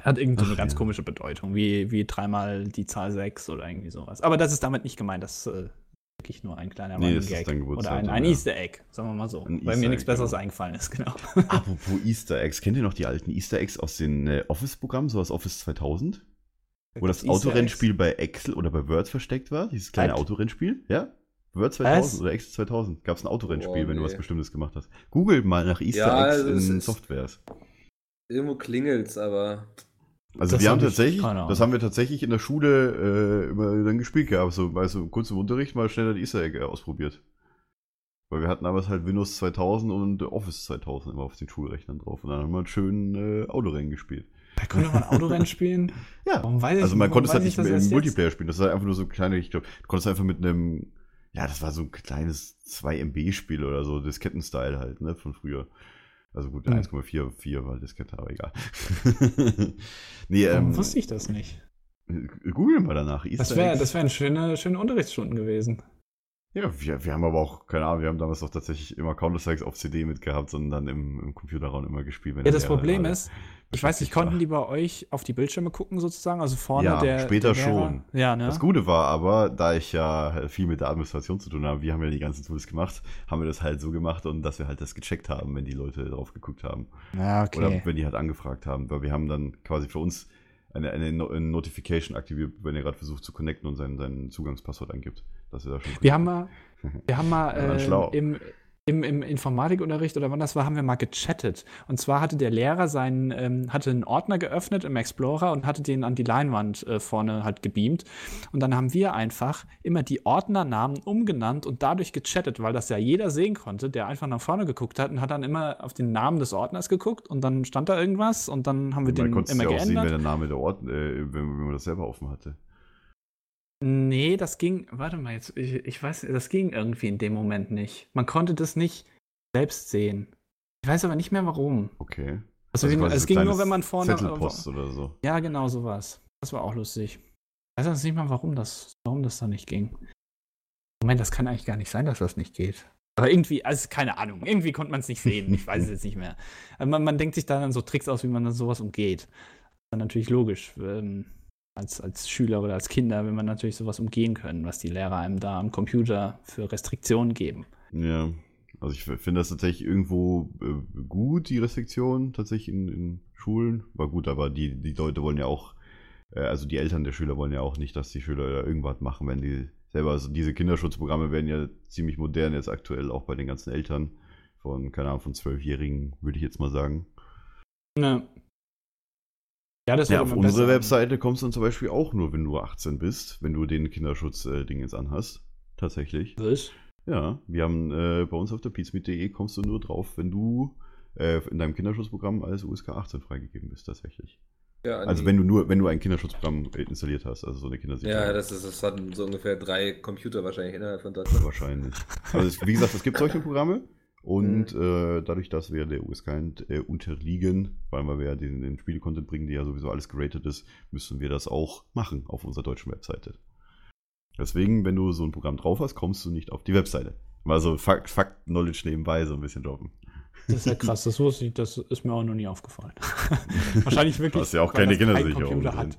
Hat irgendwie so eine ganz ja. komische Bedeutung, wie, wie dreimal die Zahl 6 oder irgendwie sowas. Aber das ist damit nicht gemeint, das äh, wirklich nur ein kleiner Nee, Running Gag. dein Oder ein, ein ja. Easter Egg, sagen wir mal so. Ein weil Easter mir nichts Besseres genau. eingefallen ist, genau. <laughs> Apropos Easter Eggs, kennt ihr noch die alten Easter Eggs aus den äh, Office-Programmen, so aus Office 2000? Wo das Easter Autorennspiel bei Excel oder bei Word versteckt war? Dieses kleine Was? Autorennspiel? Ja? Word 2000 Was? oder Excel 2000 gab es ein Autorennspiel, Boah, wenn du was nee. Bestimmtes gemacht hast. Google mal nach Easter Ja, Eggs in Softwares. Irgendwo klingelt's, aber. Also Das wir hab haben ich- tatsächlich, das haben wir tatsächlich in der Schule äh, immer dann gespielt gehabt, so bei so kurz im Unterricht mal schnell das Easter Egg äh, ausprobiert. Weil wir hatten damals halt Windows 2000 und Office 2000 immer auf den Schulrechnern drauf und dann haben wir einen schönen äh, Autorennen gespielt. Da konnte man Autorennen spielen. <laughs> Ja, Warum weiß ich also man konnte es halt nicht im erst jetzt? Multiplayer spielen. Das war einfach nur so kleine, ich glaube, du konntest einfach mit einem, ja, das war so ein kleines 2 MB Spiel oder so, Diskettenstyle halt, ne, von früher. Also gut, Hm. 1,44 war Diskette, aber egal. <laughs> nee, Warum ähm, wusste ich das nicht? googeln wir danach. Das Easter wäre Eggs. das wären schöne, schöne Unterrichtsstunden gewesen. Ja, wir, wir haben aber auch, keine Ahnung, wir haben damals auch tatsächlich immer Counter-Strikes auf CD mitgehabt, sondern dann im, im Computerraum immer gespielt. Ja, das Problem ist, ich weiß nicht, konnten die bei euch auf die Bildschirme gucken sozusagen? Also vorne Ja, der. später der schon. Ja, ne? Das Gute war aber, da ich ja viel mit der Administration zu tun habe, wir haben ja die ganzen Tools gemacht, haben wir das halt so gemacht und dass wir halt das gecheckt haben, wenn die Leute drauf geguckt haben. Ja, Oder okay. wenn die halt angefragt haben. Weil wir haben dann quasi für uns eine, eine, No- eine Notification aktiviert, wenn ihr gerade versucht zu connecten und sein, sein Zugangspasswort eingibt. Dass wir da schon Wir haben mal, wir haben mal <laughs> Ja, äh, im, im, im Informatikunterricht oder wann das war, haben wir mal gechattet. Und zwar hatte der Lehrer seinen, ähm, hatte einen Ordner geöffnet im Explorer und hatte den an die Leinwand äh, vorne halt gebeamt. Und dann haben wir einfach immer die Ordnernamen umgenannt und dadurch gechattet, weil das ja jeder sehen konnte, der einfach nach vorne geguckt hat und hat dann immer auf den Namen des Ordners geguckt und dann stand da irgendwas und dann haben wir Man den immer ja auch sehen, wer geändert. der Name der Ort, äh, wenn, wenn man das selber offen hatte. Nee, das ging, warte mal jetzt, ich, ich weiß, das ging irgendwie in dem Moment nicht. Man konnte das nicht selbst sehen. Ich weiß aber nicht mehr warum. Okay. Also, Also es ging nur, wenn man vorne. Zettelpost oder so. Ja, genau sowas. Das war auch lustig. Ich weiß jetzt nicht mal, warum das, warum das da nicht ging. Moment, das kann eigentlich gar nicht sein, dass das nicht geht. Aber irgendwie, also keine Ahnung, irgendwie konnte man es nicht sehen. Ich weiß <laughs> es jetzt nicht mehr. Aber man, man denkt sich da dann so Tricks aus, wie man dann sowas umgeht. Das ist dann natürlich logisch. Ähm, als, als Schüler oder als Kinder will man natürlich sowas umgehen können, was die Lehrer einem da am Computer für Restriktionen geben. Ja, also ich finde das tatsächlich irgendwo äh, gut, die Restriktion tatsächlich in, in Schulen. War gut, aber die, die Leute wollen ja auch, äh, also die Eltern der Schüler wollen ja auch nicht, dass die Schüler da irgendwas machen, wenn die selber, also diese Kinderschutzprogramme werden ja ziemlich modern jetzt aktuell, auch bei den ganzen Eltern von, keine Ahnung, von Zwölfjährigen, würde ich jetzt mal sagen. Ne. Ja, das Ja, auf unsere. Webseite kommst du dann zum Beispiel auch nur, wenn du 18 bist, wenn du den Kinderschutz-Ding jetzt anhast. Tatsächlich. Was? Ja, wir haben äh, bei uns auf der pizmeet.de kommst du nur drauf, wenn du äh, in deinem Kinderschutzprogramm als USK 18 freigegeben bist, tatsächlich. Ja, Also Andi. wenn du nur, wenn du ein Kinderschutzprogramm installiert hast, also so eine Kindersicherheit. Ja, das ist, das hatten so ungefähr drei Computer wahrscheinlich innerhalb von Deutschland. wahrscheinlich. Also es, wie gesagt, es gibt solche Programme und Mhm. äh, dadurch, dass wir der USK äh, unterliegen, weil wir ja den, den Spiele-Content bringen, die ja sowieso alles geratet ist, müssen wir das auch machen auf unserer deutschen Webseite. Deswegen, wenn du so ein Programm drauf hast, kommst du nicht auf die Webseite. Mal so Fakt, Fakt Knowledge nebenbei so ein bisschen droppen. Das ist ja krass, das wusste ich, das ist mir auch noch nie aufgefallen. <laughs> wahrscheinlich Du wirklich. hast ja auch keine Kindersicherung. Computer hat.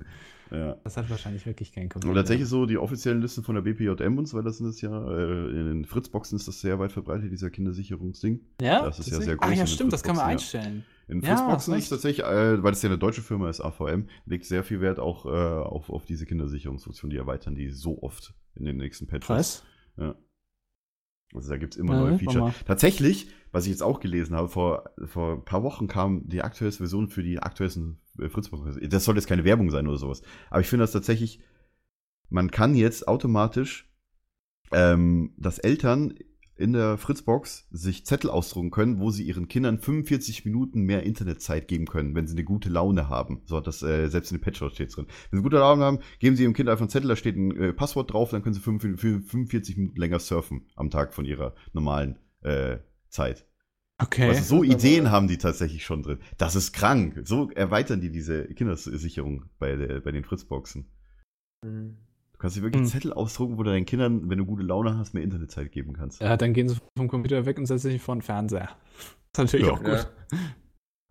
Ja. Das hat wahrscheinlich wirklich kein Computer. Und tatsächlich so die offiziellen Listen von der BPJM und so weiter sind es ja, äh, in den Fritzboxen ist das sehr weit verbreitet, dieser Kindersicherungsding. Ja, das ist ja sehr groß Ah in ja, stimmt, das kann man Fritzboxen, einstellen. In Ja, Fritzboxen hast ist tatsächlich, äh, weil es ja eine deutsche Firma ist, AVM, legt sehr viel Wert auch äh, auf, auf diese Kindersicherungsfunktion, die erweitern die so oft in den nächsten Patches. Krass. Ja. Also da gibt es immer Ja, neue das Feature. war mal. Tatsächlich, was ich jetzt auch gelesen habe, vor, vor ein paar Wochen kam die aktuellste Version für die aktuellsten äh, Fritzboxen. Das soll jetzt keine Werbung sein oder sowas. Aber ich finde das tatsächlich, man kann jetzt automatisch, ähm, dass Eltern in der Fritzbox sich Zettel ausdrucken können, wo sie ihren Kindern 45 Minuten mehr Internetzeit geben können, wenn sie eine gute Laune haben. So hat das äh, selbst in den Patchnotes steht drin. Wenn sie gute Laune haben, geben sie ihrem Kind einfach einen Zettel, da steht ein äh, Passwort drauf, dann können sie 45, 45 Minuten länger surfen am Tag von ihrer normalen äh, Zeit. Okay. Also so Ideen haben die tatsächlich schon drin. Das ist krank. So erweitern die diese Kindersicherung bei, der, bei den Fritzboxen. Mhm. Du kannst dir wirklich Hm. Zettel ausdrucken, wo du deinen Kindern, wenn du gute Laune hast, mehr Internetzeit geben kannst. ja, dann gehen sie vom Computer weg und setzen sich vor den Fernseher. Das ist natürlich Ja. auch gut. Ja.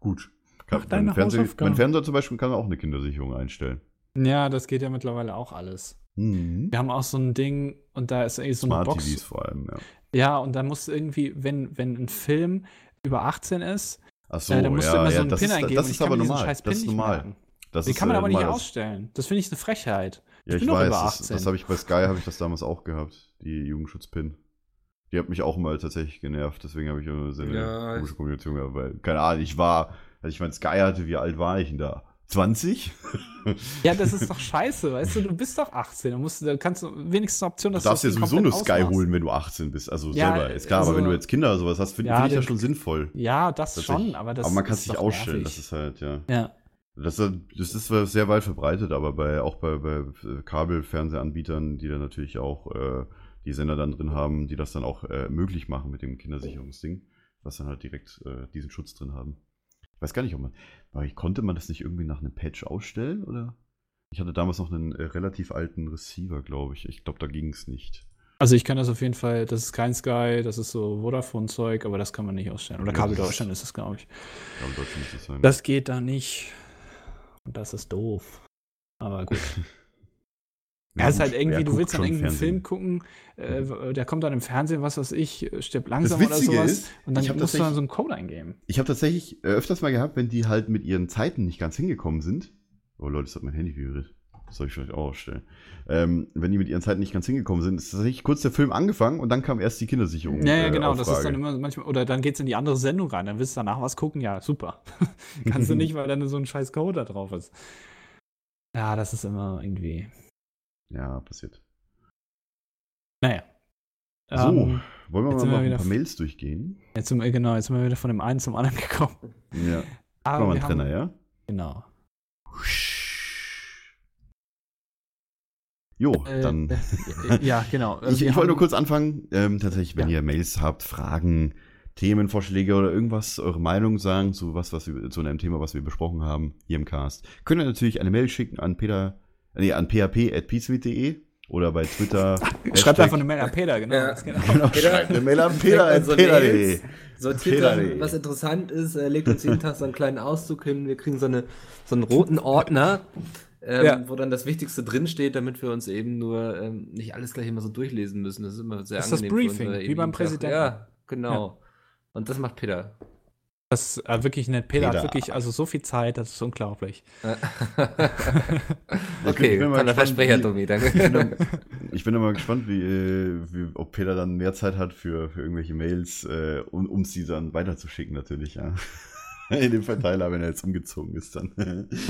Gut. Mach deine mein, Fernseher, mein Fernseher zum Beispiel kann auch eine Kindersicherung einstellen. Ja, das geht ja mittlerweile auch alles. Mhm. Wir haben auch so ein Ding und da ist irgendwie so eine Smart Box. TVs vor allem, ja. Ja, und dann musst du irgendwie, wenn, wenn ein Film über 18 ist, Ach so, äh, dann musst ja, du immer ja, so einen das Pin ist, eingeben. das ist ich kann aber normal. scheiß Das Pin ist nicht normal. merken. Das Den ist, kann man äh, aber nicht normal. ausstellen. Das finde ich eine Frechheit. Ja, ich bin doch weiß, über das, 18. das habe ich bei Sky habe ich das damals auch gehabt, die Jugendschutzpin. Die hat mich auch mal tatsächlich genervt, deswegen habe ich immer so eine Ja, komische Kommunikation gehabt, weil, keine Ahnung, ich war, als ich mein Sky hatte, wie alt war ich denn da? 20? <laughs> Ja, das ist doch scheiße, weißt du, du bist doch 18. Du, musst, da kannst du wenigstens eine Option, Du dass darfst du ja das Ding sowieso nur komplett Sky ausmachst. holen, wenn du 18 bist, also Ja, selber, ist klar, also- aber wenn du jetzt Kinder oder sowas hast, finde Ja, find ich das schon sinnvoll. Ja, das schon, aber das aber man kann es doch ausstellen, nervig. das ist halt, ja. Ja. Das, ist- das ist sehr weit verbreitet, aber bei, auch bei, bei Kabelfernsehanbietern, die dann natürlich auch äh, die Sender dann drin haben, die das dann auch äh, möglich machen mit dem Kindersicherungsding, was dann halt direkt äh, diesen Schutz drin haben. Ich weiß gar nicht, ob man, aber ich- konnte man das nicht irgendwie nach einem Patch ausstellen oder? Ich hatte damals noch einen äh, relativ alten Receiver, glaube ich. Ich glaube, da ging es nicht. Also ich kann das auf jeden Fall, das ist kein Sky, das ist so Vodafone-Zeug, aber das kann man nicht ausstellen. Oder Kabel ist- Deutschland ist das, glaube ich. Glaube, Deutschland muss das sein. Das geht da nicht. Und das ist doof. Aber gut. <laughs> Ja, ist halt irgendwie, du willst dann irgendeinen? Film gucken, äh, der kommt dann im Fernsehen, was weiß ich, äh, stirbt Das langsam oder Witzige sowas. ist, und dann musst du dann so einen Code eingeben. Ich habe tatsächlich äh, öfters mal gehabt, wenn die halt mit ihren Zeiten nicht ganz hingekommen sind. Oh Leute, das hat mein Handy vibriert. Das soll ich vielleicht auch ausstellen. Ähm, wenn die mit ihren Zeiten nicht ganz hingekommen sind, ist tatsächlich kurz der Film angefangen und dann kam erst die Kindersicherung. Ja, ja, äh, genau. Das ist dann immer manchmal, oder dann geht's in die andere Sendung rein, dann willst du danach was gucken, ja, super. <laughs> Kannst du <laughs> nicht, weil dann so ein scheiß Code da drauf ist. Ja, das ist immer irgendwie. Ja, passiert. Naja. So, Ähm, wollen wir mal noch ein paar Mails durchgehen? jetzt sind wir, genau, jetzt sind wir wieder von dem einen zum anderen <laughs> gekommen. Ja. Aber wir wir einen Trenner, haben, ja? Genau. Jo, Äh, dann. äh, <laughs> ja, genau. Also ich ich wollte nur kurz anfangen. Ähm, tatsächlich, wenn Ja. ihr Mails habt, Fragen, Themenvorschläge oder irgendwas, eure Meinung sagen zu was, was wir, zu einem Thema, was wir besprochen haben hier im Cast, könnt ihr natürlich eine Mail schicken an Peter, nee, an php.peaceweed.de oder bei Twitter. <laughs> Schreibt einfach eine Mail an Peter, genau. Ja. Das. <laughs> Genau, schreibt eine Mail an <laughs> Peter, an so peter.de. Sortiert Peter.de. dann, was interessant ist, äh, legt uns jeden Tag so einen kleinen Auszug hin. Wir kriegen so, eine, so einen roten Ordner, ähm, Ja. wo dann das Wichtigste drinsteht, damit wir uns eben nur ähm, nicht alles gleich immer so durchlesen müssen. Das ist immer sehr Das ist das angenehm. für Briefing, wie beim Präsidenten. Ja, genau. Und das macht Peter. Das ist äh, wirklich nett. Peter, Peter. hat wirklich also so viel Zeit, das ist unglaublich. <laughs> okay, ich bin mal toller gespannt, Versprecher, wie- Tommy, <laughs> Ich bin, danke. immer- ich bin immer gespannt, wie, äh, wie, ob Peter dann mehr Zeit hat für, für irgendwelche Mails, äh, um, um sie dann weiterzuschicken, natürlich, ja. <laughs> In dem Verteiler, wenn er jetzt umgezogen ist, dann.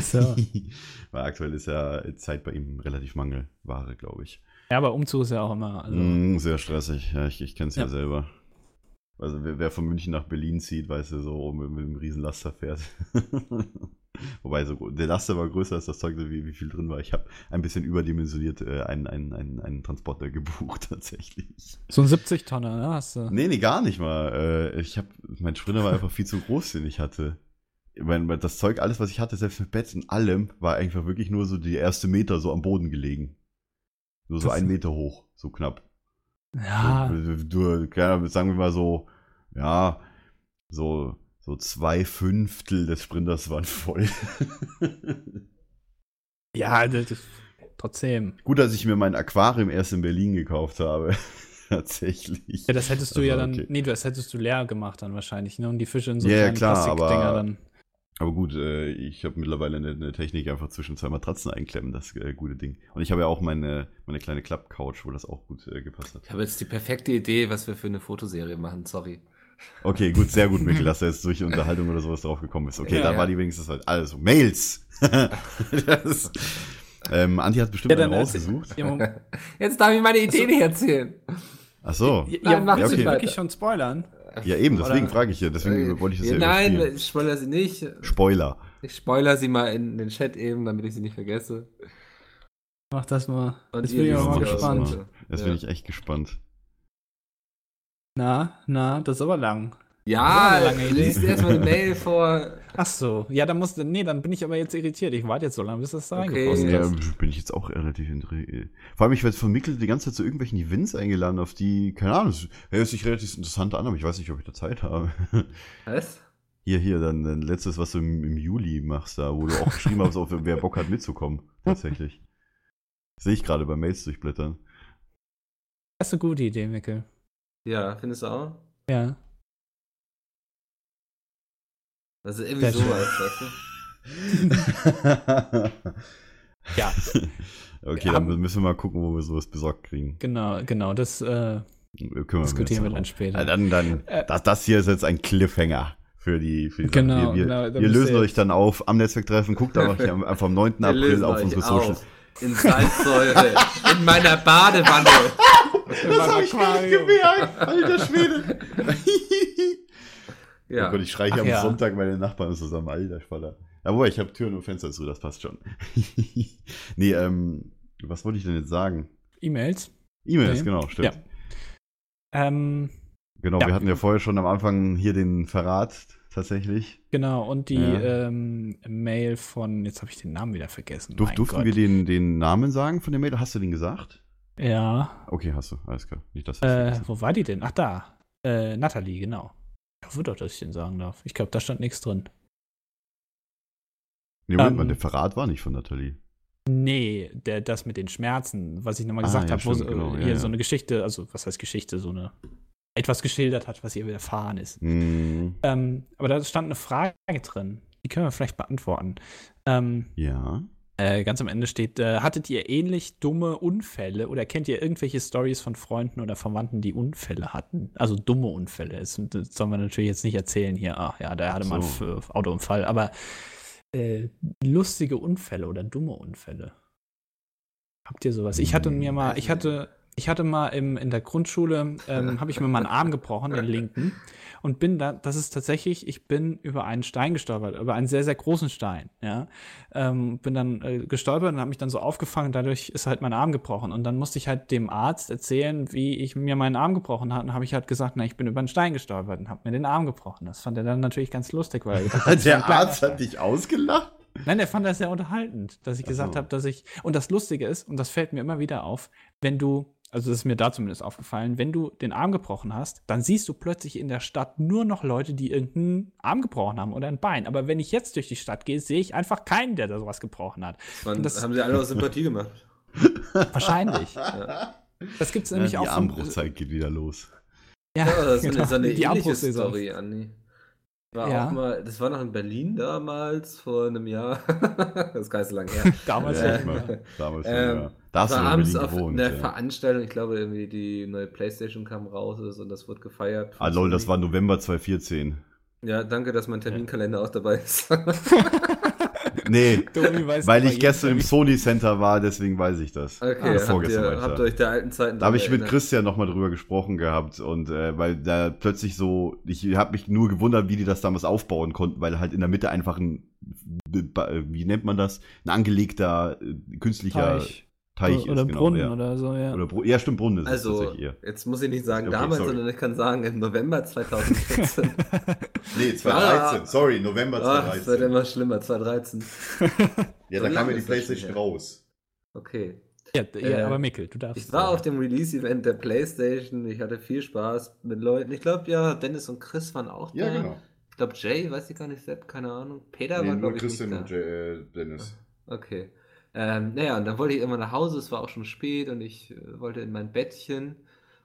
So. Weil aktuell ist ja Zeit bei ihm relativ Mangelware, glaube ich. Ja, aber Umzug ist ja auch immer. Also, Mm, sehr stressig, ja, ich, ich kenne es ja. Ja. selber. Also wer, von München nach Berlin zieht, weiß ja so, mit, mit einem riesen Laster fährt. <laughs> Wobei, so, der Laster war größer als das Zeug, wie, wie viel drin war. Ich habe ein bisschen überdimensioniert äh, einen, einen, einen, einen Transporter <laughs> gebucht, tatsächlich. So ein 70-Tonner, ne? Hast du. Nee, nee, gar nicht mal. Äh, ich hab, mein Sprinter war einfach viel zu groß, den ich hatte. Ich mein, das Zeug, alles, was ich hatte, selbst mit Bett und allem, war einfach wirklich nur so die erste Meter so am Boden gelegen. Nur so Das- ein Meter hoch, so knapp. Ja, Du, du, sagen wir mal so, ja, so, so zwei Fünftel des Sprinters waren voll. <laughs> ja, das trotzdem. Gut, dass ich mir mein Aquarium erst in Berlin gekauft habe. <laughs> Tatsächlich. Ja, das hättest du Das ja dann. okay. Nee, das hättest du leer gemacht dann wahrscheinlich, ne? Und die Fische in so Ja, kleinen klar, Plastikdinger aber- dann. Aber gut, äh, ich habe mittlerweile eine, eine Technik einfach zwischen zwei Matratzen einklemmen, das äh, gute Ding. Und ich habe ja auch meine, meine kleine Klappcouch, wo das auch gut äh, gepasst hat. Ich habe jetzt die perfekte Idee, was wir für eine Fotoserie machen, sorry. Okay, gut, sehr gut, Mikkel, <laughs> dass du jetzt durch Unterhaltung oder sowas drauf gekommen bist. Okay, Ja, da ja. war die wenigstens halt alles so. Mails! <laughs> das, ähm, Andi hat bestimmt Ja, dann einen rausgesucht. Ja. Jetzt darf ich meine Idee nicht erzählen. Ach so. Ja, Nein, mach willst sie du weiter. wirklich schon spoilern? Ja, eben, deswegen frage ich ja. Deswegen wollte ich das ja, Äh, Nein, überspielen. ich spoilere sie nicht. Spoiler. Ich spoilere sie mal in den Chat eben, damit ich sie nicht vergesse. Mach das mal. Und Jetzt bin ich aber mal gespannt. mal. Jetzt Ja. bin ich echt gespannt. Na, na, das ist aber lang. Ja, liest erstmal eine Mail <laughs> vor. Ach so, ja, dann musst du, nee, dann bin ich aber jetzt irritiert. Ich warte jetzt so lange, bis das da Okay. reingepostet Ja, ist. bin ich jetzt auch relativ interessiert. Vor allem, ich werde von Mikkel die ganze Zeit zu irgendwelchen Events eingeladen, auf die, keine Ahnung, es hört sich relativ interessant an, aber ich weiß nicht, ob ich da Zeit habe. <laughs> Was? Hier, hier, dann, dann letztes, was du im, im Juli machst, da, wo du auch geschrieben hast, auf, wer Bock hat mitzukommen. Tatsächlich. Sehe ich gerade bei Mails durchblättern. Das ist eine gute Idee, Mikkel. Ja, findest du auch? Ja. Also irgendwie Sehr schön. sowas, <laughs> weißt du? <laughs> Ja, okay, dann müssen wir mal gucken, wo wir sowas besorgt kriegen. genau, genau. Das äh, Wir diskutieren wir dann später. Ja, dann, dann, Äh, das, das hier ist jetzt ein Cliffhanger für die, für die. Genau, Wir, wir, genau, wir lösen euch dann auf am Netzwerktreffen. Guckt da noch hier am- einfach am 9. Wir April auf unsere Socials. auf. In Salzsäure. in meiner Badewanne. Das hab ich gar nicht gemerkt, alter Schwede. <laughs> Ja. Oh Gott, ich schreie am ja. Sonntag meine Nachbarn zusammen, alter Spaller. Jawohl, ich habe Türen und Fenster zu, das passt schon. <laughs> nee, ähm, was wollte ich denn jetzt sagen? E-Mails. E-Mails, Nee. genau, stimmt. Ja. Ähm, Genau, Ja. wir hatten ja vorher schon am Anfang hier den Verrat tatsächlich. genau, und die Ja. ähm, Mail von, jetzt habe ich den Namen wieder vergessen. Durf, durften Gott. wir den, den Namen sagen von der Mail? Hast du den gesagt? Ja. Okay, hast du, alles klar. Nicht, dass das Äh, wo war die denn? Ach, da. Äh, Nathalie, genau. Ich hoffe doch, dass ich den sagen darf. Ich glaube, da stand nichts drin. nee, Moment ähm, mal, der Verrat war nicht von Nathalie. Nee, der, das mit den Schmerzen, was ich nochmal Ah, gesagt ja, habe, wo genau, hier ja. so eine Geschichte, also was heißt Geschichte, so eine etwas geschildert hat, was ihr widerfahren ist. Hm, Ähm, aber da stand eine Frage drin, die können wir vielleicht beantworten. Ähm, ja. Äh, ganz am Ende steht, äh, hattet ihr ähnlich dumme Unfälle oder kennt ihr irgendwelche Stories von Freunden oder Verwandten, die Unfälle hatten? Also dumme Unfälle. Das, das sollen wir natürlich jetzt nicht erzählen hier, ach ja, der hatte mal einen So. F- Autounfall, aber äh, lustige Unfälle oder dumme Unfälle. Habt ihr sowas? Ich hatte Hm, mir mal, weiß ich hatte, ich hatte mal im, in der Grundschule, ähm, habe ich mir mal einen Arm gebrochen, den linken, und bin da, das ist tatsächlich, ich bin über einen Stein gestolpert, über einen sehr, sehr großen Stein, ja. Ähm, bin dann äh, gestolpert und habe mich dann so aufgefangen, dadurch ist halt mein Arm gebrochen. Und dann musste ich halt dem Arzt erzählen, wie ich mir meinen Arm gebrochen habe. Und habe ich halt gesagt, na, ich bin über einen Stein gestolpert und habe mir den Arm gebrochen. Das fand er dann natürlich ganz lustig, weil <laughs> ein Der Arzt Stein. hat dich ausgelacht? Nein, der fand das sehr unterhaltend, dass ich gesagt so. habe, dass ich. Und das Lustige ist, und das fällt mir immer wieder auf, wenn du, also das ist mir da zumindest aufgefallen, wenn du den Arm gebrochen hast, dann siehst du plötzlich in der Stadt nur noch Leute, die irgendeinen Arm gebrochen haben oder ein Bein. Aber wenn ich jetzt durch die Stadt gehe, sehe ich einfach keinen, der da sowas gebrochen hat. Man, Das- haben sie alle aus Sympathie gemacht. <laughs> Wahrscheinlich. Ja. Das gibt es Ja, nämlich die auch. von- Armbruchzeit geht wieder los. Ja, Ja, das ist genau, eine, so eine die ähnliche. Story, Andi. War Ja. auch mal, das war noch in Berlin damals, vor einem Jahr. <laughs> das ist gar nicht so lange her. Damals Ja, ja. ich mal. Damals schon, Ähm, ja. Da hast du war noch in abends auf gewohnt. einer Ja. Veranstaltung, ich glaube irgendwie die neue Playstation kam raus ist und das wurde gefeiert. Ah, lol, das war November 2014. Ja, danke, dass mein Terminkalender auch dabei ist. <laughs> <laughs> Nee, weil ich gestern im Sony Center war, deswegen weiß ich das. Okay, Oder habt, vorgestern war ihr, ich habt ihr euch der alten Zeiten Da habe ich dran mit erinnert? Christian nochmal drüber gesprochen gehabt und äh, weil da plötzlich so, ich habe mich nur gewundert, wie die das damals aufbauen konnten, weil halt in der Mitte einfach ein, wie nennt man das, ein angelegter äh, künstlicher Teich, Teich. oder ist. Genau, Brunnen ja. oder so, ja. Oder Bru ja, stimmt, Brunnen ist es Also, jetzt muss ich nicht sagen Okay, damals, sorry. sondern ich kann sagen im November 2014. <laughs> Nee, 2013, sorry, November Ach, es wird immer schlimmer, 2013. Ja, So lange ist das schon her. raus. Okay. ja, ja Äh, aber Mikkel, du darfst. Ich war auf dem Release-Event der PlayStation. Ich hatte viel Spaß mit Leuten. Ich glaube, ja, Dennis und Chris waren auch Ja, da. genau. Ich glaube, Jay, weiß ich gar nicht, Sepp, keine Ahnung. Peter Nee, war, nur glaube ich, Christian nicht und da. äh, Dennis. Okay. Ähm, naja, und dann wollte ich immer nach Hause. Es war auch schon spät und ich äh, wollte in mein Bettchen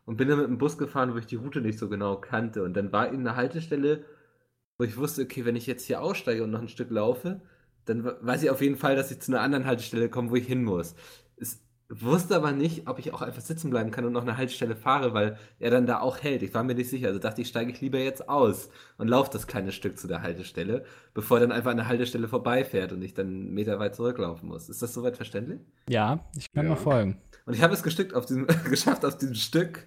und bin dann mit dem Bus gefahren, wo ich die Route nicht so genau kannte. Und dann war eben eine Haltestelle, wo ich wusste, okay, wenn ich jetzt hier aussteige und noch ein Stück laufe, dann we- weiß ich auf jeden Fall, dass ich zu einer anderen Haltestelle komme, wo ich hin muss. Es wusste aber nicht, ob ich auch einfach sitzen bleiben kann und noch eine Haltestelle fahre, weil er dann da auch hält. Ich war mir nicht sicher. Also dachte ich, steige ich lieber jetzt aus und laufe das kleine Stück zu der Haltestelle, bevor er dann einfach an der Haltestelle vorbeifährt und ich dann einen Meter weit zurücklaufen muss. Ist das soweit verständlich? Ja, ich kann Ja. mal folgen. Und ich habe es gestückt auf diesem, <laughs> geschafft, auf diesem Stück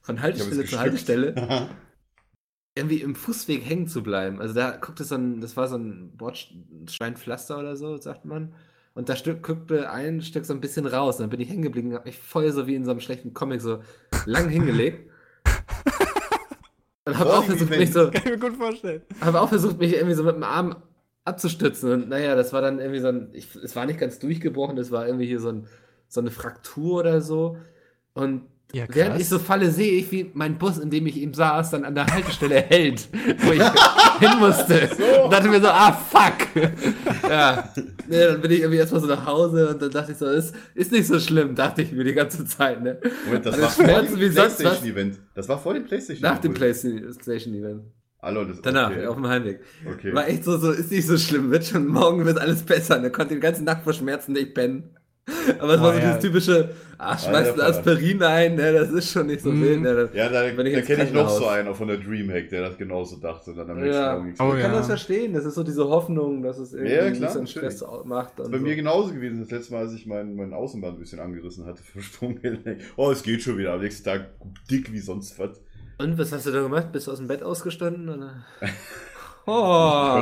von Haltestelle zu Haltestelle <laughs> irgendwie im Fußweg hängen zu bleiben. Also da guckte so ein, das war so ein Bordsteinpflaster oder so, sagt man. Und da Stück, guckte ein Stück so ein bisschen raus. Und dann bin ich hängen geblieben und habe mich voll so wie in so einem schlechten Comic so lang hingelegt. Und habe auch versucht, mich so, Kann ich mir gut vorstellen. habe auch versucht, mich irgendwie so mit dem Arm abzustützen. Und naja, das war dann irgendwie so ein, ich, es war nicht ganz durchgebrochen, das war irgendwie hier so, ein, so eine Fraktur oder so. Und Ja, Während ich so falle, sehe ich, wie mein Bus, in dem ich eben saß, dann an der Haltestelle hält, wo ich <laughs> hin musste. Und dachte mir so, ah, fuck. <laughs> ja. Nee, dann bin ich irgendwie erstmal so nach Hause und dann dachte ich so, ist, ist nicht so schlimm, dachte ich mir die ganze Zeit, ne? Moment, das Also war vor Schmerzen dem wie sonst was. PlayStation-Event. Das war vor dem PlayStation Nach dem Event. PlayStation-Event. Hallo, das Danach, okay. auf dem Heimweg. Okay. War echt so, so, ist nicht so schlimm, wird schon, morgen wird alles besser. Und er konnte den ganzen Nacht vor Schmerzen nicht pennen. Aber es war so ja. dieses typische, ach, schmeißt ein Alter. Aspirin ein, ne, das ist schon nicht so Mhm. wild. Ne, Ja, da, Wenn ich da kenne ich noch so einen auch von der Dreamhack, der das genauso dachte. Und dann am nächsten Ja. Morgen nichts Oh, mehr. ich kann ja. das verstehen, das ist so diese Hoffnung, dass es irgendwie Ja, klar, so einen. Stress macht. Das Und ist bei so. mir genauso gewesen. Das letzte Mal, als ich mein, mein Außenband ein bisschen angerissen hatte <laughs> für Stromgelenk. Oh, es geht schon wieder. Am nächsten Tag dick wie sonst was. Und was hast du da gemacht? Bist du aus dem Bett ausgestanden? Oder? <laughs> Oh, Oh.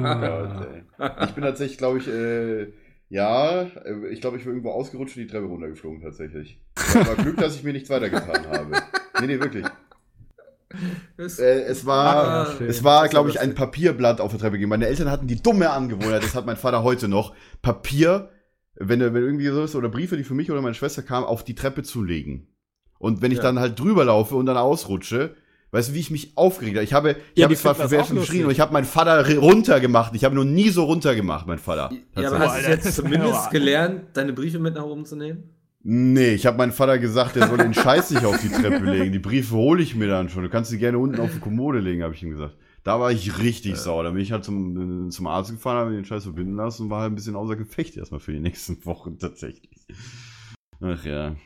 Gott, ey. Ich bin tatsächlich, glaube ich, äh, ja, äh, ich glaube, ich bin irgendwo ausgerutscht und die Treppe runtergeflogen tatsächlich. <laughs> Aber Glück, dass ich mir nichts weitergetan habe. Nee, nee, wirklich. Ist- Äh, es war, Ah, es war, glaube ich, ein Papierblatt auf der Treppe gegeben. Meine Eltern hatten die dumme Angewohnheit, das hat mein Vater heute noch, Papier, wenn, wenn irgendwie so ist, oder Briefe, die für mich oder meine Schwester kamen, auf die Treppe zu legen. Und wenn ich Ja. dann halt drüber laufe und dann ausrutsche, weißt du, wie ich mich aufgeregt habe? Ich habe, ich Ja, habe die zwar Werfen geschrien und ich habe meinen Vater runtergemacht. Ich habe noch nie so runtergemacht, mein Vater. Ja, aber hast du jetzt <laughs> zumindest aber- gelernt, deine Briefe mit nach oben zu nehmen? Nee, ich habe meinem Vater gesagt, der soll den Scheiß nicht auf die Treppe legen. Die Briefe hole ich mir dann schon. Du kannst sie gerne unten auf die Kommode legen, habe ich ihm gesagt. Da war ich richtig sauer. Da bin ich halt zum, zum Arzt gefahren, habe mir den Scheiß verbinden lassen und war halt ein bisschen außer Gefecht erstmal für die nächsten <laughs> Wochen tatsächlich. Ach ja.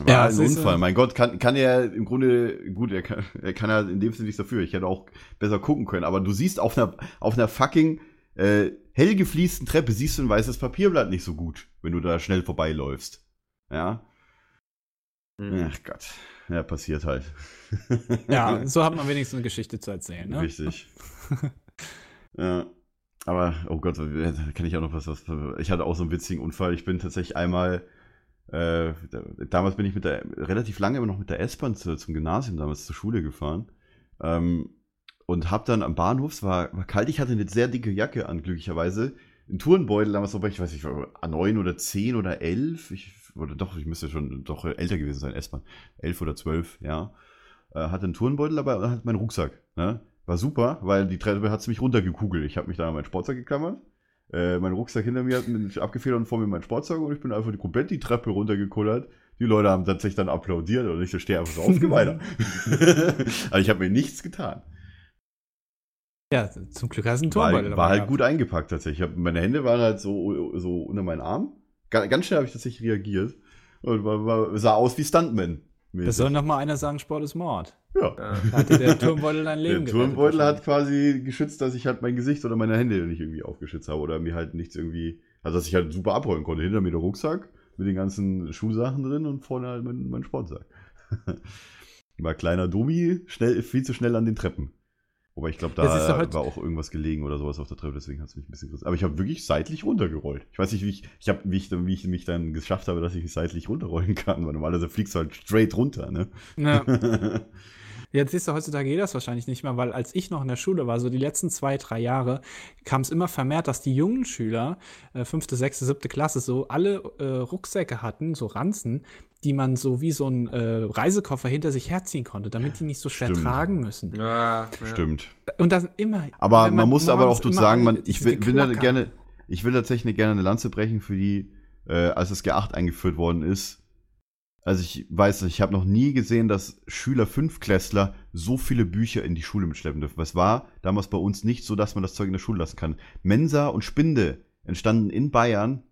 War Ja, ein Unfall. äh, Mein Gott, kann, kann er im Grunde, gut, er kann, er kann ja in dem Sinne nichts dafür. Ich hätte auch besser gucken können. Aber du siehst auf einer, auf einer fucking äh, hell gefliesten Treppe, siehst du ein weißes Papierblatt nicht so gut, wenn du da schnell vorbeiläufst. Ja. Hm. Ach Gott. Ja, passiert halt. <laughs> Ja, <laughs> so hat man wenigstens eine Geschichte zu erzählen. Ne? Richtig. <laughs> ja. Aber, oh Gott, da kann ich auch noch was, was. Ich hatte auch so einen witzigen Unfall. Ich bin tatsächlich einmal. Äh, da, damals bin ich mit der relativ lange immer noch mit der S-Bahn zu, zum Gymnasium damals zur Schule gefahren. Ähm, und hab dann am Bahnhof, es war, war kalt, ich hatte eine sehr dicke Jacke an, glücklicherweise. Ein Turnbeutel damals, aber ich weiß nicht, war A9 oder 10 oder 11. Ich, oder doch, ich müsste schon doch älter gewesen sein, S-Bahn. 11 oder 12, ja. Äh, hatte einen Turnbeutel dabei und hatte meinen Rucksack. Ne? War super, weil die Treppe hat mich runtergekugelt. Ich habe mich da an meinen Sportsack geklammert. Äh, mein Rucksack hinter mir hat mich abgefedert und vor mir mein Sportsack und ich bin einfach komplett die Treppe runtergekullert. Die Leute haben tatsächlich dann applaudiert und ich so stehe einfach so auf, weiter. <laughs> Aber ich habe mir nichts getan. Ja, zum Glück hast du einen War, Turmbeutel war halt gut eingepackt tatsächlich. Ich hab, meine Hände waren halt so, so unter meinen Arm. Ga- Ganz schnell habe ich tatsächlich reagiert. Und war, war, sah aus wie Stuntman. Das soll noch mal einer sagen, Sport ist Mord. Ja. Ja. Da hat dir der Turmbeutel dein Leben Der gerettet Turnbeutel hat quasi geschützt, dass ich halt mein Gesicht oder meine Hände nicht irgendwie aufgeschützt habe oder mir halt nichts irgendwie, also dass ich halt super abrollen konnte. Hinter mir der Rucksack mit den ganzen Schuhsachen drin und vorne halt mein, mein Sportsack. <laughs> War kleiner Dummi, schnell, viel zu schnell an den Treppen. Wobei ich glaube, da war auch irgendwas gelegen oder sowas auf der Treppe, deswegen hat es mich ein bisschen gerissen. Aber ich habe wirklich seitlich runtergerollt. Ich weiß nicht, wie ich, ich hab, wie, ich, wie ich mich dann geschafft habe, dass ich seitlich runterrollen kann, weil normalerweise fliegst du halt straight runter, ne? Ja. <laughs> Jetzt siehst du, heutzutage geht das wahrscheinlich nicht mehr, weil als ich noch in der Schule war, so die letzten zwei, drei Jahre, kam es immer vermehrt, dass die jungen Schüler, äh, fünfte, sechste, siebte Klasse, so alle äh, Rucksäcke hatten, so Ranzen, die man so wie so ein äh, Reisekoffer hinter sich herziehen konnte, damit die nicht so schwer Stimmt. tragen müssen. Ja, ja. Stimmt. Und das immer. Aber wenn man, muss aber auch dazu sagen, man, ich will, will da gerne, ich will tatsächlich gerne eine Lanze brechen für die, äh, als das G8 eingeführt worden ist. Also ich weiß, ich habe noch nie gesehen, dass Schüler Fünfklässler so viele Bücher in die Schule mitschleppen dürfen. Es war damals bei uns nicht so, dass man das Zeug in der Schule lassen kann. Mensa und Spinde entstanden in Bayern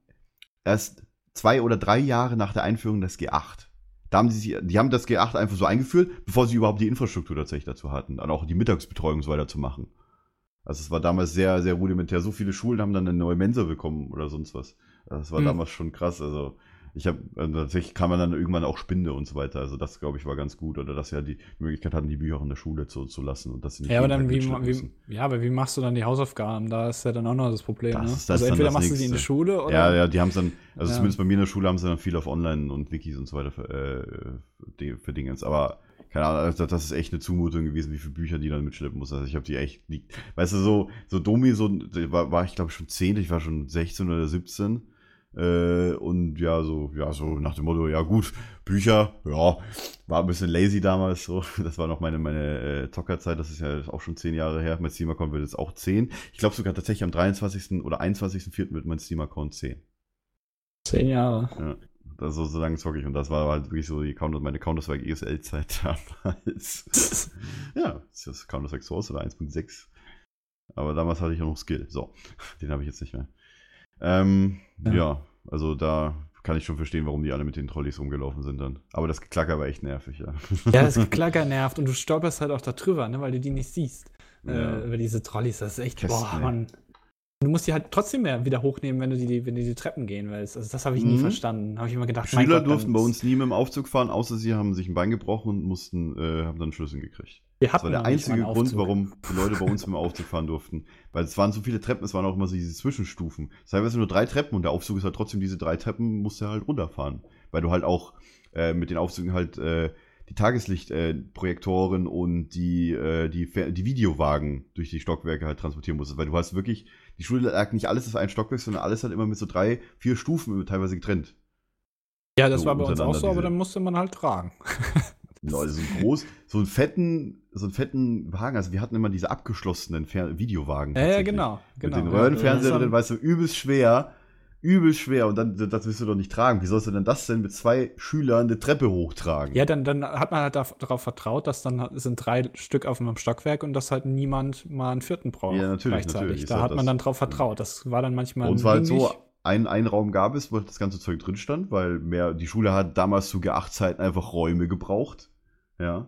erst zwei oder drei Jahre nach der Einführung des G8. Da haben die, sich, die haben das G8 einfach so eingeführt, bevor sie überhaupt die Infrastruktur tatsächlich dazu hatten, dann auch die Mittagsbetreuung und so weiter zu machen. Also es war damals sehr, sehr rudimentär. So viele Schulen haben dann eine neue Mensa bekommen oder sonst was. Das war Hm. damals schon krass. Also ich habe also tatsächlich kam man dann irgendwann auch Spinde und so weiter. Also das glaube ich war ganz gut oder dass sie ja die Möglichkeit hatten, die Bücher auch in der Schule zu, zu lassen und dass sie nicht Ja, aber dann wie, wie, ja, aber wie machst du dann die Hausaufgaben? Da ist ja dann auch noch das Problem. Das ne? ist- das also entweder machst du sie in der Nächste. Schule oder. Ja, ja, die haben es dann, also Ja. zumindest bei mir in der Schule haben sie dann viel auf Online und Wikis und so weiter für, äh, für Dingens. Aber keine Ahnung, also das ist echt eine Zumutung gewesen, wie viele Bücher die dann mitschleppen muss. Also ich habe die echt, die, weißt du, so, so Domi, so, war, war ich glaube schon 10, ich war schon 16 oder 17. Äh, und ja, so, ja, so nach dem Motto, ja gut, Bücher, ja, war ein bisschen lazy damals so. <laughs> Das war noch meine, meine äh, Zockerzeit, das ist ja auch schon zehn Jahre her. Mein Steam-Account wird jetzt auch zehn. Ich glaube sogar tatsächlich am 23. oder 21.04. wird mein Steam-Account 10. Zehn Jahre. Ja. Das, so, so lange zocke ich und das war halt wirklich so die Counter, meine Counter-Strike ESL-Zeit <laughs> damals. <laughs> ja, ist das Counter-Strike Source oder 1.6. Aber damals hatte ich auch noch Skill. So, den habe ich jetzt nicht mehr. Ähm, ja. Ja. also da kann ich schon verstehen, warum die alle mit den Trolleys rumgelaufen sind dann. Aber das Geklacker war echt nervig, ja. Ja, das <laughs> Klacker nervt und du stolperst halt auch da drüber, ne, weil du die nicht siehst. Ja. Äh, über diese Trolleys, das ist echt, Kästen, boah. Mann. Du musst die halt trotzdem mehr wieder hochnehmen, wenn du die, wenn du die Treppen gehen willst. Also das habe ich nie Mhm. verstanden. Habe ich immer gedacht, Schüler Gott, durften bei uns nie mit dem Aufzug fahren, außer sie haben sich ein Bein gebrochen und mussten, äh, haben dann Schlüssel gekriegt. Wir Das hatten war der einzige einen Grund, warum die Leute bei uns dem Aufzug fahren durften. Weil es waren so viele Treppen, es waren auch immer so diese Zwischenstufen. Teilweise nur drei Treppen und der Aufzug ist halt trotzdem diese drei Treppen, musst du halt runterfahren. Weil du halt auch äh, mit den Aufzügen halt äh, die Tageslichtprojektoren äh, und die, äh, die, die Videowagen durch die Stockwerke halt transportieren musstest. Weil du hast wirklich, die Schule lag nicht alles auf ein Stockwerk, sondern alles halt immer mit so drei, vier Stufen teilweise getrennt. Ja, das so war bei uns auch so, aber dann musste man halt tragen. <laughs> Leute, so ein groß, so einen fetten, so einen fetten Wagen. Also wir hatten immer diese abgeschlossenen Fer Videowagen. Ja, ja, genau. genau. Mit den Ja, Röhrenfernseher ja. drin, weißt du, übelst schwer. Übelst schwer. Und dann, das willst du doch nicht tragen. Wie sollst du denn das denn mit zwei Schülern eine Treppe hochtragen? Ja, dann, dann hat man halt da- darauf vertraut, dass dann sind drei Stück auf einem Stockwerk und dass halt niemand mal einen vierten braucht. Ja, natürlich, gleichzeitig. natürlich Da ja hat man dann drauf vertraut. Das war dann manchmal uns war halt so, hinderlich. ein, ein Raum gab es, wo das ganze Zeug drin stand, weil mehr, die Schule hat damals zu G8-Zeiten einfach Räume gebraucht. Ja.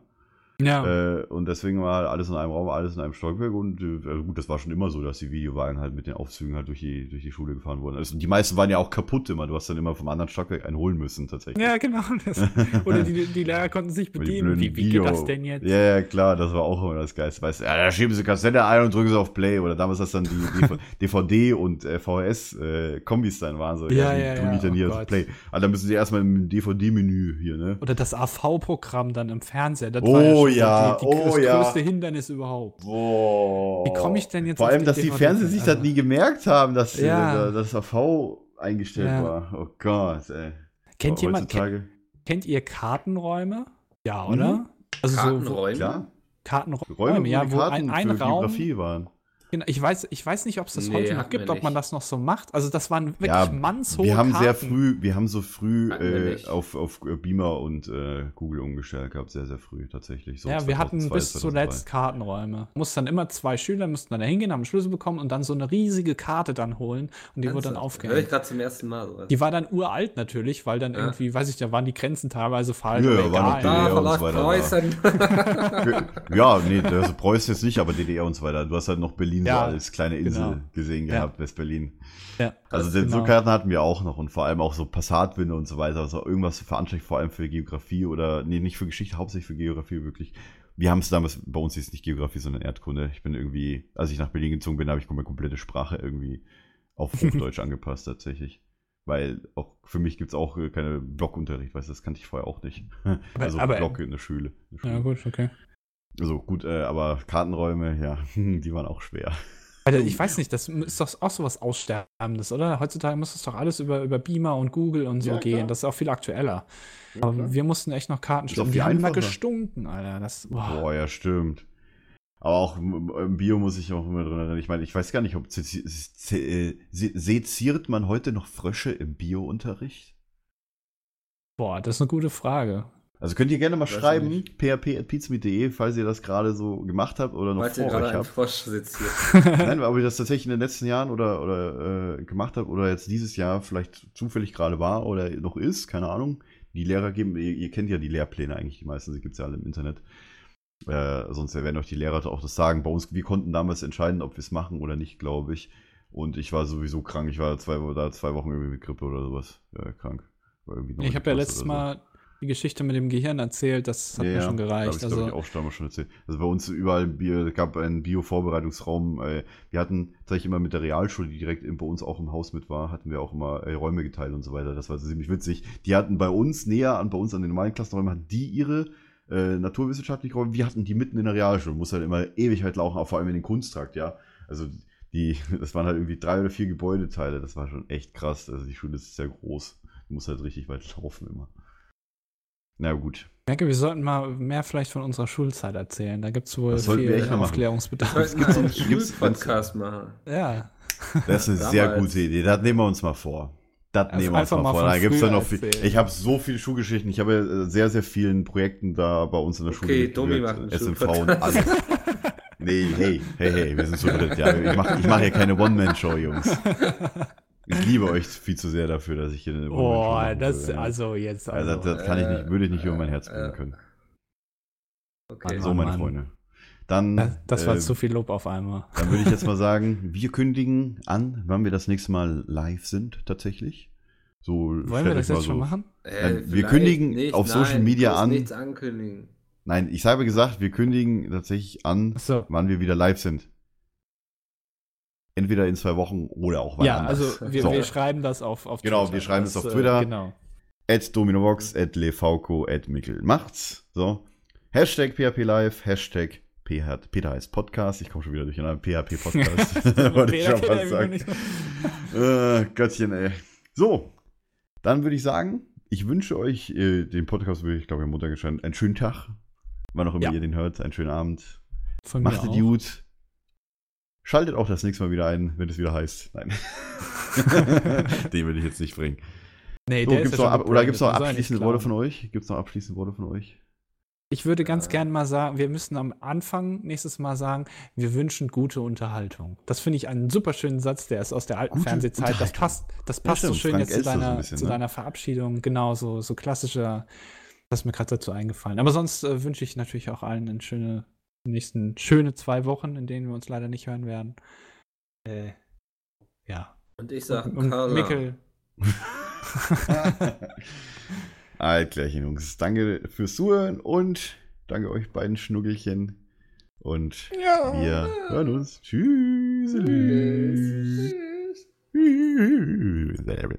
Ja. Äh, und deswegen war halt alles in einem Raum, alles in einem Stockwerk. Und äh, also gut, das war schon immer so, dass die Videowagen halt mit den Aufzügen halt durch die, durch die Schule gefahren wurden. Also die meisten waren ja auch kaputt immer. Du hast dann immer vom anderen Stockwerk einen holen müssen, tatsächlich. Ja, genau. <laughs> Das, oder die, die Lehrer konnten sich bedienen. Wie, wie Video- geht das denn jetzt? Ja, ja, klar, das war auch immer das Geilste. Weißt du, ja, da schieben sie Kassette ein und drücken sie auf Play. Oder damals, das dann die <laughs> DV DVD und äh, VHS-Kombis dann waren. So, Ja, die ja, ja, ich dann oh hier auf Gott. Play. Aber dann müssen sie erstmal im DVD-Menü hier, ne? Oder das AV-Programm dann im Fernseher. Das Oh war ja, die, die, oh das ja. größte Hindernis überhaupt. Boah. Wie komme ich denn jetzt Vor allem, dass die? Fernseher sich das Also- nie gemerkt haben, dass Ja. äh, das AV eingestellt Ja. war. Oh Gott, ey. Kennt jemand, kennt, kennt ihr Kartenräume? Ja, oder? Mhm. Also so Kartenräume. klar. Kartenräume, Räume, wo ja, die wo Karten ein, ein Raum. Waren. Genau, ich weiß, ich weiß nicht, ob es das Nee, heute noch gibt, ob man das noch so macht. Also das waren wirklich Ja, mannshohe Wir haben Karten. sehr früh, wir haben so früh äh, auf, auf äh, Beamer und äh, Google umgestellt gehabt, sehr, sehr früh tatsächlich. So ja, wir hatten 2002, bis 2003. zuletzt Kartenräume. Mussten dann immer zwei Schüler mussten dann da hingehen, haben einen Schlüssel bekommen und dann so eine riesige Karte dann holen und die wurde dann Höre ich aufgehängt. gerade zum ersten Mal sowas. Die war dann uralt natürlich, weil dann Ja. irgendwie, weiß ich, da waren die Grenzen teilweise falsch. Ja, aber war noch egal. DDR Ah, und so weiter Preußen. Ja, nee, das Preußen jetzt nicht, aber DDR und so weiter. Du hast halt noch Berlin Ja, so als kleine Insel genau. gesehen Ja. gehabt, West-Berlin. Ja, Also das- so genau. Karten hatten wir auch noch und vor allem auch so Passatwinde und so weiter. Also irgendwas veranschaulicht, vor allem für Geografie oder, nee, nicht für Geschichte, hauptsächlich für Geografie wirklich. Wir haben es damals, bei uns ist nicht Geografie, sondern Erdkunde. Ich bin irgendwie, als ich nach Berlin gezogen bin, habe ich meine komplette Sprache irgendwie auf <laughs> Hochdeutsch angepasst tatsächlich. Weil auch für mich gibt es auch keine Blockunterricht, weißt du, das kannte ich vorher auch nicht. <laughs> Also aber- Block in der Schule. In der Schule. Ja, gut, okay. Also gut, äh, aber Kartenräume, ja, <laughs> die waren auch schwer. Alter, ich weiß nicht, das ist doch auch sowas Aussterbendes, oder? Heutzutage muss das doch alles über, über Beamer und Google und so Ja, klar. gehen. Das ist auch viel aktueller. Ja, Aber klar. wir mussten echt noch Karten auch Die haben immer gestunken, Alter. Das, boah. Boah, ja, stimmt. Aber auch im Bio muss ich auch immer drin erinnern. Ich meine, ich weiß gar nicht, ob äh, se- seziert man heute noch Frösche im Bio-Unterricht? boah, das ist eine gute Frage. Also könnt ihr gerne mal Weiß ich schreiben, php.pizmeet.de, falls ihr das gerade so gemacht habt oder noch Weil ihr vor euch habt. Frosch seziert. <laughs> Nein, aber ihr das tatsächlich in den letzten Jahren oder, oder äh, gemacht habt oder jetzt dieses Jahr vielleicht zufällig gerade war oder noch ist, keine Ahnung. Die Lehrer geben, ihr, ihr kennt ja die Lehrpläne eigentlich, die meisten, die gibt es ja alle im Internet. Äh, sonst werden euch die Lehrer auch das sagen. Bei uns, wir konnten damals entscheiden, ob wir es machen oder nicht, glaube ich. Und ich war sowieso krank. Ich war zwei, da zwei Wochen irgendwie mit Grippe oder sowas äh, krank. Ich habe ja letztes so. Mal die Geschichte mit dem Gehirn erzählt. Das hat mir schon gereicht. habe ich, glaube ich, Also, auch damals schon erzählt. Also bei uns überall, Bio, es gab einen Bio-Vorbereitungsraum. Äh, wir hatten tatsächlich immer mit der Realschule, die direkt bei uns auch im Haus mit war, hatten wir auch immer äh, Räume geteilt und so weiter. Das war ziemlich witzig. Die hatten bei uns näher an, bei uns an den normalen Klassenräumen, hatten die ihre äh, naturwissenschaftlichen Räume. Wir hatten die mitten in der Realschule. Muss halt immer ewig halt laufen, auch vor allem in den Kunsttrakt, ja. Also die, <laughs> das waren halt irgendwie drei oder vier Gebäudeteile. Das war schon echt krass. Also die Schule ist sehr groß. Du musst halt richtig weit laufen immer. Na gut. Ich denke, wir sollten mal mehr vielleicht von unserer Schulzeit erzählen. Da gibt es wohl Das wir viel machen. Aufklärungsbedarf. Wir sollten mal einen Schulpodcast machen. Ja. Das ist eine sehr Damals. gute Idee. Das nehmen wir uns mal vor. Das Also nehmen wir uns mal mal vor. Da gibt's dann früher noch viel. Ich habe so viele Schulgeschichten. Ich habe äh, sehr, sehr vielen Projekten da bei uns in der Schule. Okay, macht einen SMV und alles. Nee, hey, hey, hey, wir sind zu dritt. Ja, ich mache ich mach hier keine One-Man-Show, Jungs. <laughs> Ich liebe euch viel zu sehr dafür, dass ich hier eine Boah, das, also jetzt. Also, Also, das kann ich nicht, würde ich nicht über mein Herz Äh, bringen können. Okay. So, meine Mann. Freunde. Dann, das, das war äh, zu viel Lob auf einmal. dann würde ich jetzt mal <laughs> sagen, wir kündigen an, wann wir das nächste Mal live sind, tatsächlich. So, Wollen wir das mal jetzt schon so- machen? Äh, wir kündigen nicht, auf Social nein, Media bloß an. nichts ankündigen. Nein, ich habe gesagt, wir kündigen tatsächlich an, Achso. wann wir wieder live sind. Entweder in zwei Wochen oder auch wann Ja, anders. also <laughs> wir, So. wir schreiben das auf, auf Genau, wir schreiben das auf Twitter. genau. At Dominovox, at Lefauco, at Mikkel macht's. So. Hashtag PHP Live, Hashtag PH, Peter heißt Podcast. Ich komme schon wieder durcheinander. PHP Podcast. <laughs> <laughs> Wollte ich schon was sagen. Äh, Göttchen, ey. So, dann würde ich sagen, ich wünsche euch äh, den Podcast, würde ich glaube am Montag erscheinen, einen schönen Tag. Wann auch immer Ja. ihr den hört, einen schönen Abend. Von mir Macht es gut. Schaltet auch das nächste Mal wieder ein, wenn es wieder heißt. Nein. <laughs> den will ich jetzt nicht bringen. Nee, So, der gibt's ist ja ab, oder gibt es noch abschließende Worte von euch? Gibt es noch abschließende Worte von euch? Ich würde ganz gerne mal sagen, wir müssen am Anfang nächstes Mal sagen, wir wünschen gute Unterhaltung. Das finde ich einen super schönen Satz, der ist aus der alten Gute Fernsehzeit. Das passt, das Ja, passt so schön Frank jetzt zu deiner, bisschen, zu ne? deiner Verabschiedung. Genau, so, so klassischer, das ist mir gerade dazu eingefallen. Aber sonst äh, wünsche ich natürlich auch allen eine schöne, nächsten schöne zwei Wochen, in denen wir uns leider nicht hören werden. Äh, ja. Und ich sag, Und, und. Mikkel, <laughs> Altklärchen, Jungs. Danke fürs Zuhören und danke euch beiden Schnuggelchen. Und wir hören uns. Tschüss. Hey,